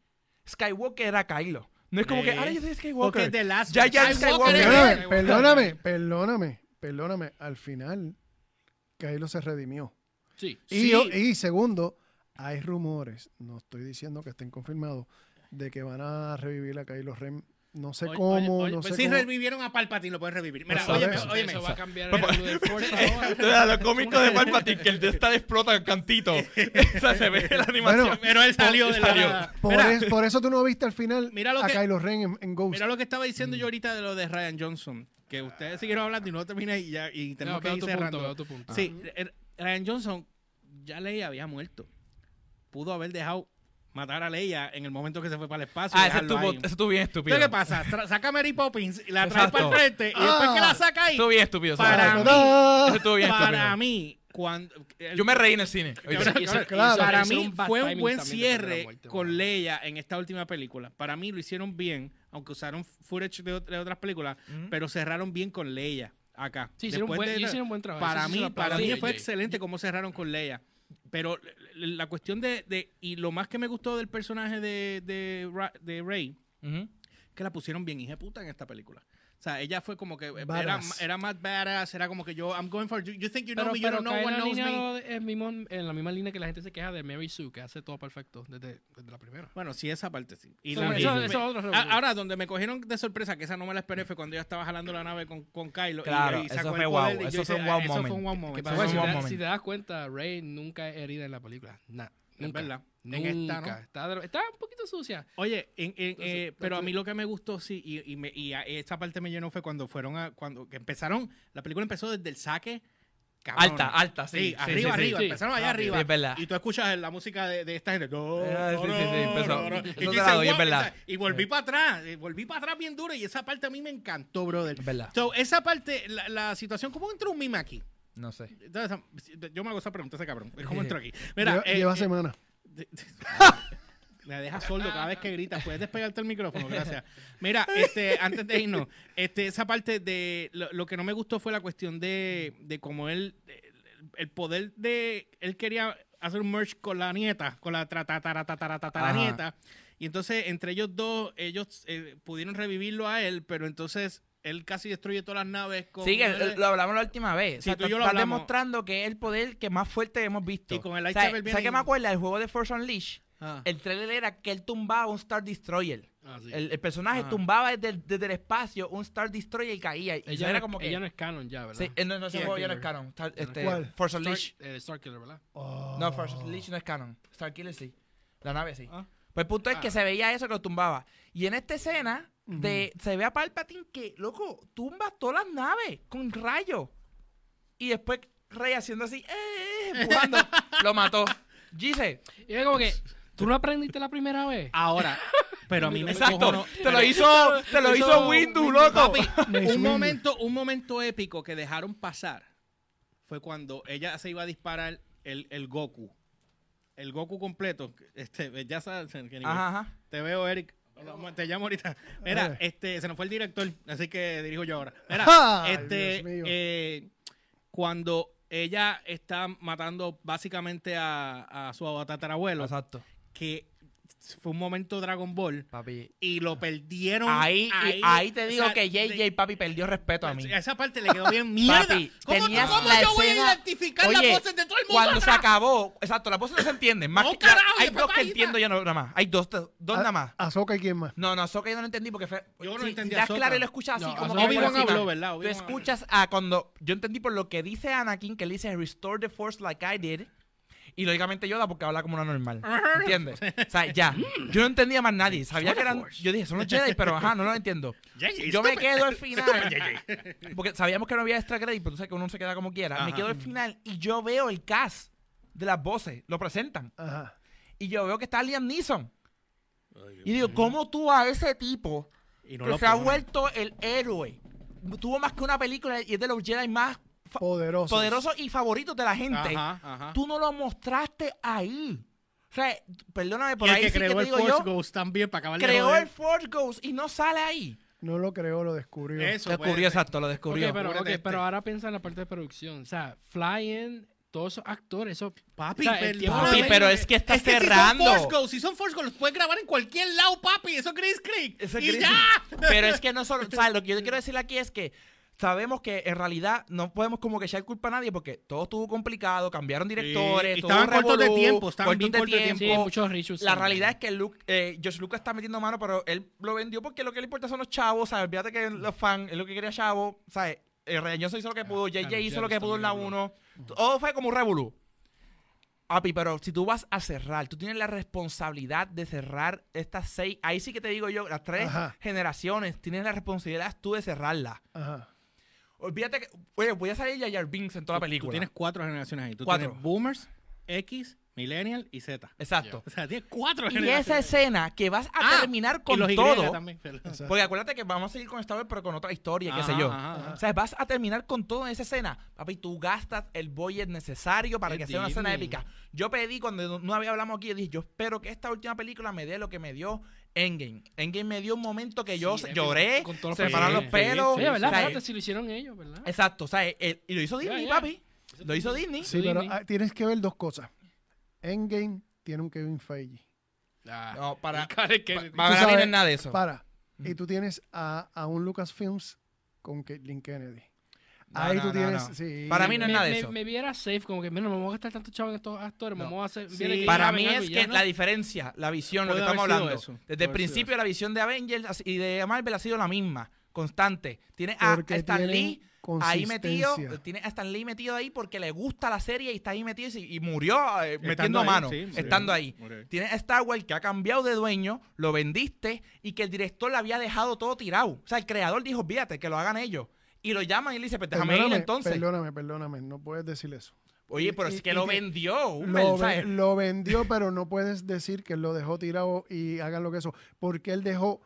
Skywalker era Kylo. No es como que, ahora yo soy Porque Skywalker. Last Ya, ya, Skywalker es Skywalker. Perdóname, perdóname, perdóname, perdóname. Al final, Kylo se redimió. Sí. Y, Sí. yo- y segundo, hay rumores, no estoy diciendo que estén confirmados, de que van a revivir a Kylo Ren. No sé Oye, cómo, oye, oye, no pues sé si cómo. revivieron a Palpatine, lo pueden revivir. Mira, Pues oye, oye, oye, Eso va a cambiar Pero- el luz del Force ahora. Lo cómico de Palpatine, que el de esta explota el cantito. o sea, se ve la animación. Bueno, pero él salió de la Salió. nada. Por, Mira, es- por eso tú no viste al final Mira lo a que- Kylo Ren en, en Ghost. Mira lo que estaba diciendo yo ahorita de lo de Ryan Johnson. Que ustedes siguieron hablando y no terminé y ya y tenemos No, que ir cerrando. punto. Sí, er- Ryan Johnson ya Leia había muerto. Pudo haber dejado matar a Leia en el momento que se fue para el espacio. Ah, ese estuvo, estuvo bien estúpido. ¿qué pasa? Tra- saca a Mary Poppins y la trae Exacto. para el frente y después Ah. que la saca ahí. Estuvo bien estúpido. Para mí-. Ese estuvo bien Para estúpido. mí, cuando. el- Yo me reí en el cine. Y eso- claro. eso- para eso mí fue un buen cierre muerte, con. Leia en esta última película. Para mí lo hicieron bien, aunque usaron footage de, de otras películas, pero cerraron bien con Leia acá. Sí, hicieron un buen, de- hicieron un buen trabajo. para Eso mí, para mí fue excelente cómo cerraron con Leia. Pero la cuestión de, de- y lo más que me gustó del personaje de, de, de Rey, Ujú. que la pusieron bien hija puta en esta película. O sea, ella fue como que era, Badass. era más badass, era como que yo, I'm going for you. You think you know Pero, me, you pero don't know la knows me. en, mismo- en la misma línea que la gente se queja de Mary Sue, que hace todo perfecto desde, desde la primera. Bueno, sí, esa parte sí. Y Eso- la- eso- y- eso revolú. ahora, donde me cogieron de sorpresa, que esa no me la esperé, fue cuando ella estaba jalando la nave con, con Kylo. y- Claro, y, eso sacó fue wow, y yo eso fue dije, un wow ah, Eso fue un wow moment. para Eso si, fue un te, moment. si te das cuenta, Rey nunca es herida en la película. Nah, Es verdad. Nunca. En esta, ¿no? Está, está un poquito sucia. Oye, en- en- Entonces, eh, pero a mí lo que me gustó, sí, y, y, me- y a- esa parte me llenó fue cuando fueron a, cuando que empezaron, la película empezó desde el saque. cabrón. Alta, alta, sí. Sí, arriba, sí, arriba, sí. empezaron allá Ah, arriba. es verdad. Y tú escuchas la música de, de esta gente. No, Ah, sí, sí, sí, empezó. no, no. Eso Y doy, es "Wow", verdad. Y volví para atrás, y volví para atrás bien duro y esa parte a mí me encantó, brother. Es verdad. So, esa parte, la, la situación, ¿cómo entró un mime aquí? No sé. Entonces, yo me hago esa pregunta, ese cabrón. ¿Cómo entró aquí? Mira, lleva, eh, lleva eh, semanas. me deja sordo cada vez que gritas. Puedes despegarte el micrófono, gracias. Mira, este, antes de irnos, este, esa parte de lo, lo que no me gustó fue la cuestión de, de cómo él, el, el poder de, él quería hacer un merge con la nieta, con la tra- ta- tara- ta- tara- ta- tara- Ajá. nieta. Y entonces, entre ellos dos, ellos eh, pudieron revivirlo a él, pero entonces él casi destruye todas las naves con Sí, lo hablamos la última vez. O Sí, sea, tú y yo lo estás hablamos. demostrando que es el poder que más fuerte hemos visto. Y con el O sea, viene ¿Sabes qué me acuerda? El juego de Force Unleashed. Ah. El trailer era que él tumbaba un Star Destroyer. Ah, sí. El, el personaje Ah. tumbaba desde, el- desde el espacio un Star Destroyer y caía. Y ella, era no, como que. ella no es canon ya, ¿verdad? Sí, eh, no, no, ese juego ya no es Killer. canon. Star- este, ¿Cuál? Force Star, Unleashed. eh, Starkiller, ¿verdad? Oh. No, Force Unleashed no es canon. Starkiller sí. La nave sí. Ah. Pues el punto es que se veía eso que lo tumbaba. Y en esta escena de, se ve a Palpatine que, loco, tumba todas las naves con rayos. Y después Rey haciendo así, eh, empujando, lo mató. Gise, Y es como que, ¿tú no aprendiste la primera vez? Ahora, pero a mí no me exacto, te lo hizo, te lo hizo Windu, loco. Un momento, un momento épico que dejaron pasar fue cuando ella se iba a disparar el, el Goku. El Goku completo. Este, ya sabes, te veo, Eric. Te llamo ahorita. Mira, Eh. este, se nos fue el director, así que dirijo yo ahora. Mira, Ay, este, eh, cuando ella está matando básicamente a, a su tatarabuelo, Exacto. que fue un momento Dragon Ball Papi. y lo perdieron. Ahí, ahí te o digo sea, que JJ de- Papi perdió respeto a mí. esa parte le quedó bien mierda. Papi, ¿Cómo, tenías cómo la yo voy a identificar Oye, las voces de todo el mundo? Cuando se acabó, exacto, las voces no se entienden. Más No, que- carajo, hay dos que entiendo yo no, nada más. Hay dos, dos A- nada más. Ahsoka y quién más. No, no, Ahsoka yo no lo entendí porque fue. Yo no si, entendí si claro y lo escuchas así No, como que habló, ¿verdad? Tú escuchas a cuando. Yo entendí por lo que dice Anakin, que él dice Restore the Force like I did. Y lógicamente Yoda porque habla como una normal. ¿Entiendes? O sea, ya. Yo no entendía más nadie. Sabía que eran. Yo dije, son los Jedi, pero ajá, no lo entiendo. Yo me quedo al final. Porque sabíamos que no había extra credit, pero tú sabes que uno se queda como quiera. Me quedo al final y yo veo el cast de las voces. Lo presentan. Ajá. Y yo veo que está Liam Neeson. Y digo, ¿cómo tú a ese tipo Y no que lo se ha vuelto el héroe? Tuvo más que una película y es de los Jedi más poderosos y favoritos de la gente. Ajá, ajá. Tú no lo mostraste ahí. O sea, perdóname, por y el ahí que sí que creó te el digo Force yo, Ghost también para acabar de creó el Force Ghost y no sale ahí. No lo creó, lo descubrió. Eso, Descubrió, puede ser. exacto, lo descubrió. Ok, pero, este. pero ahora piensa en la parte de producción. O sea, Fly-In, todos esos actores, eso... Papi, O sea, el tiempo- perdóname. Papi, pero es que está Es que cerrando. Si son Force Ghosts, si son Force Ghosts, los puedes grabar en cualquier lado, papi. Eso es Chris Creek. Eso es y Chris- ya. Pero es que no solo, ¿sabes? Lo que yo quiero decir aquí es que sabemos que en realidad no podemos como que echar culpa a nadie porque todo estuvo complicado, cambiaron directores, y todo estaban cortos de tiempo, estaban cortos bien de cortos tiempo. Sí, muchos reshoots. La realidad es que Luke, eh, Josh Lucas está metiendo mano, pero él lo vendió porque lo que le importa son los chavos, ¿sabes? Olvídate que los fans, es lo que quería chavo, ¿sabes? Eh, Ryan Johnson hizo lo que pudo, JJ claro, hizo lo que pudo en la está 1. Todo fue como un revolú. Api, pero si tú vas a cerrar, tú tienes la responsabilidad de cerrar estas seis, ahí sí que te digo yo, las tres Ajá. generaciones, tienes la responsabilidad tú de cerrarlas. Ajá. Olvídate que, oye, voy a salir Jar Binks en toda la Tú película. tienes cuatro generaciones ahí. Tú Cuatro. tienes Boomers, X, Millennial y Z. Exacto. O sea, tienes cuatro Y generaciones. esa escena que vas a Ah, terminar y con los Y todo. también, perdón. Exacto. Porque acuérdate que vamos a seguir con Star Wars, pero con otra historia, qué sé yo. ajá, ajá. O sea, vas a terminar con todo en esa escena. Papi, tú gastas el budget necesario para Es que sea una escena Disney. épica. Yo pedí, cuando no- no había hablamos aquí, yo dije, yo espero que esta última película me dé lo que me dio Endgame. Endgame me dio un momento que yo Sí, lloré, con todos los se me pararon los personajes. pelos. Sí, ¿verdad? o sea, Espérate, si lo hicieron ellos, ¿verdad? Exacto, o sea, el- y lo hizo Disney, papi. Lo hizo Disney. Sí, pero ah, tienes que ver dos cosas. Endgame tiene un Kevin Feige. Ah, No, para, para, sabes, nada de eso. Para. Mm. Y tú tienes a, a un Lucasfilms con Caitlyn Kennedy. No, Ahí no, tú no, tienes. no. sí. Para mí no es me, nada de me- eso. me viera safe, como que, mira, no me voy a gastar tanto chavo en estos actores, No. vamos a hacer... Sí, Para mí es que ya, ¿no? la diferencia, la visión, lo que estamos hablando, eso, desde puede el principio la visión de Avengers y de Marvel ha sido la misma, constante. Tiene a Stan Lee ahí metido, tiene a Stan Lee metido ahí porque le gusta la serie y está ahí metido y, murió eh, metiendo ahí, mano, sí, estando ahí. murió. Tiene a Star Wars que ha cambiado de dueño, lo vendiste y que el director le había dejado todo tirado. O sea, el creador dijo, fíjate, que lo hagan ellos. Y lo llaman y le dice, pues déjame ir Perdóname, entonces. Perdóname, perdóname. No puedes decir eso. Oye, pero Y- es que y lo vendió. un Lo, mensaje. lo vendió, pero no puedes decir que lo dejó tirado y hagan lo que eso. Porque él dejó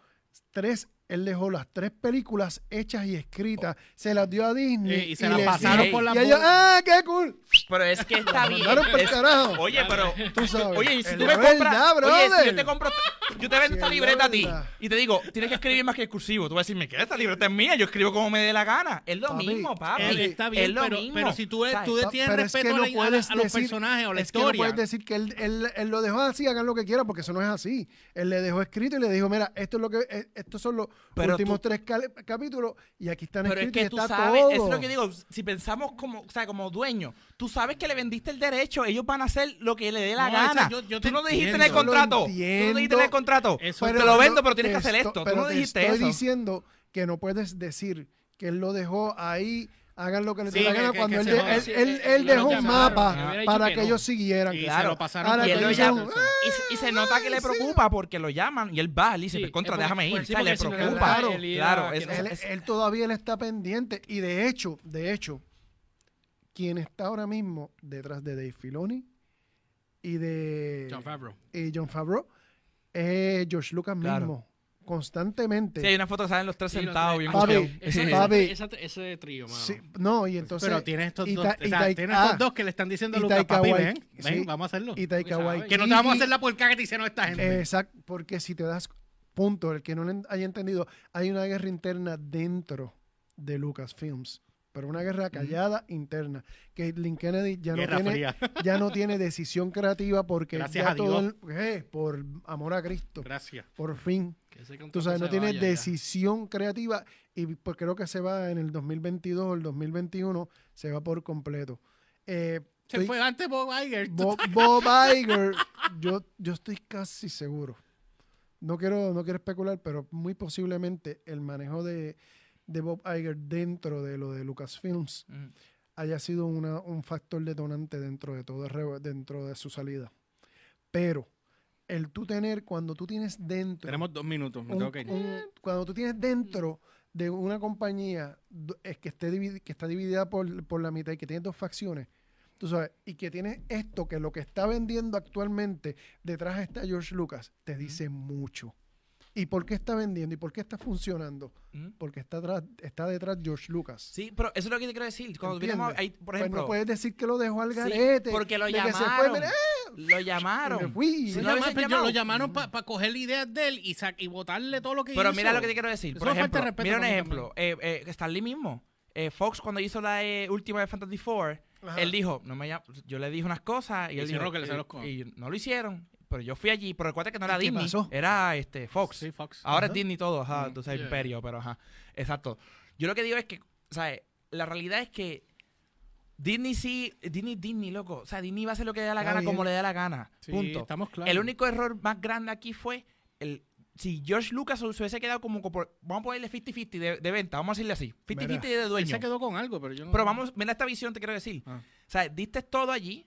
tres, él dejó las tres películas hechas y escritas, se las dio a Disney. Y- y se las les pasaron por la Y ellos, boca. ¡ah, qué cool! Pero es que está bien. Es- carajo. Oye, pero Tú sabes. Oye, y si Es tú me compras. verdad, oye, si yo te compro. Yo te vendo esta es libreta a ti. Y te digo, tienes que escribir más que cursivo. Tú vas a decirme que esta libreta es mía. Yo escribo como me dé la gana. Es lo Papi, mismo, papi. Él está bien, es lo pero, mismo. pero si tú, ¿sabes? tú tienes es que respeto no a, la- los decir- personajes o la es que no historia. puedes decir que él, él- él lo dejó así, hagan lo que quieran, porque eso no es así. Él le dejó escrito y le dijo, mira, esto es lo que, eh, estos son los Pero últimos tú- tres capítulos y aquí están Pero es que y tú está sabes, todo. es lo que digo, si pensamos como, o sea, como dueño, tú sabes que le vendiste el derecho, ellos van a hacer lo que le dé la No, gana. yo- yo tú te no dijiste en el entiendo. contrato. Tú no dijiste en el entiendo. contrato. Eso- te Pero lo vendo, pero tienes que te hacer esto-. Tú no te dijiste estoy eso. diciendo que no puedes decir que él lo dejó ahí, hagan lo que les dé Sí, la que- gana, que- cuando que él, se él, Sí, él- él dejó un mapa para que que no. ellos siguieran. Y se Claro. lo pasaron Ahora por Y él, lo llama, se- y se nota que le preocupa porque lo llaman y él va y dice, Sí, "Pues, contra, déjame ir. pues, sí, o sea, le le preocupa. Claro, claro. es- él, es- él todavía le está pendiente y de hecho, de hecho, quien está ahora mismo detrás de Dave Filoni y de John Favreau. y John Favreau es George Lucas Claro. mismo, constantemente. Sí, hay una foto que salen los tres Sí, sentados bien Papi. Esa- Papi. esa- Ese trío, mano. Sí, no, y entonces Pero tienes estos dos, Ta- o sea, ah, estos dos que le están diciendo a Lucas, papi, ven, ven, sí. vamos a hacerlo. y Taika Waititi. Que no te vamos a hacer la porca que te hicieron esta gente. Exacto, porque si te das punto, el que no le haya entendido, hay una guerra interna dentro de Lucasfilms, pero una guerra callada interna. Que Lynn Kennedy ya no, tiene, fría. ya no tiene decisión creativa porque Gracias ya a todo Dios. el- eh, por amor a Cristo, Gracias. por fin. Tú sabes, no tiene ya. decisión creativa y pues creo que se va en el 2022 o el 2021, se va por completo. Eh, Se estoy- fue antes Bob Iger. Bob, Bob Iger, yo, yo estoy casi seguro. No quiero, no quiero especular, pero muy posiblemente el manejo de, de Bob Iger dentro de lo de Lucasfilms haya sido una- un factor detonante dentro de todo dentro de su salida. Pero el tú tener, cuando tú tienes dentro Tenemos dos minutos, me un- tengo que ir. un- cuando tú tienes dentro de una compañía es que, esté dividi- que está dividida por, por la mitad y que tiene dos facciones, tú sabes, y que tiene esto que lo que está vendiendo actualmente detrás está George Lucas, te dice mucho. ¿Y por qué está vendiendo? ¿Y por qué está funcionando? Ujú. Porque está, atrás, está detrás George Lucas. Sí, pero eso es lo que te quiero decir. Cuando ahí, por Pues ejemplo, no puedes decir que lo dejó al Sí, garete. porque lo fue, llamaron. mira, eh, Lo Me llamaron. fui. Si Lo no llama- hubiesen pero llamado- lo llamaron para coger ideas de él y, y botarle todo lo que Pero hizo. mira lo que te quiero decir. Por ejemplo, de mira un ejemplo. Eh, eh, Stan Lee mismo. eh, Fox cuando hizo la eh, última de Fantasy Four, Ajá. él dijo, no me yo le dije unas cosas y él dijo, que le y- y no lo hicieron. Pero yo fui allí, pero recuerda que no era ¿Qué Disney, pasó? era este Fox. Sí, Fox. Ahora Ajá. es Disney todo, ajá, entonces Yeah. Imperio, pero ajá. Exacto. Yo lo que digo es que, o sea, la realidad es que Disney sí, Disney, Disney, loco. O sea, Disney va a hacer lo que le dé la Está gana bien. como le dé la gana. Sí, Punto. estamos claros. El único error más grande aquí fue el si George Lucas se hubiese quedado como, como- vamos a ponerle 50-50 de, de venta, vamos a decirle así, 50-50 de Él dueño. se quedó con algo, pero yo no... Pero vamos, mira esta visión, te quiero decir. Ah. O sea, diste todo allí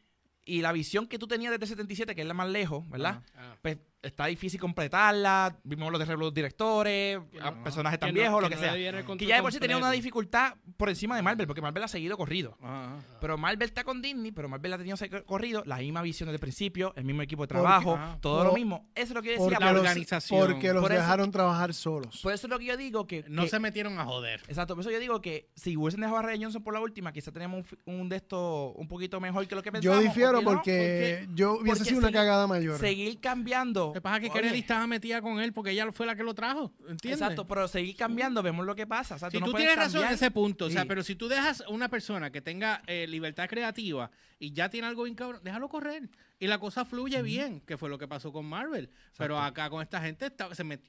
y la visión que tú tenías desde el 77, que es la más lejos, ¿verdad? Pues está difícil completarla, vimos los de los directores, no- personajes tan no- viejos, lo que sea. Que ya de por sí tenía una dificultad por encima de Marvel, porque Marvel ha seguido corrido. Ajá, ajá. Pero Marvel está con Disney, pero Marvel ha tenido corrido, la misma visión desde el principio, el mismo equipo de Porque- trabajo, ah, todo lo mismo. Eso es lo que yo Porque decía. la los, organización. porque los Por eso- dejaron trabajar solos. Por eso es lo que yo digo que... No que- se metieron a joder. Exacto, por eso yo digo que si hubiesen dejado a Ray Johnson por la última, quizás teníamos un, fi- un de estos un poquito mejor que lo que Yo pensábamos. difiero porque, yo hubiese porque sido una cagada mayor. Seguir cambiando. Que pasa es que Kennedy estaba metida con él porque ella fue la que lo trajo, ¿entiendes? Exacto, pero seguir cambiando, vemos lo que pasa. O sea, Si no tú tienes razón en ese punto, o sea, pero si tú dejas una persona que tenga eh, libertad creativa y ya tiene algo bien cabrón, déjalo correr. Y la cosa fluye bien, que fue lo que pasó con Marvel. Pero acá con esta gente está- se met-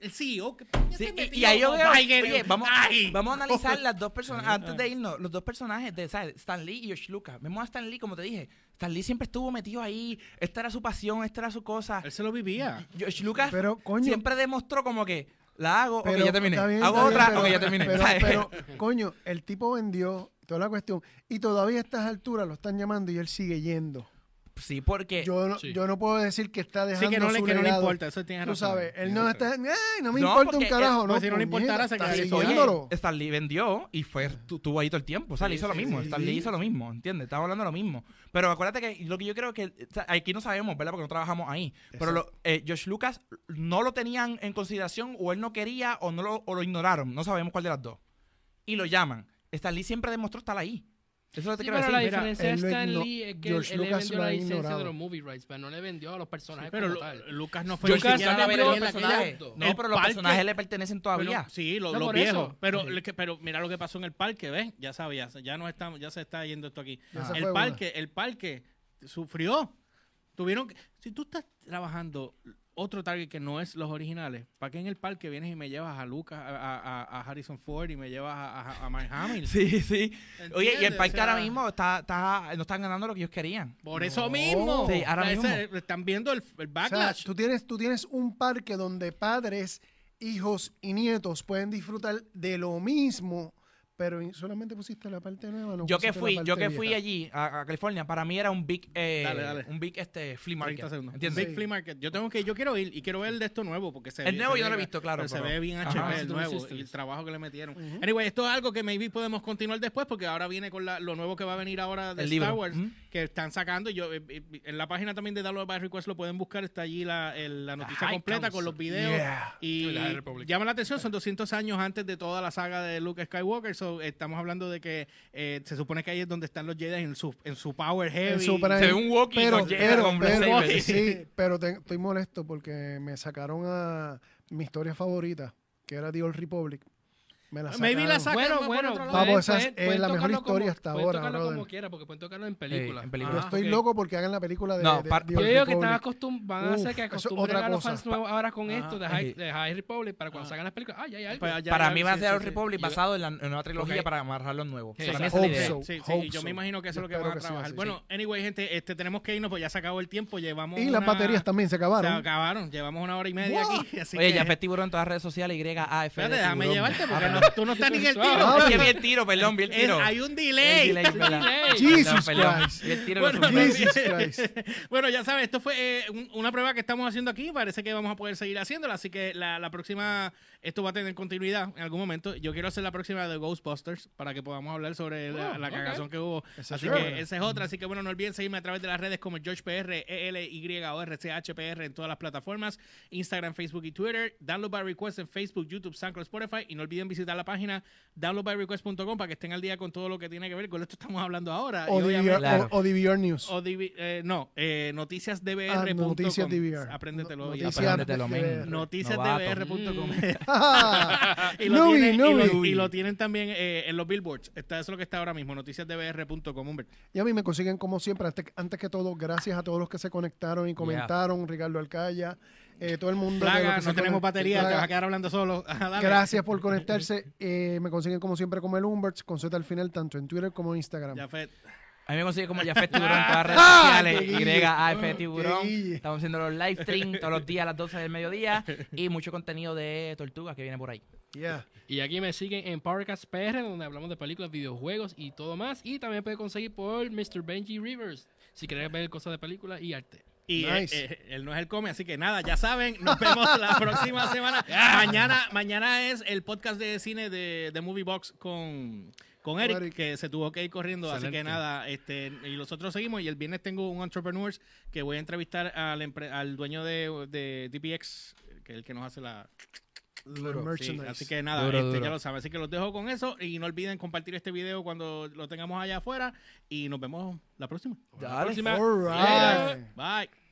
El CEO, que Sí, y- y, ahí yo veo, oye, vamos, ay. vamos a analizar las dos personas, antes de irnos, los dos personajes de ¿sabes? Stan Lee y George Lucas. Vemos a Stan Lee, como te dije, Stan Lee siempre estuvo metido ahí, esta era su pasión, esta era su cosa. Él se lo vivía. George Lucas Pero, coño, siempre demostró como que la hago, pero, ok, ya terminé. bien, hago bien, otra, pero- ok, ya terminé. Pero, ¿sabes? pero, coño, el tipo vendió toda la cuestión y todavía a estas alturas lo están llamando y él sigue yendo. Sí, porque Yo no, sí. yo no puedo decir que está dejando Sí, que no le, su que no le importa, eso tiene Tú razón. sabes, él no está, "Ay, no me No, importa un porque, carajo, eh, no, pues si no le importara, se quedaría siguiéndolo. Stan Lee vendió y fue tu- tuvo ahí todo el tiempo. O sea, le hizo lo mismo. sí, Stan Lee sí. hizo lo mismo, ¿entiendes? Estamos hablando de lo mismo. Pero acuérdate que lo que yo creo que o sea, aquí no sabemos, ¿verdad? Porque no trabajamos ahí. Pero lo, eh, Josh Lucas no lo tenían en consideración o él no quería o no lo, o lo ignoraron. No sabemos cuál de las dos. Y lo llaman. Stan Lee siempre demostró estar ahí. Eso Sí, quiero pero la decir. Mira, diferencia Stan igno- Lee es que George él, él Lucas vendió la licencia ignorado. de los movie rights, pero no le vendió a los personajes Pero como Lu- tal. Lucas no fue Lucas siquiera no la vendió los personajes. No, pero los parque- personajes le pertenecen todavía. Sí, No, los viejos. eso. Pero, Sí. le- que- pero mira lo que pasó en el parque, ¿ves? Ya sabías, ya no estamos, ya se está yendo esto aquí. Ya El parque, el parque sufrió. Tuvieron que, si tú estás trabajando otro target que no es los originales, ¿para qué en el parque vienes y me llevas a Lucas, a, a- a Harrison Ford y me llevas a, a, a Mark Hamill? Sí, sí. Oye, y el parque O sea, ahora mismo está, está, no están ganando lo que ellos querían. Por eso No. mismo. Sí, ahora mismo. están viendo el, el O sea, backlash. tú tienes, tú tienes un parque donde padres, hijos y nietos pueden disfrutar de lo mismo, pero solamente pusiste la parte nueva. No yo que fui, yo que fui vieja. allí a, a California, para mí era un big, eh, Dale, dale. un big este flea 30 market. segundos. ¿Entiendes? Big Flea Market. Yo tengo que, yo quiero ir y quiero ver de esto nuevo porque se El ve- nuevo se yo no lo he visto, claro, pero se ve bien Ajá. HP Ah, el nuevo y el trabajo que le metieron. Ujú. Anyway, esto es algo que maybe podemos continuar después porque ahora viene con la- lo nuevo que va a venir ahora de El Star libro. Wars que están sacando. Yo eh, eh, en la página también de Download by Request lo pueden buscar, está allí la, el- la noticia completa con los videos Yeah. y llama la atención, son 200 años antes de toda la saga de Luke Skywalker, so, estamos hablando de que eh, se supone que ahí es donde están los Jedi en su, en su power heavy. En su prime. Se ve un walkie pero, con Jedi pero, con pero- lightsaber. sí, pero te- estoy molesto porque me sacaron a mi historia favorita, que era The Old Republic. Me la sacaron. Maybe la sacan Bueno, bueno. Vamos, pueden- esa es- pueden- pueden la mejor tocarlo historia como- hasta pueden ahora, tocarlo brother. como quiera, porque pueden tocarlo en película. en película. Yo Ah, estoy loco porque hagan la película de, No, de- de Yo digo que están Republic. acostum van a hacer que acostumbren a los fans nuevos ahora con Ajá. esto de High, de High Republic para cuando Ajá. salgan las películas. Ah, ya. Pues ya- para ya- mí va a ser sí. Republic Yo- basado en la, una trilogía para amarrarlo en nuevo. Sí, Para mí exacto. esa es la Hope idea. so. Sí, sí, Hope y yo me imagino que eso es lo que van a trabajar. Bueno, anyway, gente, este, tenemos que irnos, pues ya se acabó el tiempo, llevamos Y las baterías también se Se acabaron. acabaron, llevamos una hora y media aquí, Oye, ya tiburón en todas las redes sociales, Y, A, F. Espérate, déjame llevarte porque Ah, no- tú no estás ni en el tiro. Es que vi el tiro, perdón, vi el Es- tiro. hay un El delay. Jesus Perdón, Christ. vi el tiro Bueno, lo no, sufrí. Jesus Christ. bueno, ya sabes, esto fue eh, un- una prueba que estamos haciendo aquí. Parece que vamos a poder seguir haciéndola. Así que la, la próxima, esto va a tener continuidad en algún momento. Yo quiero hacer la próxima de Ghostbusters para que podamos hablar sobre la, Oh, la cagazón que hubo. Esa Así es que esa es otra. Así que bueno, no olviden seguirme a través de las redes como GeorgePR, ELY o RCHPR en todas las plataformas: Instagram, Facebook y Twitter. Download by request en Facebook, YouTube, SoundCloud, Spotify. Y no olviden visitar la página downloadbyrequest.com para que estén al día con todo lo que tiene que ver con esto que estamos hablando ahora. O, DVR, Claro. o, o DVR News. o divi- eh, no, eh, noticiasdbr.com. Ah, noticias DVR. Apréndetelo. Noticias Apréndetelo, DVR. y, lo Nubi, tienen, y, Nubi. lo, y lo tienen también eh, en los billboards. Está eso es lo que está ahora mismo, noticiasdbr.com. Humbert. Y a mí me consiguen como siempre, antes, antes que todo, gracias a todos los que se conectaron y comentaron, Ricardo Alcaya, eh, todo el mundo. Plaga, no tenemos batería, te vas a quedar hablando solo. Dale. Gracias por conectarse. Eh, me consiguen como siempre como el Umberts, con Z al final, tanto en Twitter como en Instagram. Ya. A mí me consigue como Jafet Tiburón en todas las redes ¡Ah! sociales. YAF ¡Qué Tiburón. Estamos haciendo los live stream todos los días a las 12 del mediodía. Y mucho contenido de Tortugas que viene por ahí. Yeah. Y aquí me siguen en Powercast PR, donde hablamos de películas, videojuegos y todo más. Y también puede conseguir por Mr. Benji Rivers, si quieres ver cosas de películas y arte. Y Nice. eh, eh, él no es el come, así que nada, ya saben, nos vemos la próxima semana. mañana, mañana es el podcast de cine de, de Movie Box con, con Eric, Eric. que se tuvo que ir corriendo, así que nada, este, y nosotros seguimos. Y el viernes tengo un Entrepreneurs que voy a entrevistar al, empre- al dueño de, de DPX, que es el que nos hace la. Sí, merchandise. así que nada, Duro, este, duro. ya lo saben. Así que los dejo con eso. Y no olviden compartir este video cuando lo tengamos allá afuera. Y nos vemos la próxima. Dale. próxima. All right. Bye.